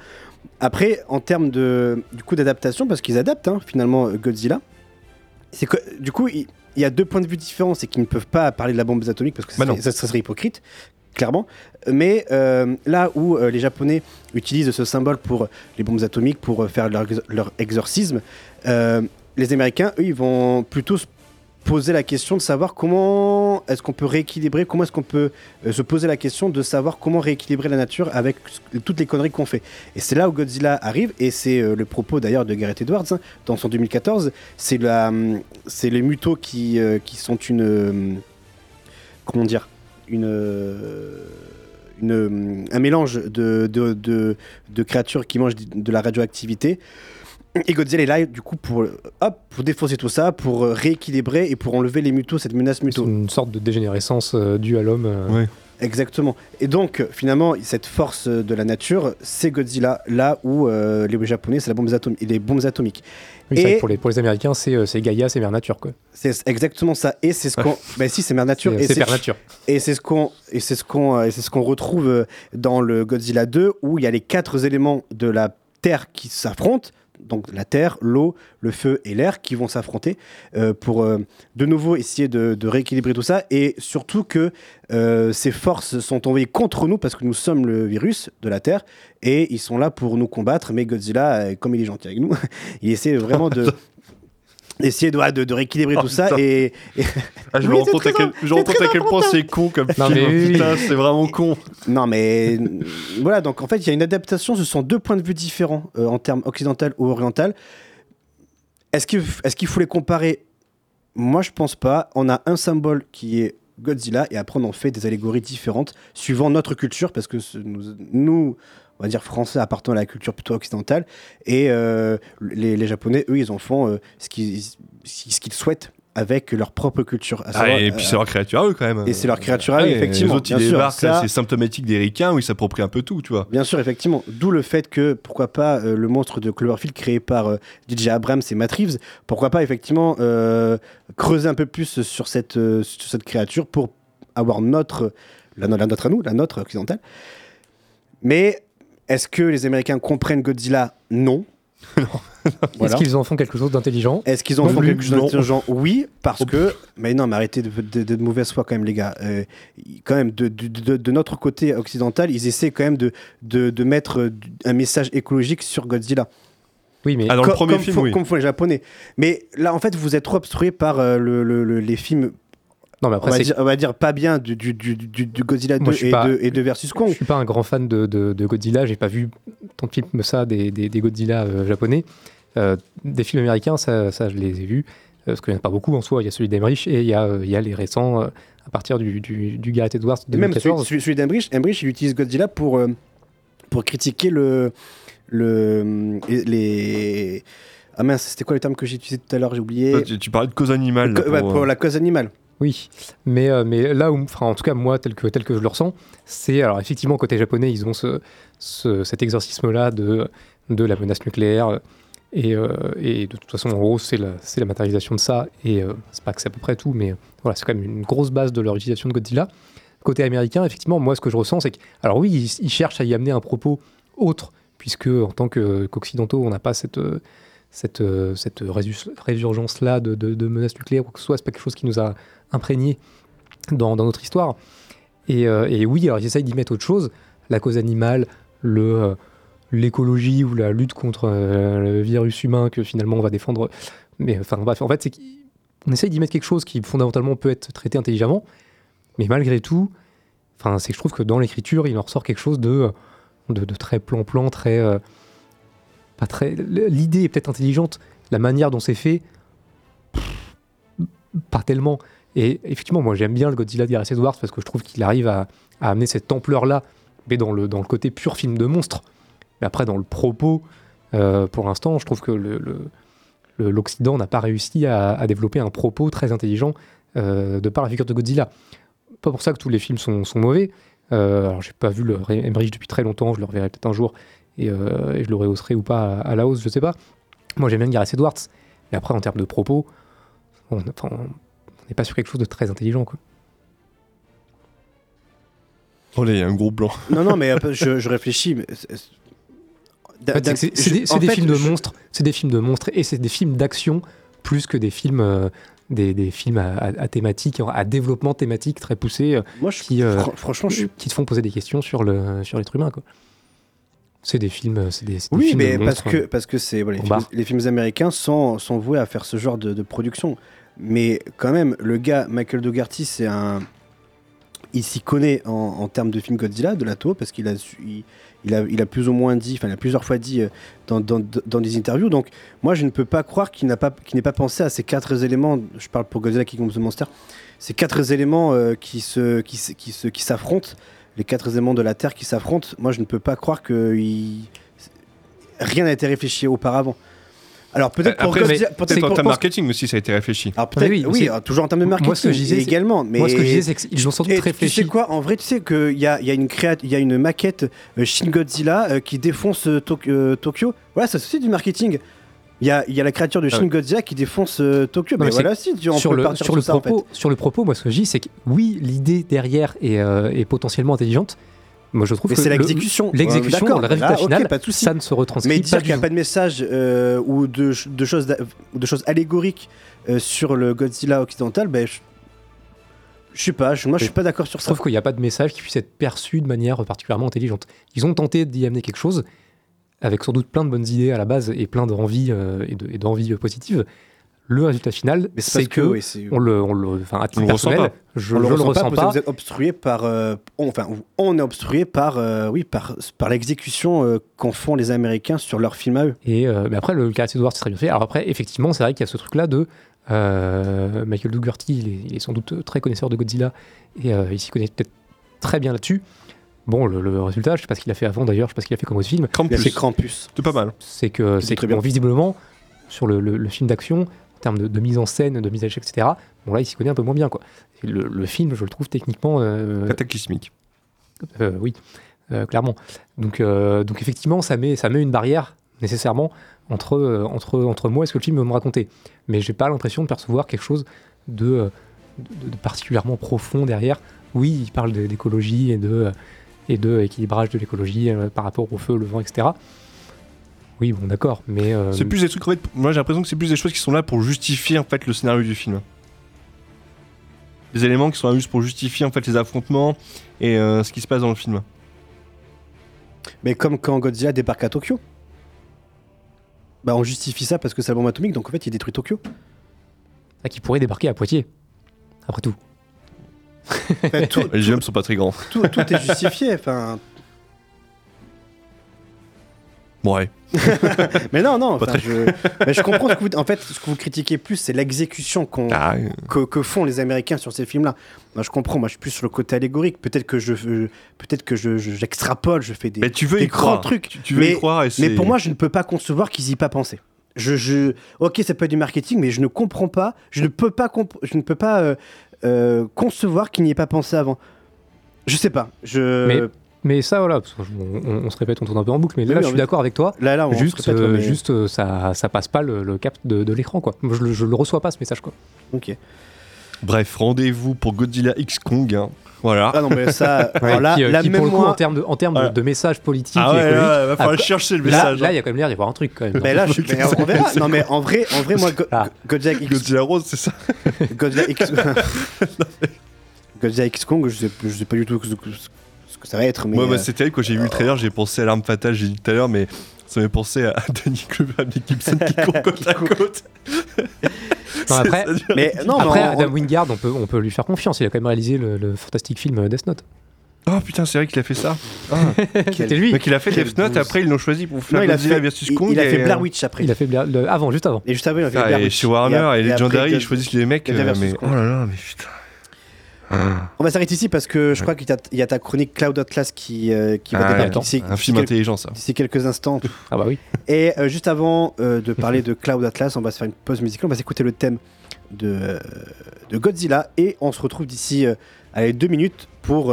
Après, en termes de, du coup d'adaptation, parce qu'ils adaptent hein, finalement Godzilla, c'est que du coup, il, il y a deux points de vue différents, c'est qu'ils ne peuvent pas parler de la bombe atomique parce que Bah serait, ça serait hypocrite, clairement. Mais euh, là où euh, les Japonais utilisent ce symbole pour les bombes atomiques, pour euh, faire leur, ex- leur exorcisme, les Américains, eux, ils vont plutôt s- poser la question de savoir comment est-ce qu'on peut rééquilibrer, comment est-ce qu'on peut se poser la question de savoir comment rééquilibrer la nature avec toutes les conneries qu'on fait. Et c'est là où Godzilla arrive, et c'est le propos d'ailleurs de Gareth Edwards hein, dans son 2014. C'est la, hum, c'est les mutos qui, qui sont une, hum, comment dire, une, une, un mélange de, de, de, de créatures qui mangent de la radioactivité. Et Godzilla est là, du coup, pour, hop, pour défoncer tout ça, pour rééquilibrer et pour enlever les mutos, cette menace muto. Une sorte de dégénérescence euh, due à l'homme. euh, Exactement. Et donc, finalement, cette force de la nature, c'est Godzilla, là où euh, les Japonais, c'est la bombe atomique, les bombes atomiques. Oui, et pour les, pour les Américains, c'est euh, c'est Gaïa, c'est Mère Nature. Quoi. c'est exactement ça. Et c'est ce qu'on. ben si, c'est Mère Nature. C'est- Mère Nature. Et c'est ce qu'on et c'est ce qu'on euh, et c'est ce qu'on retrouve euh, dans le Godzilla 2 où il y a les quatre éléments de la Terre qui s'affrontent. Donc la terre, l'eau, le feu et l'air qui vont s'affronter euh, pour euh, de nouveau essayer de, rééquilibrer tout ça. Et surtout que euh, ces forces sont envoyées contre nous parce que nous sommes le virus de la Terre et ils sont là pour nous combattre. Mais Godzilla comme il est gentil avec nous il essaie vraiment de essayer de, de, de rééquilibrer Oh, tout ça et, et- Ah, je me rends compte à quel, im- je me rends c'est compte à très quel point c'est con comme Non, film. mais Putain, c'est vraiment con. Non, mais voilà, donc en fait, il y a une adaptation, ce sont deux points de vue différents euh, en termes occidental ou oriental. Est-ce qu'il est qu'il faut les comparer? Moi, je pense pas. On a un symbole qui est Godzilla et après, on en fait des allégories différentes suivant notre culture parce que ce- nous, nous, on va dire français, appartenant à la culture plutôt occidentale et euh, les, les Japonais, eux, ils en font euh, ce qu'ils ce qu'ils souhaitent avec leur propre culture. Ah, savoir, et puis euh, c'est leur créature à eux quand même. et c'est leur créature à eux, effectivement, Les autres, ils bien sûr, débarquent, ça- c'est symptomatique des ricains où ils s'approprient un peu tout, tu vois. Bien sûr, effectivement. D'où le fait que, pourquoi pas, euh, le monstre de Cloverfield créé par euh, DJ Abrams et Matt Reeves, pourquoi pas, effectivement, euh, creuser un peu plus sur cette, sur cette créature pour avoir notre, la, la nôtre à nous, la nôtre occidentale. Mais est-ce que les Américains comprennent Godzilla? Non. Est-ce qu'ils en font quelque chose d'intelligent? Est-ce qu'ils en Non font plus, quelque chose d'intelligent? Oui, parce que. Mais non, mais arrêtez de, de, de mauvaise foi, quand même, les gars. Euh, quand même, de, de, de- de notre côté occidental, ils essaient quand même de, de, de mettre euh, un message écologique sur Godzilla. Oui, mais. Ah, dans le comme, premier comme film, font, oui. comme font les Japonais. Mais là, en fait, vous êtes trop obstrué par euh, le, le- le- les films. Non, mais après, on, va dire, on va dire pas bien du, du, du, du- du Godzilla 2 Moi, je suis et, pas- de, et de Versus Kong. Je suis pas un grand fan de, de, de Godzilla, j'ai pas vu tant de films ça des, des, des Godzilla euh, japonais. Euh, des films américains, ça, ça, je les ai vus, euh, parce qu'il n'y en a pas beaucoup en soi. Il y a celui d'Emmerich et il y, a, euh, il y a les récents euh, à partir du, du, du Gareth Edwards de même celui, 2014. celui, d'Emmerich, il utilise Godzilla pour, euh, pour critiquer le, le, les... Ah mince, c'était quoi le terme que j'ai utilisé tout à l'heure? J'ai oublié. Tu, tu parlais de cause animale. Co- pour, pour la cause animale. Oui, mais, euh, mais là où, enfin, en tout cas, moi, tel que, tel que je le ressens, c'est, alors effectivement, côté japonais, ils ont ce, ce- cet exorcisme-là de, de la menace nucléaire. Et, euh, et de toute façon, en gros, c'est la, la matérialisation de ça. Et euh, c'est pas que c'est à peu près tout, mais voilà, c'est quand même une grosse base de leur utilisation de Godzilla. Côté américain, effectivement, moi, ce que je ressens, c'est que, alors oui, ils, cherchent à y amener un propos autre, puisque en tant qu'occidentaux, on n'a pas cette, euh, cette, euh, cette résurgence-là de, de, de menaces nucléaires, ou que ce soit, c'est pas quelque chose qui nous a imprégné dans, notre histoire. Et, euh, et oui, alors ils essayent d'y mettre autre chose, la cause animale, le, euh, l'écologie ou la lutte contre le virus humain que finalement on va défendre. Mais enfin bref, en fait, c'est qu'on essaye d'y mettre quelque chose qui fondamentalement peut être traité intelligemment, mais malgré tout, enfin, c'est que je trouve que dans l'écriture, il en ressort quelque chose de, de, très plan-plan, très. Pas très. L'idée est peut-être intelligente, la manière dont c'est fait, pas tellement. Et effectivement, moi j'aime bien le Godzilla de Gareth Edwards parce que je trouve qu'il arrive à, amener cette ampleur-là, mais dans le, dans le côté pur film de monstre. Mais après, dans le propos, euh, pour l'instant, je trouve que l'Occident n'a pas réussi à, développer un propos très intelligent euh, de par la figure de Godzilla. Pas pour ça que tous les films sont, mauvais. Euh, alors, j'ai pas vu le Emmerich depuis très longtemps, je le reverrai peut-être un jour et, euh, et je le rehausserai ou pas à, à la hausse, je sais pas. Moi, j'aime bien Gareth Edwards. Mais après, en termes de propos, on n'est pas sur quelque chose de très intelligent. Quoi. Oh là, il y a un gros blanc. Non, non, mais peu, je, je réfléchis. mais c'est- des, films de je- monstres, c'est des films de monstres et c'est des films d'action plus que des films, euh, des, des films à, à- à thématique, à développement thématique très poussé, euh, Moi, je- qui, euh, fran- franchement, je suis- qui te font poser des questions sur le sur l'être humain. Quoi. C'est des films, c'est des, c'est des Oui, films mais parce que, hein. parce que c'est, voilà, les, films, barre. les films américains sont, sont voués à faire ce genre de, de production. Mais quand même, le gars, Michael Dougherty, c'est un. Il s'y connaît en, en termes de film Godzilla, de la parce qu'il a, il, il a, il a plus ou moins dit, enfin, il a plusieurs fois dit euh, dans, dans, dans des interviews. Donc, moi, je ne peux pas croire qu'il n'a pas, qu'il n'ait pas pensé à ces quatre éléments. Je parle pour Godzilla King of the Monster. Ces quatre éléments euh, qui se, qui, se- qui, se- qui s'affrontent, les quatre éléments de la Terre qui s'affrontent. Moi, je ne peux pas croire que il- rien n'a été réfléchi auparavant. Alors peut-être pour mais peut-être peut-être en pour- termes pour- marketing aussi, ça a été réfléchi. alors peut-être, Oui, alors, toujours en termes de Moi, marketing ce que je disais, également. Mais moi, ce que je disais, c'est qu'ils ont sans doute réfléchi. Tu sais quoi En vrai, tu sais qu'il y a, il y, a une créa- il y a une maquette euh, Shin Godzilla euh, qui défonce euh, Tok- euh, Tokyo. Voilà, c'est aussi du marketing. Il y a, y a la créature de Ah Shin. Godzilla qui défonce euh, Tokyo. Non, mais mais c'est- voilà, si, tu- on sur le, sur, sur le ça, en fait. propos, sur le propos, moi, ce que je dis, c'est que oui, l'idée derrière est, euh, est potentiellement intelligente. Moi, je trouve Mais c'est le- l'exécution. L'exécution, le résultat Ah, final, pas de ça ne se retranscrit Mais dire qu'il n'y a pas de message euh, ou de, de choses, de choses allégoriques sur le Godzilla occidental, ben, je, je sais pas, je- moi je suis pas d'accord sur Je ça. trouve qu'il n'y a pas de message qui puisse être perçu de manière particulièrement intelligente. Ils ont tenté d'y amener quelque chose, avec sans doute plein de bonnes idées à la base et plein d'envies euh, et de- euh, positives. Le résultat final, Mais c'est que, que, oui, c'est- on le, on le, enfin, à titre On le ressent personnel, pas. je, on le je le ressent ressens pas. Vous êtes obstrué par, euh, on- enfin, on est obstrué par, euh, oui, par, par l'exécution euh, qu'en font les Américains sur leurs films à eux. Et euh, mais après, le caractère d'Edward, c'est très bien fait. Alors après, effectivement, c'est vrai qu'il y a ce truc-là de euh, Michael Dougherty, il est, il est sans doute très connaisseur de Godzilla et euh, il s'y connaît peut-être très bien là-dessus. Bon, le, le résultat, je sais pas ce qu'il a fait avant d'ailleurs, je sais pas ce qu'il a fait comme autre film. Krampus. C'est Krampus. C'est pas mal. C'est que, c'est très que bien. bon, visiblement, sur le, le- le film d'action, en termes de, de mise en scène, de mise à l'échec, etc., bon là, il s'y connaît un peu moins bien. Quoi. Le, le film, je le trouve techniquement. euh, Cataclysmique. euh, oui, euh, clairement. Donc, euh, donc effectivement, ça met, ça met une barrière nécessairement entre, euh, entre, entre moi et ce que le film veut me raconter. Mais j'ai pas l'impression de percevoir quelque chose de, de, de particulièrement profond derrière. Oui, il parle d'écologie et de, euh, et de équilibrage de l'écologie euh, par rapport au feu, le vent, etc. Oui, bon, d'accord, mais euh, C'est plus des trucs, en fait, moi j'ai l'impression que c'est plus des choses qui sont là pour justifier en fait le scénario du film. Des éléments qui sont là juste pour justifier en fait les affrontements et euh, ce qui se passe dans le film. Mais comme quand Godzilla débarque à Tokyo. Bah, on justifie ça parce que c'est la bombe atomique, donc en fait, il détruit Tokyo. ah, qui pourrait débarquer à Poitiers. Après tout. Enfin, tout, Les jumps sont pas très grands. tout, tout est justifié. Enfin, Ouais. mais non, non. Enfin, très- je, mais je comprends ce que vous, en fait, ce que vous critiquez plus, c'est l'exécution qu'on, Ah, que, que font les Américains sur ces films-là. Moi, je comprends. Moi, je suis plus sur le côté allégorique. Peut-être que je, peut-être que je, je- j'extrapole, je fais des, mais tu veux des y grands croire. trucs. Tu, tu veux mais, y croire et mais pour moi, je ne peux pas concevoir qu'ils y aient pas pensé. Je, je, ok, ça peut être du marketing, mais je ne comprends pas. Je ne peux pas, je ne peux pas euh, euh, concevoir qu'il n'y ait pas pensé avant. Je sais pas. Je. Mais- Mais ça, voilà, parce on, on- on se répète, on tourne un peu en boucle, mais Oui, là, oui, je suis d'accord avec toi. Là, là, on juste, se répète, euh, mais- juste euh, ça, ça passe pas le, le cap de, de l'écran, quoi. Je, je le reçois pas, ce message, quoi. Ok. Bref, rendez-vous pour Godzilla X Kong. hein. Voilà. Ah non, mais ça. Ouais, alors là, qui, euh, là, qui, même pour le coup, moi- en termes de, en termes Voilà. de, message politique Ah et ouais, écologique, là, va falloir ah, chercher le là- message. Là, hein. il y a quand même l'air d'y avoir un truc, quand même. Mais là, je, mais on verra. Non, mais en vrai, en vrai moi, Go- Ah. Godzilla X, Godzilla Rose, c'est ça. Godzilla X, Godzilla X Kong, je sais, je sais pas du tout ce que, ce que ça va être. Mais Moi, bah, euh, c'est terrible quand j'ai vu le trailer, j'ai pensé à l'arme fatale, j'ai dit tout à l'heure, mais ça m'a pensé à Danny Glover et Mel Gibson qui courent côte à côte. Non, après, mais non, après on- Adam Wingard, on peut, on peut lui faire confiance. Il a quand même réalisé le, le fantastique film Death Note. Oh putain, c'est vrai qu'il a fait ça. Ah. C'était lui. Donc il a fait Death Note, après ils l'ont choisi pour faire non, il a fait, versus Kong. il a et, fait Blair euh, Witch après. Il a fait Blair- le- avant, juste avant. Et juste avant, il a fait Ah, Blair et Witch. chez Warner et, après, Legendary, ils choisissent les mecs. Euh, mais oh là là, mais putain. Ah. On va s'arrêter ici parce que je crois qu'il y a- il y a ta chronique Cloud Atlas qui, euh, qui va Ah, débarquer un film intelligent ça. d'ici quelques instants. Ah bah oui. Et euh, juste avant euh, de parler de Cloud Atlas, on va se faire une pause musicale. On va s'écouter le thème de, de Godzilla et on se retrouve d'ici allez, deux minutes pour.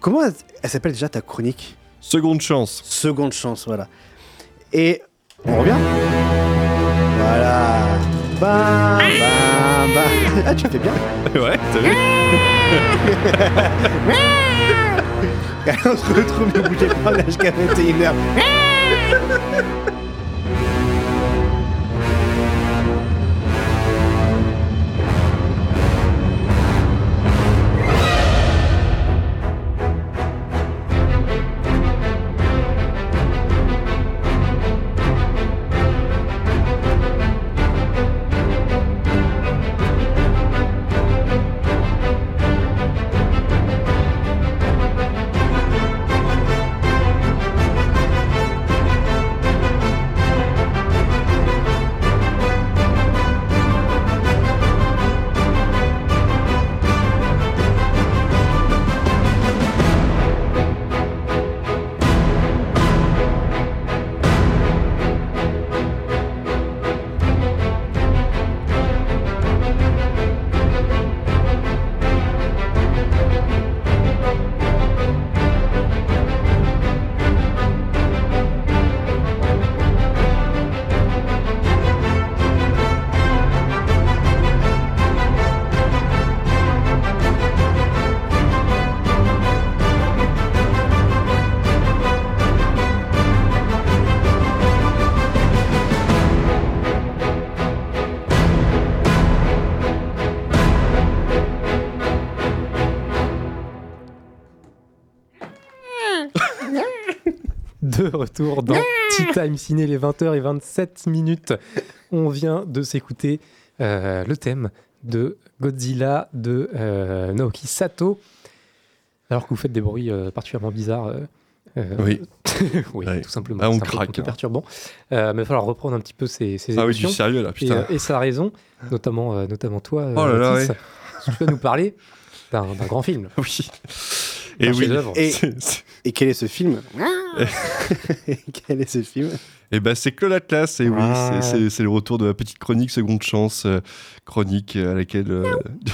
comment elle, elle s'appelle déjà ta chronique? Seconde chance. Seconde chance, voilà. Et on revient? Voilà. Bam, bam, bam. Ah, tu fais bien. ouais, t'as vu on se retrouve, ne bougez pas, on est jusqu'à 21h. Retour dans Tea Time Ciné, les 20h et 27 minutes. On vient de s'écouter euh, le thème de Godzilla de euh, Naoki Sato. Alors que vous faites des bruits euh, particulièrement bizarres. euh, Oui. oui, Ouais. tout simplement. Ah, on C'est un peu- craque, un peu hein. perturbant. Euh, mais il va falloir reprendre un petit peu ces, ces Ah oui, émotions. du sérieux, là, Et, putain. euh, Et, ça a raison, notamment, euh, notamment toi. Oh là là, ouais. Tu peux nous parler d'un d'un grand film. Oui. Et oui. Et, quel est ce film Quel est ce film Eh ben, c'est Claude Atlas, et oui, Ah. c'est- le retour de ma petite chronique Seconde Chance, euh, chronique euh, à laquelle. euh,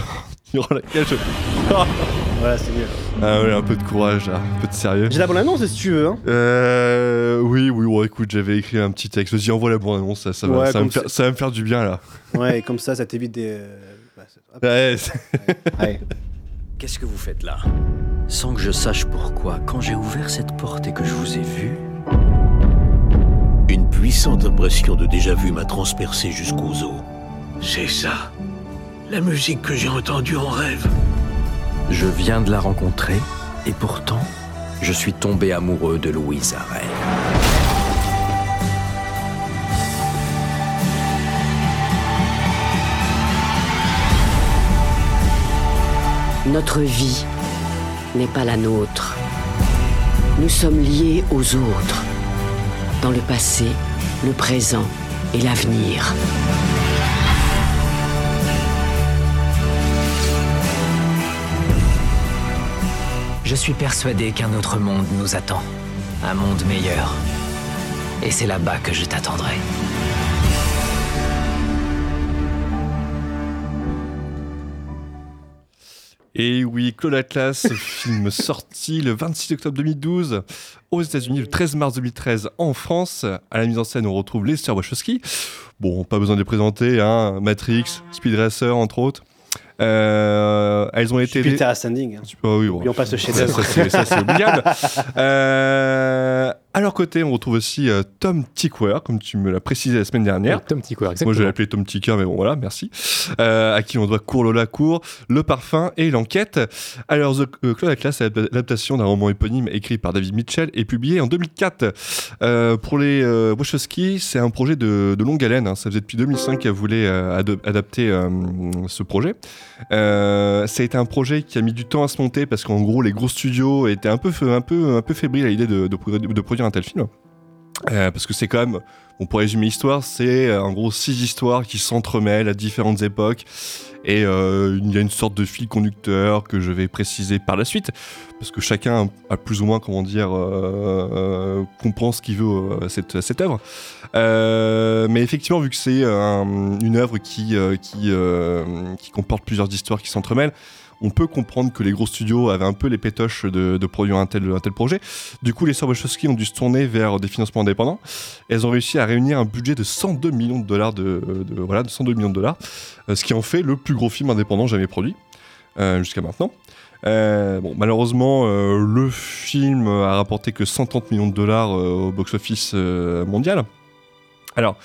durant laquelle je. Voilà, c'est mieux. Ah ouais, un peu de courage, là, un peu de sérieux. J'ai la bonne annonce si tu veux. Hein. Euh, oui, oui, bon, écoute, j'avais écrit un petit texte. Vas-y, envoie la bande annonce, ça, ça, va, Ouais, ça, va me faire, c'est- ça va me faire du bien là. Ouais, et comme ça, ça t'évite des. bah. Ouais, c'est- Allez. Qu'est-ce que vous faites là? Sans que je sache pourquoi, quand j'ai ouvert cette porte et que je vous ai vu, Une puissante impression de déjà-vu m'a transpercé jusqu'aux os. C'est ça. La musique que j'ai entendue en rêve. je viens de la rencontrer et pourtant, je suis tombé amoureux de Louise Arel. Notre vie n'est pas la nôtre. Nous sommes liés aux autres, dans le passé, le présent et l'avenir. Je suis persuadé qu'un autre monde nous attend. Un monde meilleur. Et c'est là-bas que je t'attendrai. Et oui, Claude Atlas, film sorti le 26 octobre 2012 aux États-Unis, le 13 mars 2013 en France. À la mise en scène, on retrouve Lester Wachowski. Bon, pas besoin de les présenter, hein. Matrix, Speed Racer, entre autres. Euh, elles ont été. Jupiter Ascending. Hein. Ah oui, bon. N'oublions pas ce Ça, ça, c'est- ça, c'est oubliable. Euh, à leur côté, on retrouve aussi euh, Tom Tickwer, comme tu me l'as précisé la semaine dernière. Oui, Tom Tickwer, Moi, exactement. je l'ai appelé Tom Ticker, mais bon, voilà, merci. Euh, à qui on doit Cours Lola Cour, Le Parfum et L'Enquête. Alors, The Claude Atlas, c'est l'adaptation d'un roman éponyme écrit par David Mitchell et publié en 2004. Euh, pour les euh, Wachowski, c'est un projet de, de longue haleine. hein. Ça faisait depuis 2005 qu'elle voulait adapter ce projet. Ça a été un projet qui a mis du temps à se monter parce qu'en gros, les gros studios étaient un peu, un peu, un peu fébriles à l'idée de, de de produire un tel film. Euh, parce que c'est quand même, bon, pour résumer l'histoire, c'est euh, en gros six histoires qui s'entremêlent à différentes époques. Et euh, il y a une sorte de fil conducteur que je vais préciser par la suite, parce que chacun a plus ou moins, comment dire, comprend ce qu'il veut à cette, cette œuvre. Mais effectivement, vu que c'est un- une œuvre qui, qui, qui comporte plusieurs histoires qui s'entremêlent, on peut comprendre que les gros studios avaient un peu les pétoches de, produire un tel, projet. Du coup, les sœurs Wachowski ont dû se tourner vers des financements indépendants. Elles ont réussi à réunir un budget de 102 millions de dollars, de, voilà, de 102 millions de dollars, euh, ce qui en fait le plus gros film indépendant jamais produit euh, jusqu'à maintenant. Euh, malheureusement, le film a rapporté que 130 millions de dollars au box-office mondial. Alors,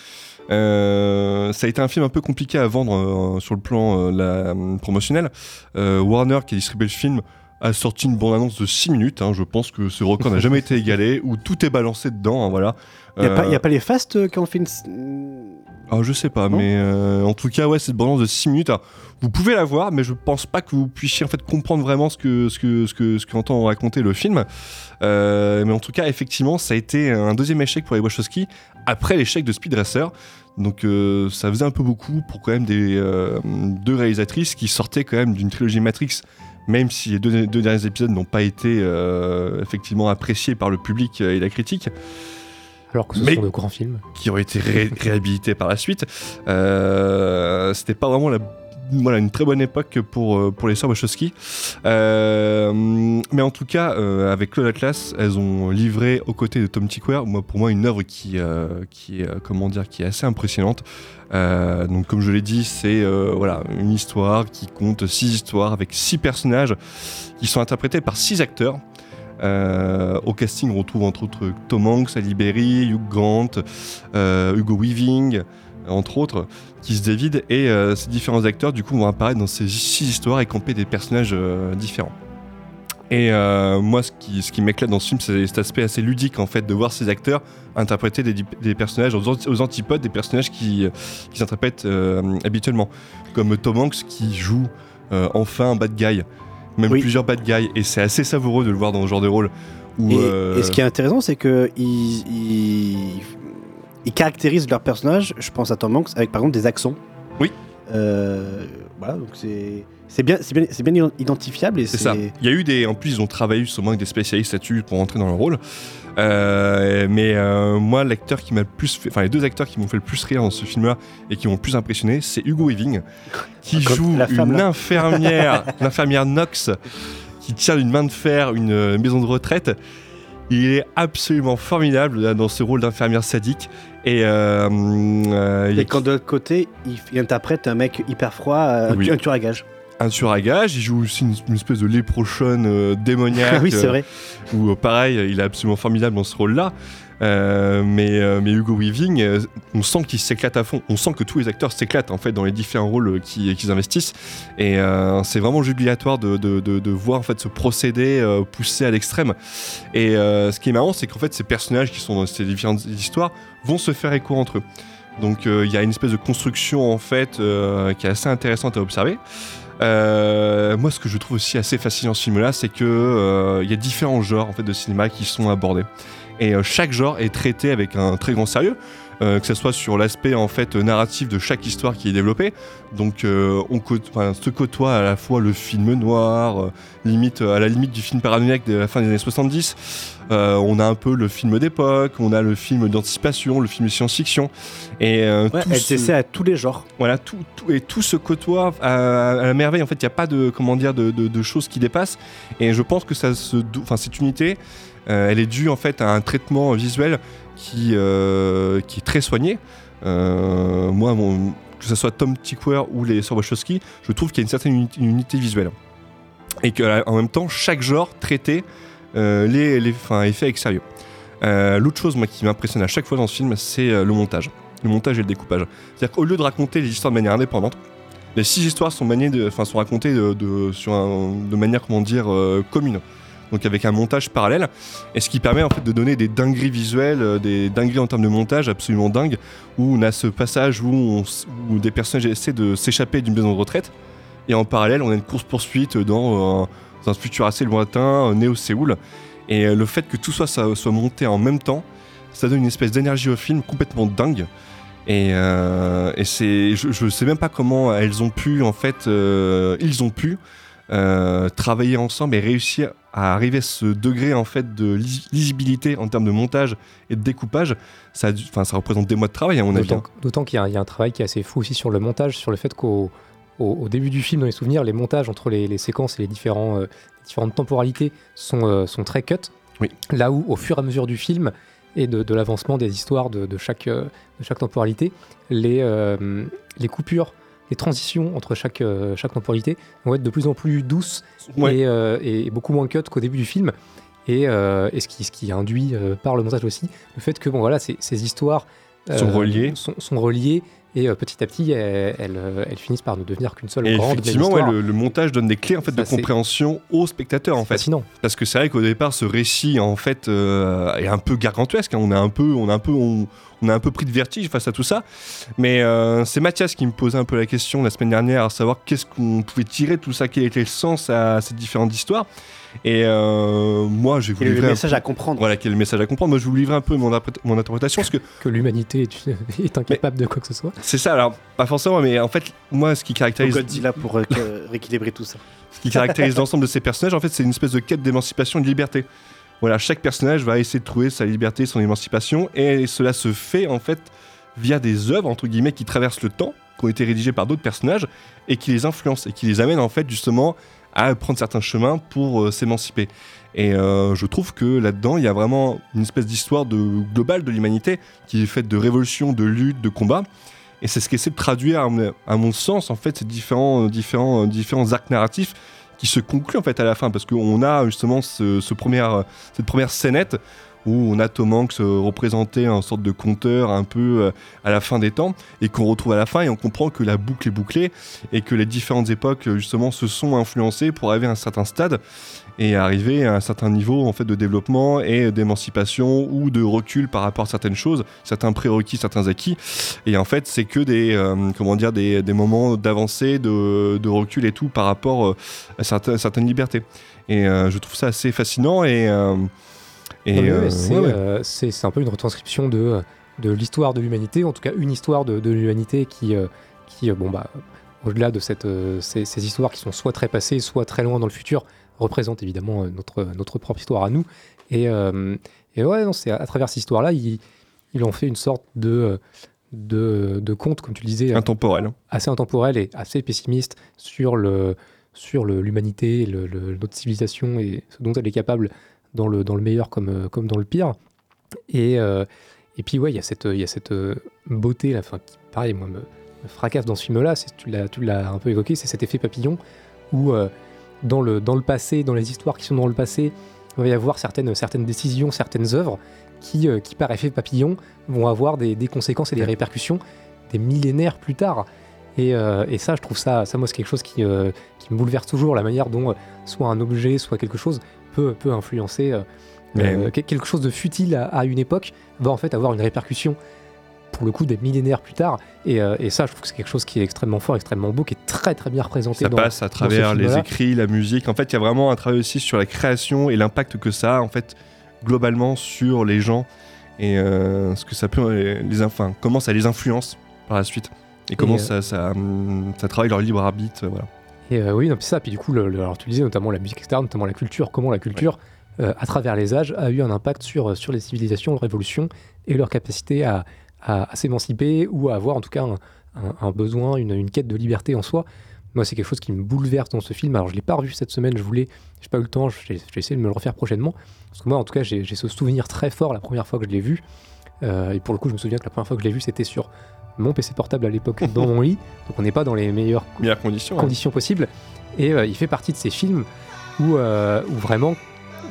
euh, ça a été un film un peu compliqué à vendre euh, sur le plan euh, la, promotionnel. Warner, qui a distribué le film, a sorti une bande-annonce de 6 minutes. hein. je pense que ce record n'a jamais été égalé, où tout est balancé dedans. hein, voilà. Il n'y a, pas- y a pas les fastes qui ont fait une. ah, je sais pas, mais euh, en tout cas, ouais, cette bande de 6 minutes. alors, vous pouvez la voir, mais je pense pas que vous puissiez en fait comprendre vraiment ce que ce que ce que ce qu'entend raconter le film. Euh, mais en tout cas, effectivement, ça a été un deuxième échec pour les Wachowski après l'échec de Speed Racer. Donc euh, ça faisait un peu beaucoup pour quand même des euh, deux réalisatrices qui sortaient quand même d'une trilogie Matrix. Même si les deux, deux derniers épisodes n'ont pas été euh, effectivement appréciés par le public et la critique, Alors que ce Mais- sont de grands films. qui ont été ré- réhabilités par la suite. C'était pas vraiment la, voilà, une très bonne époque pour, euh, pour les sœurs Wachowski. Euh, mais en tout cas, euh, avec Claude Atlas, elles ont livré aux côtés de Tom Tickwer, moi, pour moi, une œuvre qui, euh, qui, est, comment dire, qui est assez impressionnante. Donc, comme je l'ai dit, c'est voilà, une histoire qui compte six histoires avec six personnages qui sont interprétés par six acteurs. Au casting, on retrouve entre autres Tom Hanks, Ali Berry, Hugh Grant, Hugo Weaving, entre autres, Keith David. Et euh, ces différents acteurs, du coup, vont apparaître dans ces six histoires et camper des personnages euh, différents. Et euh, moi, ce qui, ce qui m'éclate dans ce film, c'est cet aspect assez ludique en fait de voir ces acteurs interpréter des, des personnages aux, anti- aux antipodes des personnages qui, qui s'interprètent habituellement, comme Tom Hanks qui joue enfin un bad guy, même plusieurs bad guys, et c'est assez savoureux de le voir dans ce genre de rôle. Où, Et, et ce qui est intéressant, c'est que ils, ils caractérisent leur personnage, je pense à Tom Hanks, avec par exemple des accents. Oui. Euh, voilà, donc c'est c'est bien, c'est bien, c'est bien identifiable et C'est ça. Il y a eu des. En plus, ils ont travaillé justement avec des spécialistes là-dessus pour rentrer dans le rôle. Euh, mais euh, moi, l'acteur qui m'a le plus fait. Enfin, les deux acteurs qui m'ont fait le plus rire dans ce film-là et qui m'ont le plus impressionné, c'est Hugo Weaving, qui Comme joue une là. infirmière, l'infirmière Knox, qui tient d'une main de fer une maison de retraite. Il est absolument formidable là, dans ce rôle d'infirmière sadique. Et, euh, euh, Et quand de l'autre côté, il, interprète un mec hyper froid, euh, un, Oui. tu- un tueur à gage. un tueur à gage, il joue aussi une, une espèce de euh, démoniaque. Oui, c'est vrai. Où pareil, il est absolument formidable dans ce rôle-là. Euh, mais, euh, mais Hugo Weaving, euh, on sent qu'il s'éclate à fond. On sent que tous les acteurs s'éclatent en fait dans les différents rôles euh, qui- qu'ils investissent. Et euh, c'est vraiment jubilatoire de, voir en fait ce procédé euh, poussé à l'extrême. Et euh, ce qui est marrant, c'est qu'en fait ces personnages qui sont dans ces différentes histoires vont se faire écho entre eux. Donc euh, il y a une espèce de construction en fait euh, qui est assez intéressante à observer. Euh, moi, ce que je trouve aussi assez fascinant ce film-là, c'est que euh, il y a différents genres en fait de cinéma qui sont abordés, et euh, chaque genre est traité avec un très grand sérieux. euh, que ce soit sur l'aspect en fait narratif de chaque histoire qui est développée. Donc euh, on enfin, se côtoie à la fois le film noir, euh, limite à la limite du film paranoïaque de la fin des années 70. Euh, on a un peu le film d'époque, on a le film d'anticipation, le film de science-fiction. Et Ouais, tout essaie à tous les genres. voilà, tout, tout- et tout se côtoie à, à la merveille. En fait, il n'y a pas de, comment dire, de, de- de choses qui dépassent. Et je pense que ça se, enfin, cette unité, elle est due en fait à un traitement visuel qui, euh, qui est très soigné. Euh, moi, que ce soit Tom Tykwer ou les sœurs Wachowski, je trouve qu'il y a une certaine unité visuelle. Et qu'en même temps, chaque genre traitait euh, les, les effets avec sérieux. Euh, L'autre chose moi, qui m'impressionne à chaque fois dans ce film, c'est euh, le montage. Le montage et le découpage. C'est-à-dire qu'au lieu de raconter les histoires de manière indépendante, les six histoires sont, maniées de, sont racontées de, de- sur de manière comment dire, euh, commune. Donc avec un montage parallèle, et ce qui permet en fait de donner des dingueries visuelles, euh, des dingueries en termes de montage absolument dingues, où on a ce passage où, des personnages essaient de s'échapper d'une maison de retraite, et en parallèle on a une course-poursuite dans, euh, dans un futur assez lointain, euh, né au Séoul, et le fait que tout soit, monté en même temps, ça donne une espèce d'énergie au film complètement dingue. Et, je, je sais même pas comment elles ont pu, en fait, ils ont pu euh, travailler ensemble et réussir à arriver à ce degré en fait de lis- lisibilité en termes de montage et de découpage. Ça, dû- ça représente des mois de travail à mon avis. D'autant d'autant qu'il y, a un- il y a un travail qui est assez fou aussi sur le montage, sur le fait qu'au au, au début du film, dans les souvenirs, les montages entre les, les séquences et les, différents, euh, différentes temporalités sont, euh, sont très cut. Là où, au fur et à mesure du film et de, de l'avancement des histoires de, de chaque, de chaque temporalité, les, les coupures, les transitions entre chaque, euh, chaque temporalité vont être de plus en plus douces Ouais. et, euh, et beaucoup moins cut qu'au début du film. Et, euh, et ce, qui, ce qui induit par le montage aussi le fait que bon, voilà, ces, ces histoires Sont reliées. sont, sont reliées et euh, petit à petit elles, elles, euh, elles finissent par ne devenir qu'une seule Et grande effectivement, ouais, le, le montage donne des clés en fait Ça, de compréhension au spectateur en fait. fascinant. Parce que c'est vrai qu'au départ, ce récit en fait euh, est un peu gargantuesque. hein. On a un peu, on a un peu, on, on a un peu pris de vertige face à tout ça. Mais euh, c'est Mathias qui me posait un peu la question la semaine dernière, à savoir qu'est-ce qu'on pouvait tirer de tout ça, quel était le sens à ces différentes histoires. Et euh, moi, je vais vous Quel est le livrer un message peu- à comprendre. Voilà, quel est le message à comprendre. Moi, je vais vous livrer un peu mon, interpré- mon interprétation parce que que l'humanité est, est incapable de quoi que ce soit. c'est ça. Alors, pas forcément, mais en fait, moi, ce qui caractérise Godzilla pour euh, rééquilibrer tout ça. ce qui caractérise l'ensemble de ces personnages, en fait, c'est une espèce de quête d'émancipation et de liberté. Voilà, chaque personnage va essayer de trouver sa liberté, son émancipation, et cela se fait en fait via des œuvres entre guillemets qui traversent le temps, qui ont été rédigées par d'autres personnages et qui les influencent et qui les amènent en fait justement à prendre certains chemins pour euh, s'émanciper. Et euh, je trouve que là-dedans, il y a vraiment une espèce d'histoire de, globale de l'humanité qui est faite de révolution, de lutte, de combat. Et c'est ce qu'essaie de traduire, à mon, sens, en fait, ces différents, différents, différents arcs narratifs qui se concluent en fait à la fin, parce qu'on a justement ce, cette première scénette où on a Tom Hanks euh, représenté en sorte de conteur un peu euh, à la fin des temps et qu'on retrouve à la fin et on comprend que la boucle est bouclée et que les différentes époques euh, justement se sont influencées pour arriver à un certain stade et arriver à un certain niveau en fait de développement et d'émancipation ou de recul par rapport à certaines choses, certains prérequis, certains acquis. Et en fait, c'est que des comment dire des, moments d'avancée, de, recul et tout par rapport à certaines, libertés. Et je trouve ça assez fascinant et et euh, c'est ouais, ouais. euh, c'est- un peu une retranscription de, de l'histoire de l'humanité, en tout cas une histoire de, de l'humanité qui, euh, qui bon, bah, au-delà de cette, ces, ces histoires qui sont soit très passées, soit très loin dans le futur, représentent évidemment notre, notre propre histoire à nous. Et, et ouais, non, c'est à, à travers cette histoire-là, il, il en fait une sorte de, de, de conte, comme tu le disais, intemporel. assez intemporel et assez pessimiste sur le sur le- l'humanité, notre civilisation et ce dont elle est capable dans le, dans le meilleur comme, euh, comme dans le pire. Et, euh, et puis, ouais, il y a cette, il y a cette euh, beauté, là, enfin, qui, pareil, moi, me, me fracasse dans ce film-là. Tu l'as, tu l'as un peu évoqué, c'est cet effet papillon où, euh, dans, le, dans le passé, dans les histoires qui sont dans le passé, il va y avoir certaines, certaines décisions, certaines œuvres qui, euh, qui, par effet papillon, vont avoir des, des conséquences et des répercussions des millénaires plus tard. Et, euh, et ça, je trouve ça, ça moi, c'est quelque chose qui, euh, qui me bouleverse toujours, la manière dont euh, soit un objet, soit quelque chose peut, peut influencer euh, Mais- euh, que- quelque chose de futile à, à une époque, va en fait avoir une répercussion pour le coup des millénaires plus tard. Et, euh, et ça, je trouve que c'est quelque chose qui est extrêmement fort, extrêmement beau, qui est très très bien représenté. Ça dans- passe à travers les écrits, la musique. En fait, il y a vraiment un travail aussi sur la création et l'impact que ça a, en fait, globalement sur les gens et euh, ce que ça peut les, les enfin, comment ça les influence par la suite et comment euh, ça, ça, hum, ça travaille leur libre arbitre. Voilà. Et euh, oui, puis ça, puis du coup, le, le- alors tu disais notamment la musique externe, notamment la culture, comment la culture, euh, à travers les âges, a eu un impact sur, sur les civilisations, leur évolution et leur capacité à, à- à s'émanciper ou à avoir en tout cas un, un- un besoin, une, une quête de liberté en soi. Moi, c'est quelque chose qui me bouleverse dans ce film. Alors, je l'ai pas revu cette semaine, je voulais, j'ai pas eu le temps, j'ai essayé de me le refaire prochainement. Parce que moi, en tout cas, j'ai j'ai ce souvenir très fort la première fois que je l'ai vu. Euh, et pour le coup, je me souviens que la première fois que je l'ai vu, c'était sur mon PC portable à l'époque dans mon lit. Donc, on n'est pas dans les meilleures Meilleures conditions. possibles. Et euh, il fait partie de ces films où, euh, où vraiment,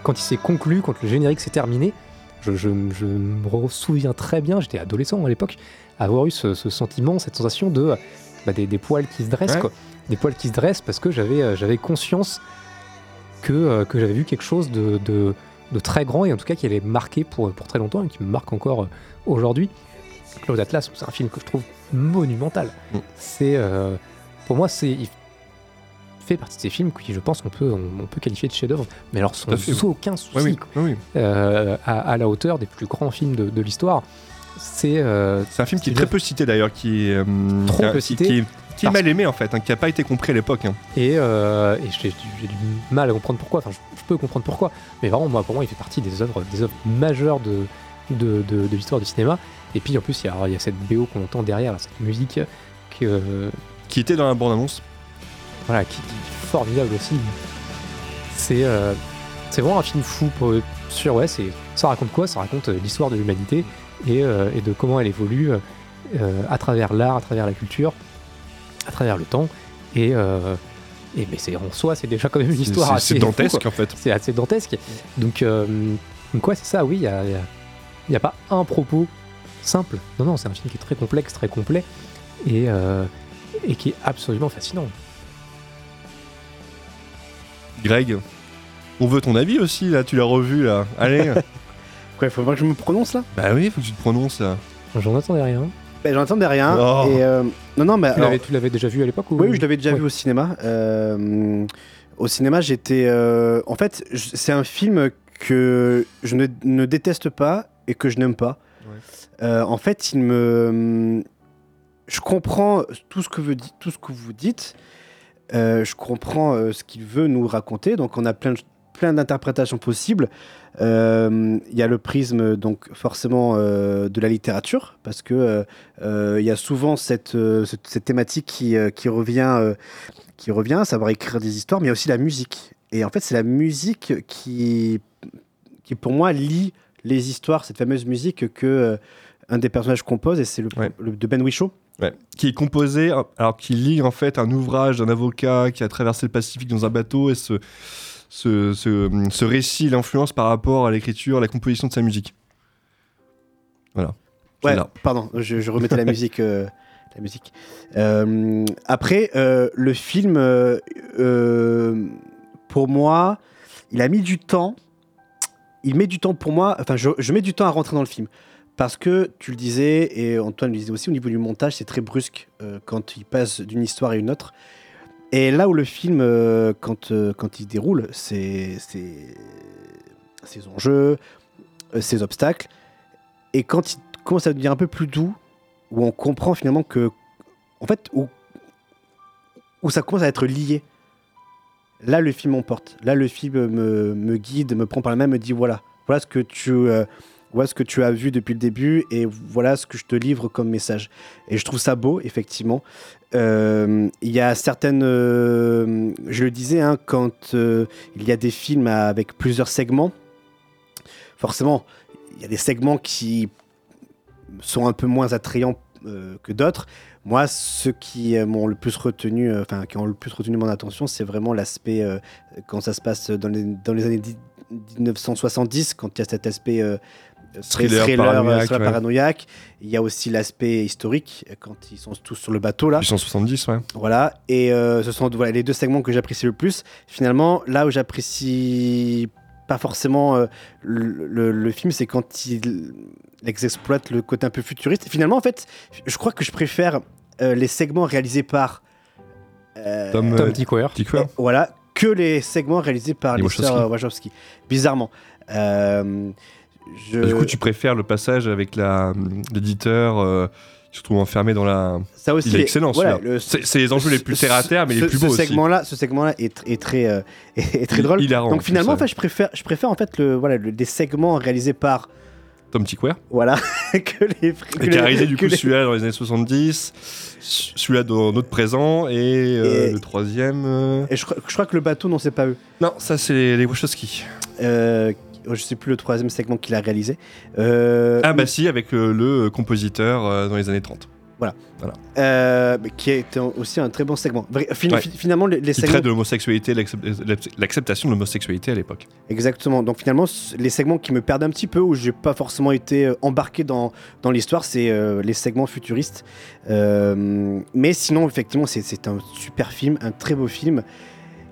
quand il s'est conclu, quand le générique s'est terminé, je, je- je me souviens très bien, j'étais adolescent à l'époque, avoir eu ce, ce sentiment, cette sensation de bah, des, des poils qui se dressent, Ouais. quoi. Des poils qui se dressent parce que j'avais euh, j'avais conscience que, euh, que j'avais vu quelque chose de, de, de très grand et en tout cas qui allait marquer pour, pour très longtemps et qui me marque encore euh, aujourd'hui. Claude Atlas, c'est un film que je trouve monumental. Mm. C'est euh, pour moi, c'est il fait partie de ces films qui, je pense, qu'on peut on, on peut qualifier de chef-d'œuvre, mais alors sans fait, aucun souci, oui, quoi. oui, oui. Euh, à, à la hauteur des plus grands films de, de l'histoire. C'est euh, C'est un film qui est très peu cité d'ailleurs, qui est, Trop peu cité. qui est, qui est Parce- mal aimé en fait, hein, qui n'a pas été compris à l'époque. hein. Et, euh, et j'ai j'ai du mal à comprendre pourquoi. Enfin, je, je peux comprendre pourquoi. Mais vraiment, moi, pour moi, il fait partie des œuvres, des œuvres majeures de, de, de- de l'histoire du cinéma. Et puis, en plus, il y a, il y a cette BO qu'on entend derrière, là, cette musique que, Qui était dans la bande-annonce. voilà, qui, qui est formidable aussi. C'est euh, c'est vraiment un film fou. Pour, sur, ouais, c'est- ça raconte quoi? Ça raconte euh, l'histoire de l'humanité et, euh, et de comment elle évolue à travers l'art, à travers la culture, à travers le temps. Et, et mais c'est en soi, c'est déjà quand même une histoire assez fou, dantesque, en fait. C'est assez dantesque. Donc, donc ouais, c'est ça. Oui, il y a, il y a- il y a pas un propos simple. Non, non, c'est un film qui est très complexe, très complet et, euh, et qui est absolument fascinant. Greg, on veut ton avis aussi là, tu l'as revu là. Allez. Quoi, il faut vraiment que je me prononce là? Bah oui, faut que tu te prononces là. J'en attendais rien. Ben, J'en attendais rien. Oh. Et, euh, non, non, mais Tu alors- l'avais- tu l'avais déjà vu à l'époque ou... Oui, oui, je l'avais déjà Ouais. vu au cinéma. Euh, au cinéma, j'étais. euh, en fait, c'est un film que je ne, ne déteste pas et que je n'aime pas. Euh, en fait. Je comprends tout ce que vous dites. Euh, je comprends euh, ce qu'il veut nous raconter. Donc, on a plein, d'interprétations possibles. Il y a le prisme, donc forcément, de la littérature, parce que il y a souvent cette, thématique qui, revient, qui revient, à savoir écrire des histoires, mais il y a aussi la musique. Et en fait, c'est la musique qui, qui, pour moi, lie les histoires, cette fameuse musique que un des personnages compose, et c'est le, le- de Ben Whishaw. Ouais. Qui est composé, alors qui lit en fait un ouvrage d'un avocat qui a traversé le Pacifique dans un bateau et ce, ce, ce, ce récit, l'influence par rapport à l'écriture, à la composition de sa musique. Voilà. Ouais, pardon, je, je remettais la musique. euh, la musique. Euh, après, euh, le film, pour moi, il a mis du temps. Il met du temps pour moi. Enfin, je, je mets du temps à rentrer dans le film. Parce que, tu le disais, et Antoine le disait aussi, au niveau du montage, c'est très brusque euh, quand il passe d'une histoire à une autre. Et là où le film, euh, quand, euh, quand il déroule, c'est- ses enjeux, euh, ses obstacles. Et quand il commence à devenir un peu plus doux, où on comprend finalement que, en fait, où, où ça commence à être lié. Là, le film m'emporte. Là, le film me, me guide, me prend par la main, me dit voilà, voilà ce que tu, euh, voilà ce que tu as vu depuis le début et voilà ce que je te livre comme message. Et je trouve ça beau, effectivement. Euh, Il y a certaines, euh, je le disais, hein, quand euh, il y a des films avec plusieurs segments, forcément, il y a des segments qui sont un peu moins attrayants que d'autres. Moi, ceux qui m'ont le plus retenu, enfin qui ont le plus retenu mon attention, c'est vraiment l'aspect quand ça se passe dans les, dans les années dix- 1970, quand il y a cet aspect Thriller thriller, paranoïaque, thriller ouais. paranoïaque. Il y a aussi l'aspect historique euh, quand ils sont tous sur le bateau là. 870, ouais. Voilà, et euh, ce sont voilà, les deux segments que j'apprécie le plus. Finalement, là où j'apprécie pas forcément euh, le, le- le film, c'est quand il exploite le côté un peu futuriste. Finalement, en fait, je crois que je préfère euh, les segments réalisés par euh, Tom, Tom Tykwer. Tykwer. voilà, que les segments réalisés par Les les Wachowski. sœurs Wachowski. Bizarrement. Euh, je... Du coup, tu préfères le passage avec la- l'éditeur euh, qui se trouve enfermé dans la. Ça aussi, Il est excellent, voilà, le- C'est les enjeux les plus terre à terre, mais ce- les plus ce beaux aussi. segment-là, ce segment-là est, tr- est très, euh, est, est très Il- drôle. hilarant, Donc finalement, en fait, je préfère, je préfère en fait le, voilà, le- des segments réalisés par Tom Tykwer. voilà que les que Et qui a réalisé du coup les- celui-là dans les années 70, celui-là dans notre présent et, euh, Et- le troisième. euh, Et je, crois- je crois que le bateau, non, c'est pas eux. Non, ça c'est les, les Wachowski. Euh, je sais plus le troisième segment qu'il a réalisé. Euh, Ah bah si, avec euh, le compositeur euh, dans les années 30. Voilà. Voilà. Euh, qui est aussi un très bon segment. Fin- Ouais. Finalement, les, segments. traite de l'homosexualité, l'accept- l'acceptation de l'homosexualité à l'époque. Exactement. Donc finalement, les segments qui me perdent un petit peu, où j'ai pas forcément été euh, embarqué dans, dans l'histoire, c'est euh, les segments futuristes. Euh, mais sinon, effectivement, c'est un super film, un très beau film.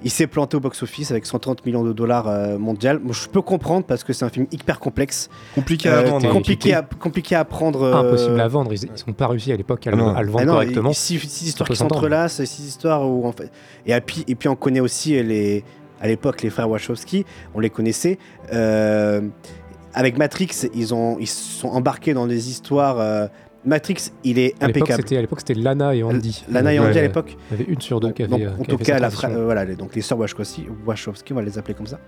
Il s'est planté au box-office avec 130 millions de dollars euh, mondial. Je peux comprendre parce que c'est un film hyper complexe. Compliqué à vendre, hein. Compliqué à, compliqué à prendre. euh, Impossible à vendre. Ils n'ont pas réussi à l'époque à, Ah à le vendre ah non, correctement. et Six, six histoires qui s'entrelacent, six histoires où en fait. Et puis, et puis on connaît aussi les, à l'époque les frères Wachowski, on les connaissait. Euh, avec Matrix, ils ont, ils se sont embarqués dans des histoires. euh, Matrix, il est impeccable. à l'époque, c'était Lana et Andy. Lana et Ouais. Andy à l'époque. Il y avait une sur deux qui avait. Donc, en qui tout avait cas, la fra- euh, voilà, les- donc les sœurs Wachowski, Wachowski, on va les appeler comme ça.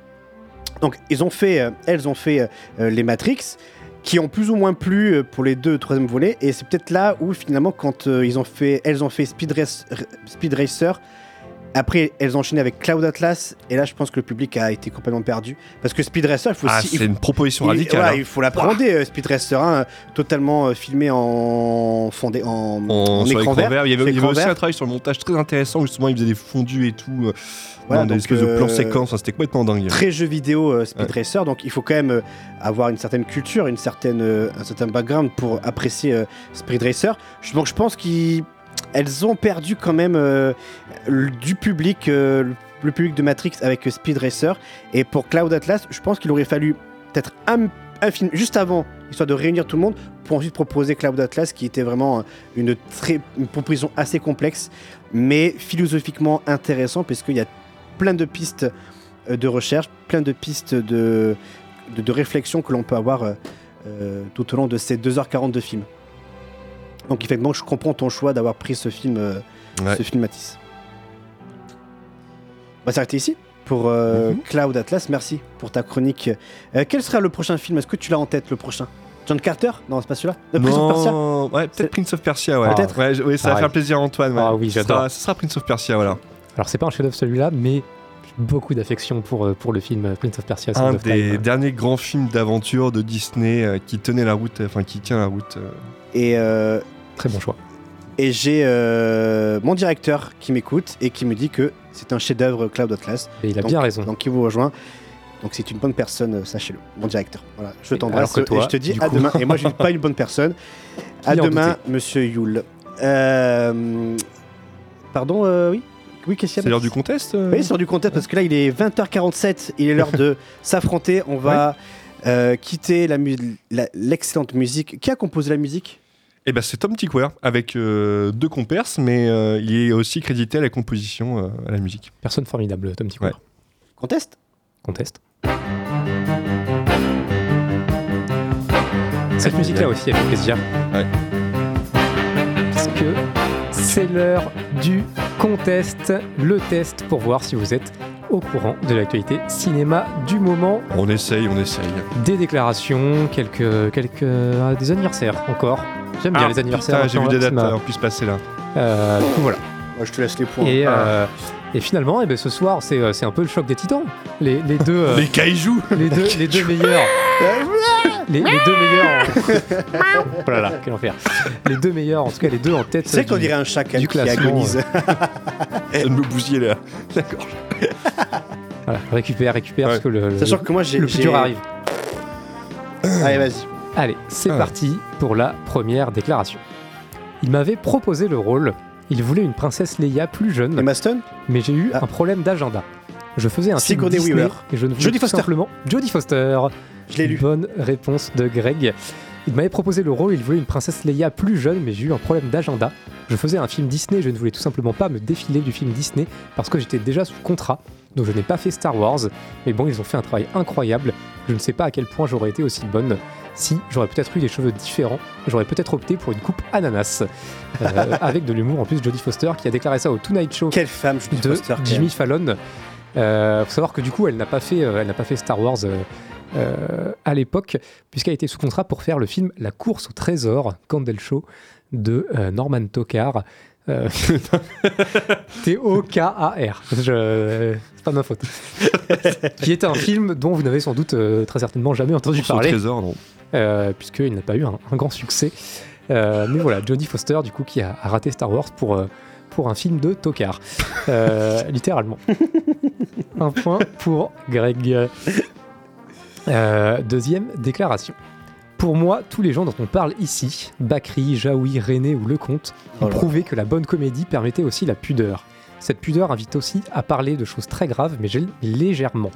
Donc, ils ont fait, euh, elles ont fait euh, les Matrix, qui ont plus ou moins plu euh, pour les deux troisième volets, et c'est peut-être là où finalement, quand ils ont fait, elles ont fait Speed, Race- R- Speed Racer. Après, elles ont enchaîné avec Cloud Atlas, et là, je pense que le public a été complètement perdu. Parce que Speed Racer, il faut Ah, aussi. il c'est une proposition il- radicale. voilà, hein. il faut l'appréhender, euh, Speed Racer, hein, totalement euh, filmé en, fondé, en, En, écran vert. Il y avait, il y aussi vert. un travail sur le montage très intéressant. Justement, ils faisaient des fondus et tout. euh, Voilà, dans des espèces de plans euh, séquences. C'était complètement dingue. très jeu vidéo euh, Speed Ouais. Racer, donc il faut quand même euh, avoir une certaine culture, une certaine, euh, un certain background pour apprécier euh, Speed Racer. Donc je pense qu'elles ont perdu quand même euh, du public, euh, le- public de Matrix avec Speed Racer. Et pour Cloud Atlas, je pense qu'il aurait fallu peut-être un, film juste avant, histoire de réunir tout le monde, pour ensuite proposer Cloud Atlas, qui était vraiment euh, une, proposition assez complexe, mais philosophiquement intéressant, puisqu'il y a plein de pistes de recherche, plein de pistes de, de, réflexion que l'on peut avoir tout au long de ces 2h40 de film. Donc effectivement, je comprends ton choix d'avoir pris ce film, euh, Ouais. ce film Matisse. On va s'arrêter ici pour euh, Mhm. Cloud Atlas. Merci pour ta chronique. Euh, quel sera le prochain film? Est-ce que tu l'as en tête le prochain? John Carter? Non, c'est pas celui-là. The Prince of Persia? Non, ouais, C'est- peut-être Prince of Persia, ouais. Peut-être. Ouais, oui, ça va Ah, faire plaisir à Antoine. ouais. Ah oui, Ce j'adore. sera- Ce sera Prince of Persia, voilà. Alors, c'est pas un chef-d'œuvre celui-là, mais j'ai beaucoup d'affection pour, pour le film Prince of Persia. Un of des Time. derniers grands films d'aventure de Disney euh, qui tenait la route, enfin qui tient la route. euh. Et, euh, Très bon choix. et j'ai euh, mon directeur qui m'écoute et qui me dit que C'est un chef-d'œuvre Cloud Atlas. Et il a Donc- bien raison. Donc il vous rejoint. Donc c'est une bonne personne, euh, sachez-le, mon directeur. Voilà, je t'embrasse et je te dis à coup demain. Et moi, je suis pas une bonne personne. À demain, Monsieur Yule. Euh, Pardon, euh, oui, oui, qu'est-ce qu'il y a C'est l'heure du contest euh Oui, c'est l'heure du contest parce que là, il est 20h47. Il est l'heure de s'affronter. On va euh, quitter la mu- la- l'excellente musique. Qui a composé la musique? Eh ben, c'est Tom Tickware avec euh, deux compères, mais euh, il est aussi crédité à la composition, euh, à la musique. Personne formidable, Tom Tickware. Contest Contest. Cette musique-là aussi, elle fait plaisir. Ouais. Parce que c'est l'heure du contest, le test pour voir si vous êtes au courant de l'actualité cinéma du moment. On essaye, on essaye. Des déclarations, quelques, quelques ah, des anniversaires encore. J'aime bien Ah, les anniversaires. putain, J'ai vu des dates cinéma. en plus passer là. Euh, du coup, voilà. Moi, je te laisse les points. Et, Ah. euh, et finalement, eh ben, ce soir, c'est euh, c'est un peu le choc des titans. Les, les deux, euh, Les kaiju les deux, les deux meilleurs. Les, les deux meilleurs. En... oh là là, quel enfer. Les deux meilleurs, en tout cas les deux en tête. C'est qu'on dirait un chat qui du qui classement, agonise. Elle me bousiller là. D'accord. Voilà, récupère, récupère, parce que le, Sachant le- que moi, j'ai- le plus dur arrive. Allez, vas-y. Allez, c'est Ah. parti pour la première déclaration. Il m'avait proposé le rôle. Il voulait une princesse Leia plus jeune. Emma Stone? Mais j'ai eu Ah. un problème d'agenda. Je faisais un film Disney Weaver. et je ne voulais Jodie tout Foster. simplement Jodie Foster. Je l'ai lu. Bonne réponse de Greg. Il m'avait proposé le rôle, il voulait une princesse Leia plus jeune, mais j'ai eu un problème d'agenda. Je faisais un film Disney, je ne voulais tout simplement pas me défiler du film Disney parce que j'étais déjà sous contrat, donc je n'ai pas fait Star Wars. Mais bon, ils ont fait un travail incroyable. Je ne sais pas à quel point j'aurais été aussi bonne. Si j'aurais peut-être eu des cheveux différents, j'aurais peut-être opté pour une coupe ananas. Euh, avec de l'humour en plus, Jodie Foster qui a déclaré ça au Tonight Show Quelle femme, Jodie de Foster. Jimmy. Fallon. Euh, faut savoir que du coup, elle n'a pas fait, euh, elle n'a pas fait Star Wars euh, euh, à l'époque, puisqu'elle était sous contrat pour faire le film La course au trésor, Candle Show, de euh, Norman Tokar. Euh, T-O-K-A-R. Je- C'est pas ma faute. qui est un film dont vous n'avez sans doute euh, très certainement jamais entendu Course au parler trésor, non. Euh, puisqu'il n'a pas eu un, un grand succès. Euh, mais voilà, Jodie Foster, du coup, qui a, a raté Star Wars pour, euh, pour un film de tocard. Euh, littéralement. un point pour Greg. Euh, deuxième déclaration. Pour moi, tous les gens dont on parle ici, Bakri, Jaoui, René ou Lecomte, ont Oh prouvé que la bonne comédie permettait aussi la pudeur. Cette pudeur invite aussi à parler de choses très graves, mais légèrement.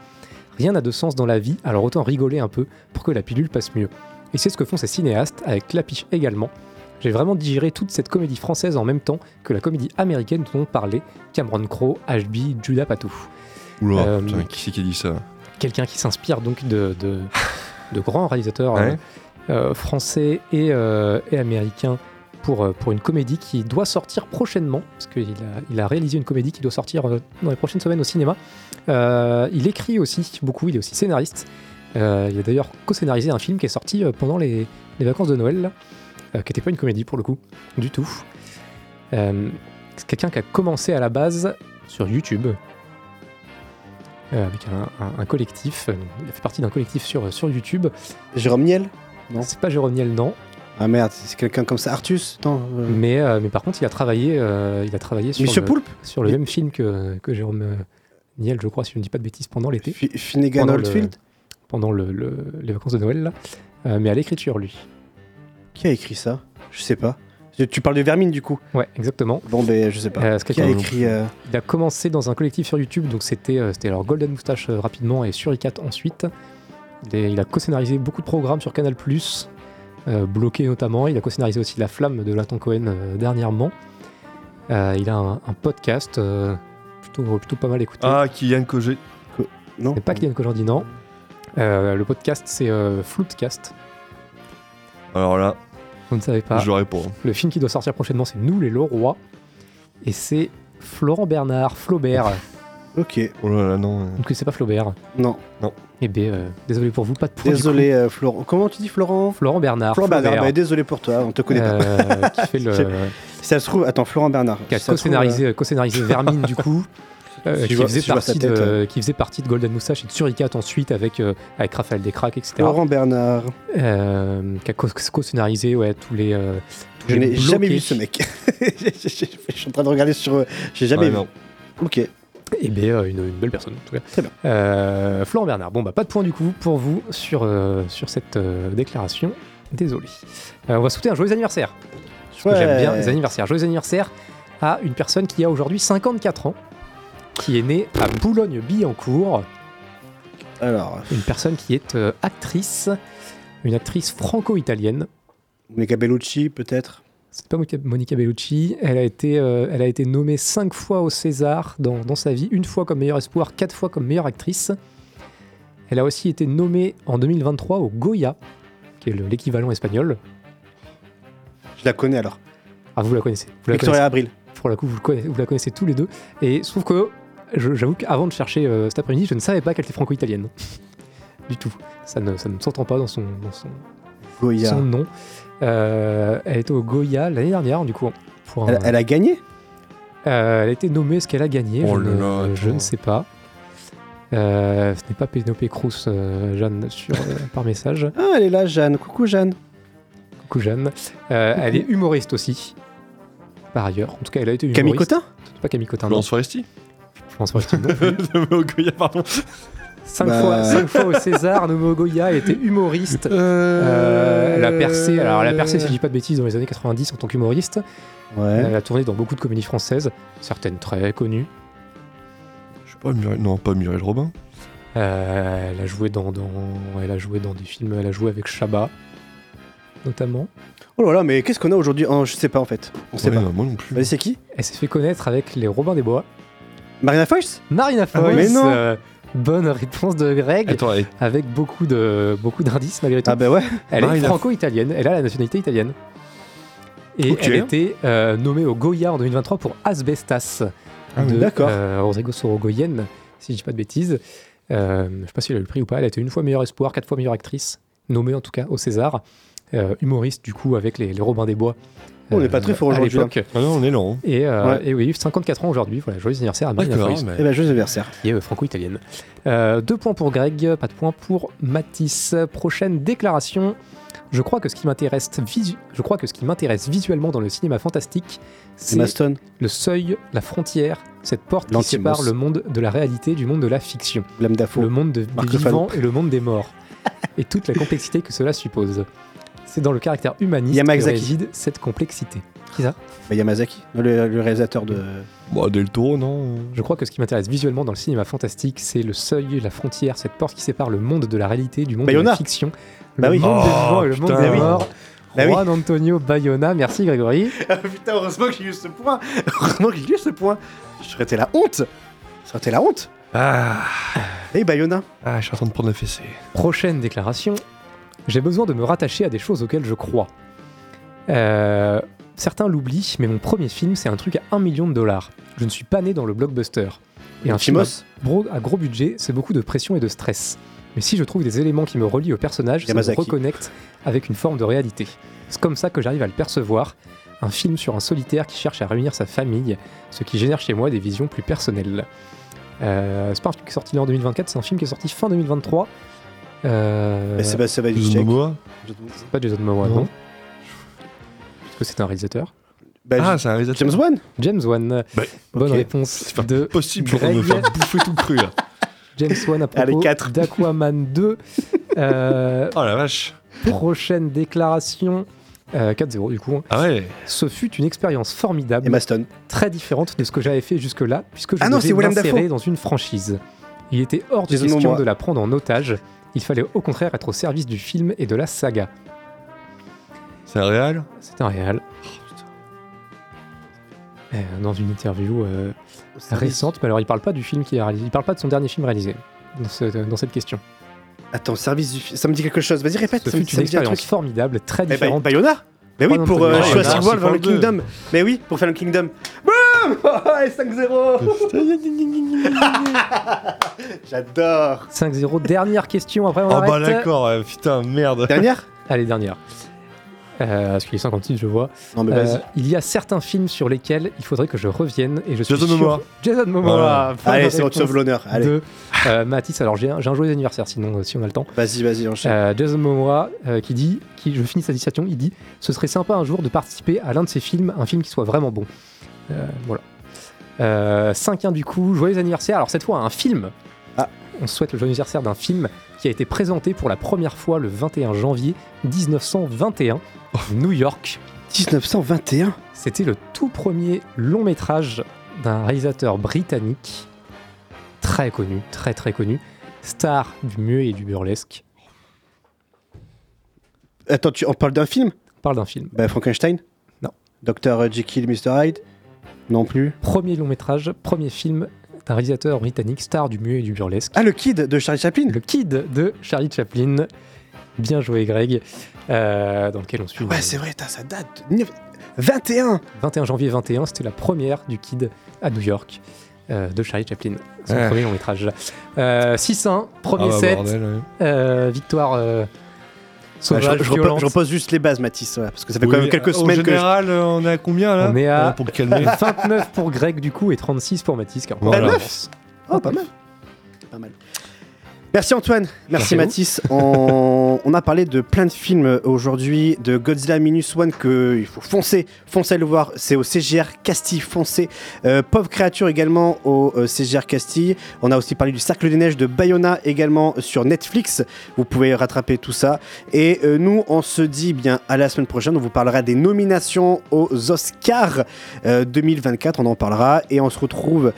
Rien n'a de sens dans la vie, alors autant rigoler un peu pour que la pilule passe mieux. Et c'est ce que font ces cinéastes, avec Clapiche également. J'ai vraiment digéré toute cette comédie française en même temps que la comédie américaine dont on parlait, Cameron Crowe, HB, Judah Patou. Oula, Euh, putain, qui c'est qui dit ça? Quelqu'un qui s'inspire donc de, de, de grands réalisateurs Ouais. euh, euh, français et, euh, et américains pour, euh, pour une comédie qui doit sortir prochainement, parce qu'il a, il a réalisé une comédie qui doit sortir euh, dans les prochaines semaines au cinéma. Euh, il écrit aussi beaucoup, il est aussi scénariste. Il a d'ailleurs co-scénarisé un film qui est sorti pendant les, les vacances de Noël, là, qui n'était pas une comédie pour le coup, du tout. C'est quelqu'un qui a commencé à la base sur YouTube, euh, avec un, un- un collectif. Il a fait partie d'un collectif sur, sur YouTube. Jérôme Niel? Non. C'est pas Jérôme Niel, non. Ah merde, c'est quelqu'un comme ça. Artus Non. euh, Mais, euh, mais par contre, il a travaillé, euh, il a travaillé sur, Monsieur le, Poulpe sur le même film que, que Jérôme Niel, je crois, si je ne dis pas de bêtises, pendant l'été. Fi- Finnegan Pendant le- Oldfield Pendant le- le- les vacances de Noël, là. Mais à l'écriture, lui. Qui a écrit ça? Je sais pas. Tu parles de Vermine du coup? Ouais, exactement. Bon, ben je sais pas. Euh, Qui a écrit. euh, Il a commencé dans un collectif sur YouTube, donc c'était euh, c'était Golden Moustache rapidement et Suricat ensuite. Il, a co-scénarisé beaucoup de programmes sur Canal+, bloqué notamment. Il a co-scénarisé aussi La Flamme de Nathan Cohen euh, dernièrement. Euh, il a un, un podcast euh, plutôt, plutôt pas mal écouté. Ah, Kylian Kojé. Non C'est pas Kylian Kojandi, non. Euh, le podcast, c'est euh, Floutcast. Alors là, Vous ne savez pas. je pas. hein. Le film qui doit sortir prochainement, c'est Nous les Leroy. Et c'est Florent Bernard, Flaubert. Ok. Oh là là, non. euh. Donc c'est pas Flaubert. Non. Non. Eh bien, euh, désolé pour vous, pas de du Désolé, euh, Florent. Comment tu dis Florent? Florent Bernard. Florent Bernard. Flaubert, désolé pour toi, on te connaît euh, pas. qui fait le, Si ça se trouve, attends, Florent Bernard. qui a Si co-scénarisé, co-scénarisé Vermine du coup, euh, qui, vois- faisait partie tête, de, euh. qui faisait partie de Golden Moustache et de Suricat ensuite avec, euh, avec Raphaël Descraques, etc. Florent Bernard. Euh, qui a co- co-scénarisé ouais, tous les. euh, tous Je les n'ai jamais vu ce mec. je suis en train de regarder sur. J'ai jamais Ouais, vu. non. Ok. Eh bien, une, une belle personne, en tout cas. Très bien. Euh, Florent Bernard, bon, bah, pas de point du coup pour vous sur, euh, sur cette euh, déclaration. Désolé. On va souhaiter un joyeux anniversaire. Parce que Ouais. j'aime bien les anniversaires. Joyeux anniversaire à une personne qui a aujourd'hui 54 ans, qui est née à Boulogne-Billancourt. Alors, Une personne qui est actrice, une actrice franco-italienne. Monica Bellucci, peut-être? C'est pas Monica- Bellucci. Elle a été, euh, elle a été nommée cinq fois au César dans, dans sa vie, une fois comme meilleur espoir, quatre fois comme meilleure actrice. Elle a aussi été nommée en 2023 au Goya, qui est le- l'équivalent espagnol. Je la connais alors. Ah, vous la connaissez. Vous la Victoria connaissez. Abril. Pour le coup, vous, connaissez- vous la connaissez tous les deux. Et trouve que, j'avoue qu'avant de chercher euh, cet après-midi, je ne savais pas qu'elle était franco-italienne. du tout. Ça ne, ça ne s'entend pas dans son, dans son, Goya. son nom. Euh, elle était au Goya l'année dernière, du coup. pour un- Elle, elle a gagné Euh, elle a été nommée, ce qu'elle a gagné, Oh je, là ne, je sais pas. Euh, ce n'est pas Penelope Cruz, euh, Jeanne, sur, euh, par message. Ah, elle est là, Jeanne. Coucou, Jeanne. Coucou Jeanne. Euh, Elle est humoriste aussi, par ailleurs. En tout cas, elle a été humoriste. Camille Cotin Pas Camille Cotin. Florence Foresti Florence Foresti, non plus. Au Goya, pardon. Cinq, Bah. fois, cinq fois au César, au Goya, elle était humoriste. Euh, elle a percé, alors elle a percé, si je dis pas de bêtises, dans les années 90 en tant qu'humoriste. Ouais. Elle a tourné dans beaucoup de comédies françaises, certaines très connues. Je sais pas, Muriel... non, pas Muriel Robin. Euh, elle a joué dans, dans- elle a joué dans des films, elle a joué avec Chabat, notamment. Oh là là, mais qu'est-ce qu'on a aujourd'hui? Oh, Je sais pas en fait. On sait Ouais, pas. non, moi non plus. Vas-y, c'est qui? Elle s'est fait connaître avec les Robins des Bois. Marina Foïs? Marina Ah ouais, Foïs, mais non. euh, bonne réponse de Greg, Attends, elle- avec beaucoup de beaucoup d'indices malgré tout. Ah bah ouais. Elle est Marina- franco-italienne, elle a la nationalité italienne. Et Ok. elle était euh, nommée au Goya en 2023 pour Asbestas Ah oui, de d'accord. euh, Rodrigo Sorogoyen, si je dis pas de bêtises. Euh, je sais pas si elle a eu le prix ou pas. Elle a été une fois meilleure espoir, quatre fois meilleure actrice, nommée en tout cas au César. Euh, humoriste du coup avec les, les Robins des Bois. On n'est pas très fort à aujourd'hui, l'époque. Ah non, on est lent. Et, euh, Ouais. et oui, 54 ans aujourd'hui. Voilà, joyeux anniversaire à Marina D'accord, Foïs mais- Eh ben, joyeux anniversaire. qui est euh, franco-italienne. Euh, deux points pour Greg, pas de points pour Matisse. Prochaine déclaration. Je crois que ce qui m'intéresse visu- je crois que ce qui m'intéresse visuellement dans le cinéma fantastique, c'est le seuil, la frontière, cette porte qui sépare le monde de la réalité du monde de la fiction, le monde de- des vivants et le monde des morts, et toute la complexité que cela suppose. C'est dans le caractère humaniste Yamazaki. que réside cette complexité. Qui ça? Bah, Yamazaki, le, le réalisateur de. Bon, Del Toro, non Je crois que ce qui m'intéresse visuellement dans le cinéma fantastique, c'est le seuil, la frontière, cette porte qui sépare le monde de la réalité du monde de la fiction. Bah le oui. monde des Oh, vivants et le monde des Bah morts. Bah oui. Juan Antonio Bayona, merci Grégory. Putain, heureusement que j'ai eu ce point. Heureusement que j'ai eu ce point. Ça aurait été la honte. Ça aurait été la honte. Ah, Hey Bayona. ah, je suis en train de prendre la fessée. Prochaine déclaration. J'ai besoin de me rattacher à des choses auxquelles je crois. Euh, certains l'oublient, mais mon premier film, c'est un truc à 1 million de dollars. Je ne suis pas né dans le blockbuster. Et un film à, gros budget, c'est beaucoup de pression et de stress. Mais si je trouve des éléments qui me relient au personnage, ça me reconnecte avec une forme de réalité. C'est comme ça que j'arrive à le percevoir. Un film sur un solitaire qui cherche à réunir sa famille, ce qui génère chez moi des visions plus personnelles. Euh, c'est pas un film qui est sorti en 2024, c'est un film qui est sorti fin 2023. Euh, c'est pas ça va Jason. Momoa c'est pas Jason Momoa, Non. non. Parce que c'est un réalisateur. Bah, Ah, c'est un réalisateur. James Wan James Wan. Bah, Bonne réponse C'est pas de possible pour me faire bouffer tout cru là. James Wan à Allez, propos quatre. d'Aquaman 2. Euh, Oh la vache. prochaine déclaration. euh, 4-0 du coup. Ah ouais. Ce fut une expérience formidable, Emma Stone. très différente de ce que j'avais fait jusque-là, puisque je Ah non, devais m'insérer dans une franchise. Il était hors de question de la prendre en otage. Il fallait au contraire être au service du film et de la saga. C'est un réel C'est un réel. Euh, dans une interview euh, récente, mais alors il parle pas du film qui est réalisé, il parle pas de son dernier film réalisé dans, ce- dans cette question. Attends, service du. fi- Ça me dit quelque chose. Vas-y, répète. Ce ça me- fut ça une me dit un expérience truc. formidable, très Eh, Bay- différente. Bayona Mais oui, Juan pour euh. Jurassic World dans le Kingdom. Mais oui, pour faire le Kingdom. Boum Ouais, 5-0 J'adore 5-0, dernière question, après on Oh arrête. bah d'accord, putain, merde. Dernière? Allez, dernière. Euh, parce qu'il est 56, je vois. Non, mais Euh, il y a certains films sur lesquels il faudrait que je revienne et je suis Jason sûr- Momoa. Jason Momoa. Voilà. Allez, c'est réponse sauve l'honneur. Allez, de euh, Mathis. Alors j'ai un, joyeux anniversaire, sinon euh, si on a le temps. vas-y, vas-y, enchaîne. Euh, Jason Momoa euh, qui dit, qui, je finis sa citation, il dit Ce serait sympa un jour de participer à l'un de ses films, un film qui soit vraiment bon. Euh, voilà. Euh, 5-1 du coup, joyeux anniversaire. Alors cette fois, un film. Ah. On souhaite le joyeux anniversaire d'un film qui a été présenté pour la première fois le 21 janvier 1921, New York. 1921 C'était le tout premier long métrage d'un réalisateur britannique très connu, très très connu, star du muet et du burlesque. Attends, tu, on parle d'un film? On parle d'un film. Bah, Frankenstein? Non. Dr. Jekyll, Mr. Hyde? Non plus. Premier long métrage, premier film d'un réalisateur britannique, star du muet et du burlesque. Ah, le Kid de Charlie Chaplin? Le Kid de Charlie Chaplin. Bien joué, Greg. Euh, dans lequel on suit. Ouais, c'est vrai, t'as, ça date. de 21 21 janvier 21, c'était la première du Kid à New York euh, de Charlie Chaplin. Son Ouais. premier long métrage. Euh, 6-1, premier Ah bah, set. bordel, ouais. Euh, victoire euh, je, je repose, violente. je repose juste les bases, Mathis, ouais, parce que ça fait Oui, quand même quelques au semaines que. je- général, euh, on est à combien là? On est à Euh, Pour calmer. 29 pour Greg du coup et 36 pour Mathis. Car Voilà. 29 Oh, pas mal. Merci Antoine, merci Merci. Mathis. On, on a parlé de plein de films aujourd'hui, de Godzilla Minus One que il faut foncer, foncer le voir. C'est au CGR Castille, foncez. Euh, Pauvre créature également au euh, CGR Castille. On a aussi parlé du Cercle des Neiges de Bayona également sur Netflix. Vous pouvez rattraper tout ça. Et euh, nous, on se dit bien à la semaine prochaine. On vous parlera des nominations aux Oscars euh, 2024. On en parlera et on se retrouve.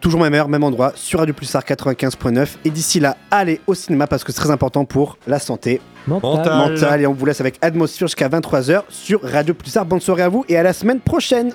Toujours même heure, même endroit, sur Radio Pulsar 95.9. Et d'ici là, allez au cinéma parce que c'est très important pour la santé Mental. mentale. Et on vous laisse avec Atmosphère jusqu'à 23h sur Radio Pulsar. Bonne soirée à vous et à la semaine prochaine.